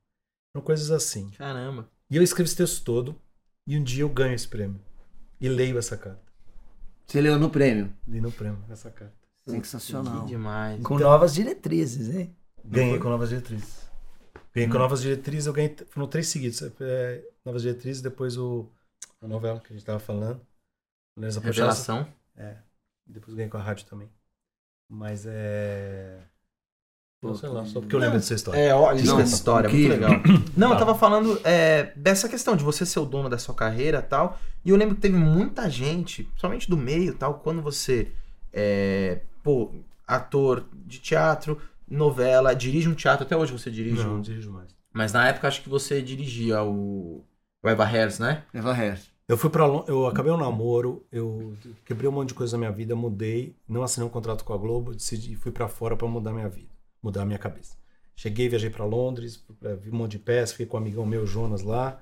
São coisas assim. Caramba. E eu escrevo esse texto todo, e um dia eu ganho esse prêmio. E leio essa carta. Você leu no prêmio. Li no prêmio essa carta. Sensacional. Que demais. Com novas diretrizes, hein? Ganhei com novas diretrizes. Ganhei com novas diretrizes, eu ganhei. Foram três seguidos. É, novas diretrizes, depois o, a novela que a gente tava falando. Mulheres Apaixonadas. Revelação. É. Depois ganhei com a rádio também. Mas é. Não sei lá, só porque eu lembro dessa história. É, olha, Não, essa história, muito incrível. legal. [COUGHS] Não, eu tava falando é, dessa questão de você ser o dono da sua carreira e tal. E eu lembro que teve muita gente, principalmente do meio e tal, quando você é, pô, ator de teatro, novela, dirige um teatro, até hoje você dirige Não, um. não dirijo mais. Mas na época acho que você dirigia o. O Eva Harris, né? Eva Harris. Eu fui para eu acabei o namoro, eu quebrei um monte de coisa na minha vida, mudei, não assinei um contrato com a Globo, decidi fui para fora para mudar minha vida, mudar a minha cabeça. Cheguei, viajei para Londres, vi um monte de peças, fiquei com um amigão meu, Jonas, lá.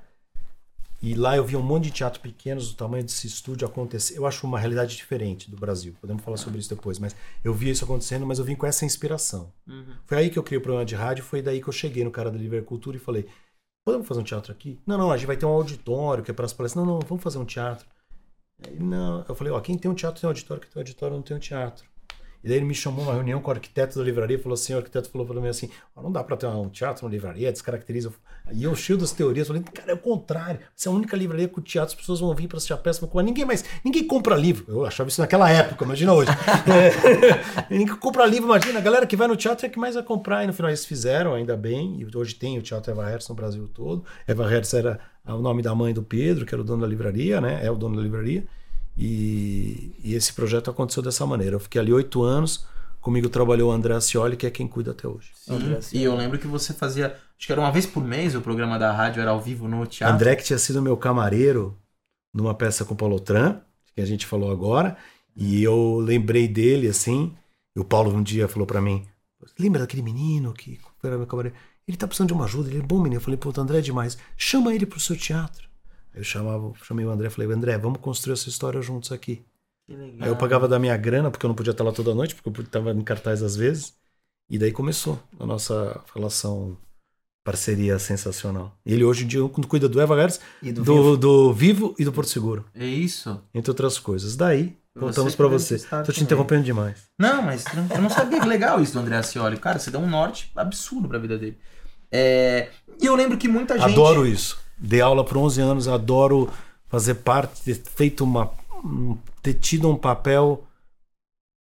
E lá eu vi um monte de teatro pequenos do tamanho desse estúdio acontecer. Eu acho uma realidade diferente do Brasil. Podemos falar sobre isso depois, mas eu vi isso acontecendo, mas eu vim com essa inspiração. Foi aí que eu criei o programa de rádio, foi daí que eu cheguei no cara da Livre Cultura e falei: podemos fazer um teatro aqui? Não, não, a gente vai ter um auditório que é para as palestras. Não, não, vamos fazer um teatro. Aí, não, eu falei: ó, quem tem um teatro tem um auditório, quem tem um auditório não tem um teatro. E daí ele me chamou numa reunião com o arquiteto da livraria e falou assim: o arquiteto falou para mim assim: ó, não dá para ter um teatro, uma livraria, descaracteriza. E eu, cheio das teorias, falei: cara, é o contrário. Essa é a única livraria com teatro, as pessoas vão vir para assistir a peça, mas ninguém mais, ninguém compra livro. Eu achava isso naquela época, imagina hoje. [LAUGHS] É, ninguém compra livro, imagina. A galera que vai no teatro é que mais vai comprar. E no final eles fizeram, ainda bem. E hoje tem o Teatro Eva Hertz no Brasil todo. Eva Hertz era o nome da mãe do Pedro, que era o dono da livraria, né? É o dono da livraria. E, e esse projeto aconteceu dessa maneira. Eu fiquei ali oito anos. Comigo trabalhou o André Ascioli, que é quem cuida até hoje. Sim. E eu lembro que você fazia. Acho que era uma vez por mês o programa da rádio, era ao vivo no teatro. André que tinha sido meu camareiro numa peça com o Paulo Tran, que a gente falou agora. E eu lembrei dele assim. E o Paulo um dia falou pra mim: Lembra daquele menino que era meu camarim? Ele tá precisando de uma ajuda, ele é bom menino. Eu falei: Pô, o André é demais. Chama ele pro seu teatro. Eu chamava, chamei o André e falei: André, vamos construir essa história juntos aqui. Que legal. Aí eu pagava da minha grana, porque eu não podia estar lá toda noite, porque eu estava em cartaz às vezes. E daí começou a nossa relação, parceria sensacional. E ele hoje em dia cuida do Eva Gars, E do do, Vivo. do Vivo e do Porto Seguro, É isso? entre outras coisas. Daí, voltamos para você. estar Tô te também. interrompendo demais. Não, mas eu não sabia que legal isso do André Ascioli. Cara, você dá um norte absurdo pra vida dele. É, E eu lembro que muita gente. Adoro isso. Dei aula por 11 anos, adoro fazer parte, ter feito uma. um- ter tido um papel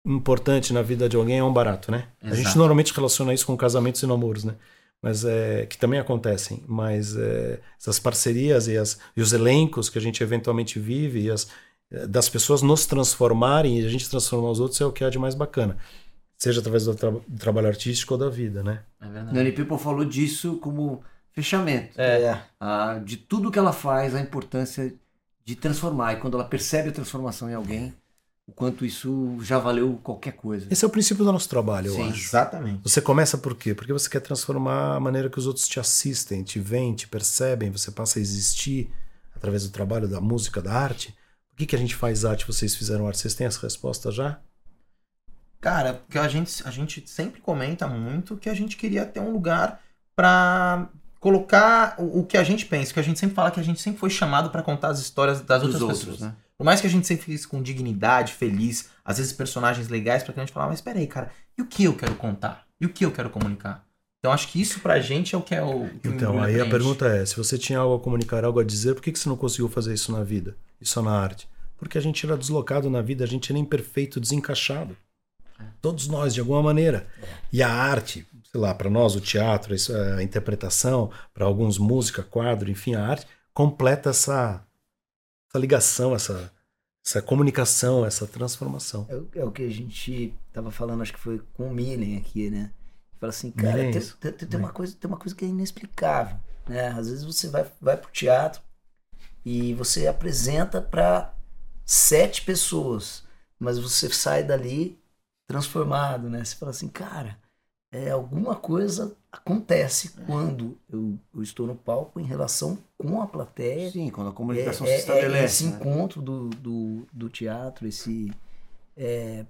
importante na vida de alguém é um barato, né? A gente Exato. normalmente relaciona isso com casamentos e namoros, né? Mas é, que também acontecem. Mas é, essas parcerias e, as, e os elencos que a gente eventualmente vive e as, é, das pessoas nos transformarem e a gente transformar os outros é o que há de mais bacana. Seja através do, tra- do trabalho artístico ou da vida, né? É verdade. Nani People falou disso como fechamento. É. Ah, de tudo que ela faz, a importância de transformar. E quando ela percebe a transformação em alguém, o quanto isso já valeu qualquer coisa. Esse é o princípio do nosso trabalho, eu Sim, acho. Exatamente. Você começa por quê? Porque você quer transformar a maneira que os outros te assistem, te veem, te percebem, você passa a existir através do trabalho, da música, da arte. Por que, que a gente faz arte? Vocês fizeram arte? Vocês têm essa resposta já? Cara, porque a gente, a gente sempre comenta muito que a gente queria ter um lugar pra colocar o, o que a gente pensa, que a gente sempre fala que a gente sempre foi chamado pra contar as histórias das Dos outras outros, pessoas. né? Por mais que a gente sempre fiz com dignidade, feliz, às vezes personagens legais, pra que a gente falar, mas peraí, cara, e o que eu quero contar? E o que eu quero comunicar? Então acho que isso pra gente é o que é o. que Então, aí a pergunta é: se você tinha algo a comunicar, algo a dizer, por que, que você não conseguiu fazer isso na vida? E só na arte? Porque a gente era deslocado na vida, a gente era imperfeito, desencaixado. Todos nós, de alguma maneira. E a arte, sei lá, para nós, o teatro, isso, a interpretação, para alguns, música, quadro, enfim, a arte, completa essa, essa ligação, essa, essa comunicação, essa transformação. É, o- é o que a gente tava falando, acho que foi com o Milen aqui, né? Fala assim, cara, Milen, tem, tem- tem uma coisa, tem uma coisa que é inexplicável, né? Às vezes você vai, vai pro teatro e você apresenta para sete pessoas, mas você sai dali transformado, né? Você fala assim, cara, é, alguma coisa acontece quando eu, eu estou no palco em relação com a plateia. Sim, quando a comunicação É- se é- estabelece. É esse né? encontro do, do, do teatro, esse. É,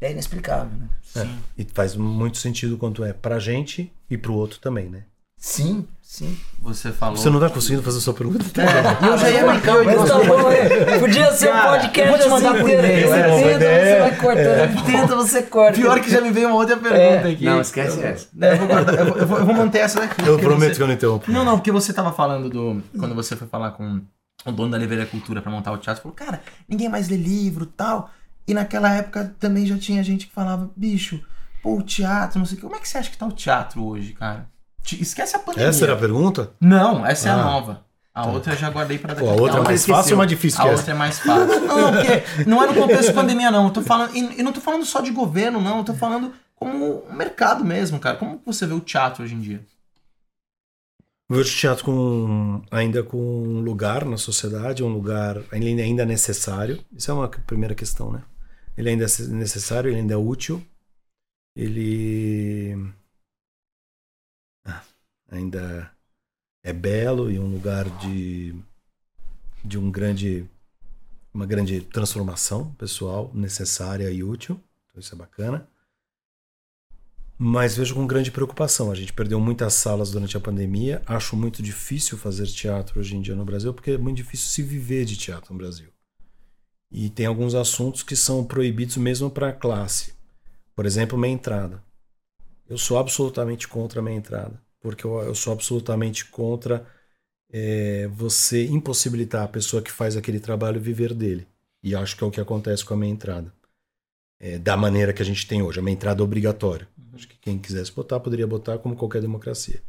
é inexplicável, né? É, e faz muito sentido quanto é pra gente e pro outro também, né? Sim, sim. Você falou. Você não tá conseguindo fazer a sua pergunta? É, eu já ia brincar Mas tá bom, é. Podia ser um podcast eu vou te mandar assim por inteiro. e-mail, Você é, tenta, você vai cortando. Tenta, você corta. Pior que já me veio uma outra pergunta aqui. Não, esquece essa. É, eu, vou guardar- eu vou- eu vou, eu vou manter essa daqui. Eu prometo você- que eu não interrompo. Não, não, porque você tava falando do. Quando você foi falar com o dono da Livraria Cultura pra montar o teatro, você falou, cara, ninguém mais lê livro tal. E naquela época também já tinha gente que falava, bicho, pô, o teatro, não sei o que. Como é que você acha que tá o teatro hoje, cara? Esquece a pandemia. Essa era a pergunta? Não, essa é a Ah. nova. A outra eu já guardei pra daqui Pô, a outra é mais fácil ou mais difícil A outra é mais fácil. [LAUGHS] Não, porque não é no contexto de pandemia, não. Eu tô falando, e, não tô falando só de governo, não. Eu tô falando como um mercado mesmo, cara. Como você vê o teatro hoje em dia? Vejo o teatro com, ainda com um lugar na sociedade, um lugar ainda necessário. Isso é uma primeira questão, né? Ele ainda é necessário, ele ainda é útil. Ele ah, ainda é belo e um lugar de, de um grande, uma grande transformação pessoal necessária e útil. Então isso é bacana. Mas vejo com grande preocupação. A gente perdeu muitas salas durante a pandemia. Acho muito difícil fazer teatro hoje em dia no Brasil, porque é muito difícil se viver de teatro no Brasil. E tem alguns assuntos que são proibidos mesmo para a classe. Por exemplo, meia entrada. Eu sou absolutamente contra a meia entrada, porque eu, eu sou absolutamente contra é, você impossibilitar a pessoa que faz aquele trabalho viver dele. E acho que é o que acontece com a meia entrada. É, da maneira que a gente tem hoje, a meia entrada obrigatória. Acho que quem quisesse botar, poderia botar como qualquer democracia.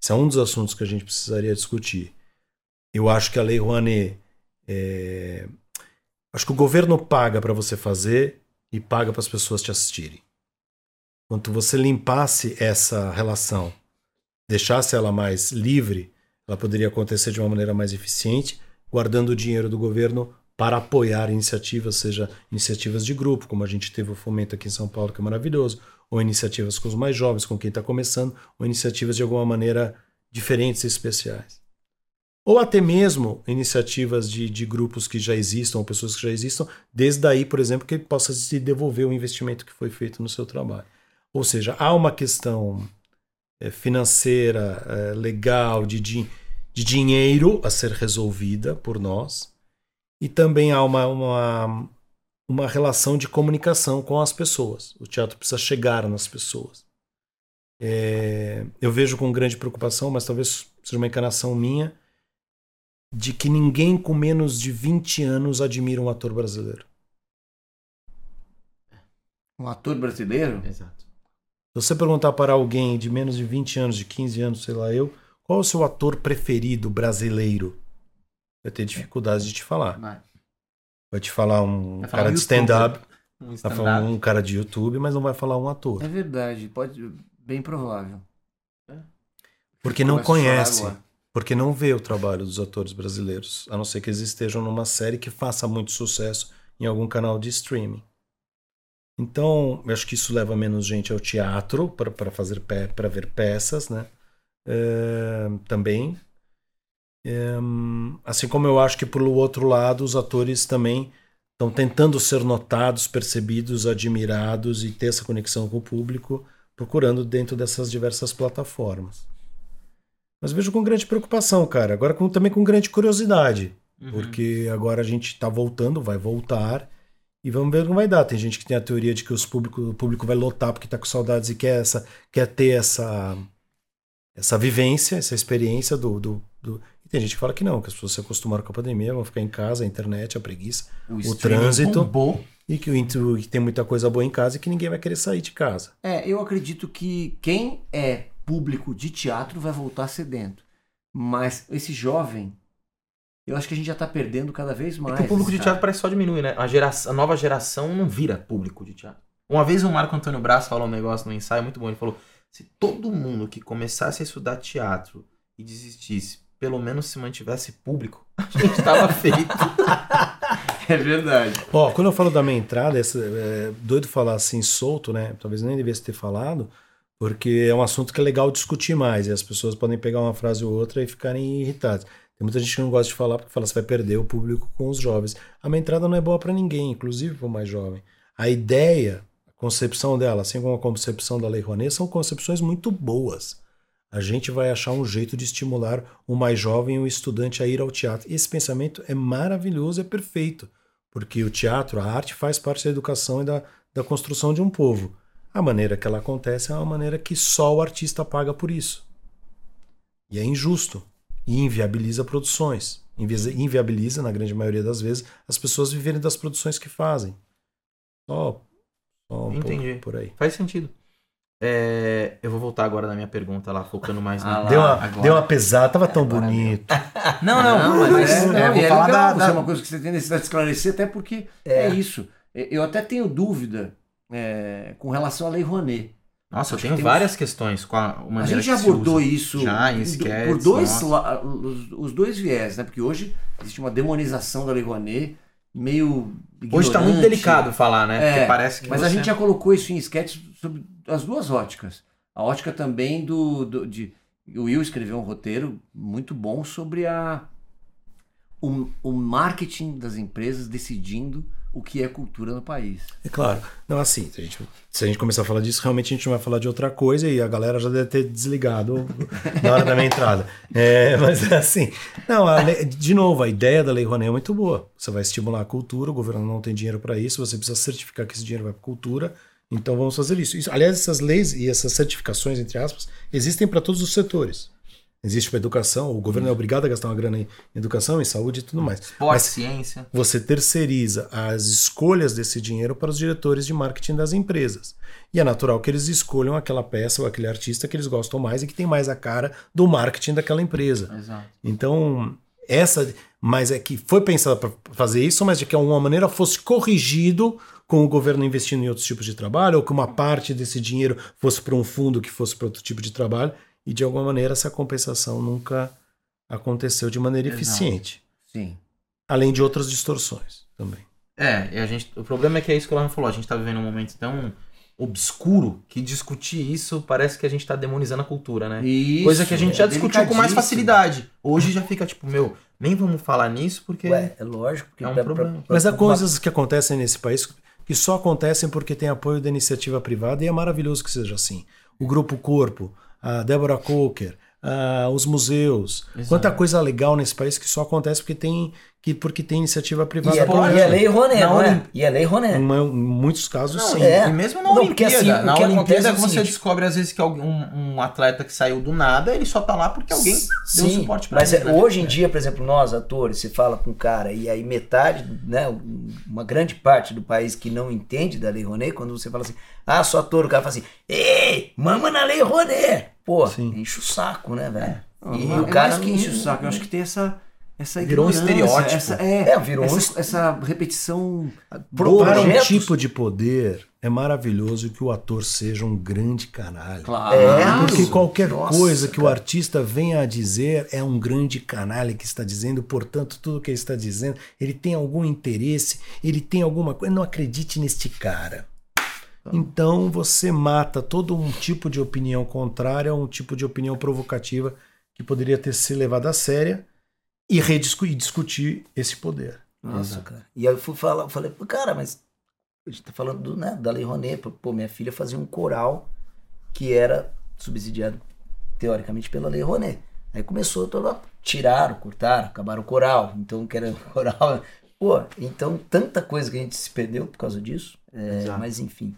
Esse é um dos assuntos que a gente precisaria discutir. Eu acho que a Lei Rouanet. é, Acho que o governo paga para você fazer e paga para as pessoas te assistirem. Quanto você limpasse essa relação, deixasse ela mais livre, ela poderia acontecer de uma maneira mais eficiente, guardando o dinheiro do governo para apoiar iniciativas, seja iniciativas de grupo, como a gente teve o Fomento aqui em São Paulo, que é maravilhoso, ou iniciativas com os mais jovens, com quem está começando, ou iniciativas de alguma maneira diferentes e especiais. Ou até mesmo iniciativas de, de grupos que já existam, ou pessoas que já existam, desde aí, por exemplo, que possa se devolver o investimento que foi feito no seu trabalho. Ou seja, há uma questão financeira, é, legal, de, de, de dinheiro a ser resolvida por nós, e também há uma, uma, uma relação de comunicação com as pessoas. O teatro precisa chegar nas pessoas. É, eu vejo com grande preocupação, mas talvez seja uma encanação minha, de que ninguém com menos de 20 anos admira um ator brasileiro. Um ator brasileiro? Exato. Se você perguntar para alguém de menos de 20 anos, de 15 anos, sei lá eu, qual é o seu ator preferido brasileiro? Vai ter dificuldade de te falar. Vai. Te falar um falar cara um de stand-up, Um falar um cara de YouTube, mas não vai falar um ator. É verdade, pode, bem provável. Porque não conhece. Porque não vê o trabalho dos atores brasileiros, a não ser que eles estejam numa série que faça muito sucesso em algum canal de streaming. Então, eu acho que isso leva menos gente ao teatro para fazer para ver peças, né? É, também. É, assim como eu acho que pelo outro lado os atores também estão tentando ser notados, percebidos, admirados e ter essa conexão com o público, procurando dentro dessas diversas plataformas. Mas vejo com grande preocupação, cara. Agora com- também com grande curiosidade. Uhum. Porque agora a gente tá voltando, vai voltar. E vamos ver como vai dar. Tem gente que tem a teoria de que os público, o público vai lotar porque tá com saudades e quer, essa, quer ter essa, essa vivência, essa experiência do, do, do- E tem gente que fala que não, que as pessoas se acostumaram com a pandemia, vão ficar em casa, a internet, a preguiça, O o, trânsito. bombou. E que, que tem muita coisa boa em casa e que ninguém vai querer sair de casa. É, eu acredito que quem é público de teatro vai voltar sedento. Mas esse jovem, eu acho que a gente já tá perdendo cada vez É mais. que o público de cara. teatro parece só diminuir, né? A, geração, a nova geração não vira público de teatro. Uma vez o Marco Antônio Braz falou um negócio no ensaio muito bom. Ele falou: se todo mundo que começasse a estudar teatro e desistisse, pelo menos se mantivesse público, [LAUGHS] a gente tava feito. [LAUGHS] É verdade. Ó, quando eu falo da minha entrada, essa- é doido falar assim solto, né? Talvez nem devesse ter falado, porque é um assunto que é legal discutir mais e as pessoas podem pegar uma frase ou outra e ficarem irritadas. Tem muita gente que não gosta de falar porque fala que vai perder o público com os jovens. A minha entrada não é boa para ninguém, inclusive para o mais jovem. A ideia, a concepção dela, assim como a concepção da Lei Rouanet, são concepções muito boas. A gente vai achar um jeito de estimular o mais jovem, o estudante, a ir ao teatro. Esse pensamento é maravilhoso, é perfeito, porque o teatro, a arte, faz parte da educação e da, da construção de um povo. A maneira que ela acontece é uma maneira que só o artista paga por isso. E é injusto. E inviabiliza produções. Invi- Inviabiliza, na grande maioria das vezes, as pessoas viverem das produções que fazem. Só, só um Entendi. pouco por aí. Faz sentido. É, eu vou voltar agora na minha pergunta lá, focando mais Ah na. Deu uma, deu uma pesada, tava tão bonito. [LAUGHS] Não, não, mas, mas é, é, é, vou é falar legal, da- é uma coisa que você tem necessidade de esclarecer, até porque é, isso. Eu até tenho dúvida é, com relação à Lei Rouanet. Nossa, eu Acho que tenho tem várias questões com a A maneira gente já que abordou isso já em sketches, por dois la- os, dois viés, né? Porque hoje existe uma demonização da Lei Rouanet meio Hoje tá muito ignorante. delicado falar, né? É, Porque parece que mas a você- gente já colocou isso em sketches sobre as duas óticas. A ótica também do, do- de o Will escreveu um roteiro muito bom sobre a o, o marketing das empresas decidindo o que é cultura no país. É claro. Não, assim, se a, gente, se a gente começar a falar disso, realmente a gente vai falar de outra coisa e a galera já deve ter desligado na hora da minha entrada. [LAUGHS] É, mas assim, não, lei- de novo, a ideia da Lei Rouanet é muito boa. Você vai estimular a cultura, o governo não tem dinheiro para isso, você precisa certificar que esse dinheiro vai para cultura, então vamos fazer isso. isso. Aliás, essas leis e essas certificações, entre aspas, existem para todos os setores. Existe para educação, o governo é obrigado a gastar uma grana em educação, em saúde e tudo mais. Esporte, Mas ciência. Você terceiriza as escolhas desse dinheiro para os diretores de marketing das empresas. E é natural que eles escolham aquela peça ou aquele artista que eles gostam mais e que tem mais a cara do marketing daquela empresa. Exato. Então, essa. Mas é que foi pensada para fazer isso, mas de que alguma maneira fosse corrigido com o governo investindo em outros tipos de trabalho, ou que uma parte desse dinheiro fosse para um fundo que fosse para outro tipo de trabalho, e de alguma maneira essa compensação nunca aconteceu de maneira Exato. eficiente. Sim. Além de outras distorções também. É, e a gente, o problema é que é isso que o Larry falou. A gente tá vivendo um momento tão obscuro que discutir isso parece que a gente tá demonizando a cultura, né? Isso, Coisa que a gente é já discutiu com mais facilidade. Hoje já fica tipo, meu, nem vamos falar nisso porque Ué, é lógico que é um pra- problema. pra- Mas há coisas que acontecem nesse país que só acontecem porque tem apoio da iniciativa privada e é maravilhoso que seja assim. O Grupo Corpo, a Débora Coker, a- os museus. Exato. Quanta coisa legal nesse país que só acontece porque tem, que, porque tem iniciativa privada. E é, apoiando. e é lei Roné, não é? Olim- E é lei Roné. Em, muitos casos, Não, sim. é. E mesmo na Não, Olimpíada, assim, na Olimpíada é você descobre às vezes que alguém, um, atleta que saiu do nada, ele só tá lá porque alguém deu Sim, suporte pra mas ele. é, né? hoje em dia, por exemplo, nós atores, se fala com um cara e aí metade, né, uma grande parte do país que não entende da Lei Rouanet, quando você fala assim, ah, sou ator, o cara fala assim, ei, mama na Lei Rouanet. Pô, Sim. enche o saco, né, velho? Não, E não, o é cara que enche o saco. Eu acho que tem essa. Essa Virou um estereótipo. Essa, é, É, virou um essa, essa repetição. Para um tipo de poder, é maravilhoso que o ator seja um grande canalha. Claro. É, Porque qualquer Nossa, coisa que o cara. artista venha a dizer é um grande canalha que está dizendo, portanto, tudo que ele está dizendo, ele tem algum interesse, ele tem alguma coisa. Não acredite neste cara. Então você mata todo um tipo de opinião contrária, um tipo de opinião provocativa que poderia ter se levado a séria e rediscu- e discutir esse poder. Nossa, cara. E aí eu fui falar, eu falei, cara, mas a gente tá falando do, né, da Lei Rouanet. Pô, minha filha fazia um coral que era subsidiado teoricamente pela Lei Rouanet. Aí começou toda tiraram, cortaram, acabaram o coral. Então que era [LAUGHS] coral. Pô, então tanta coisa que a gente se perdeu por causa disso. É, mas enfim.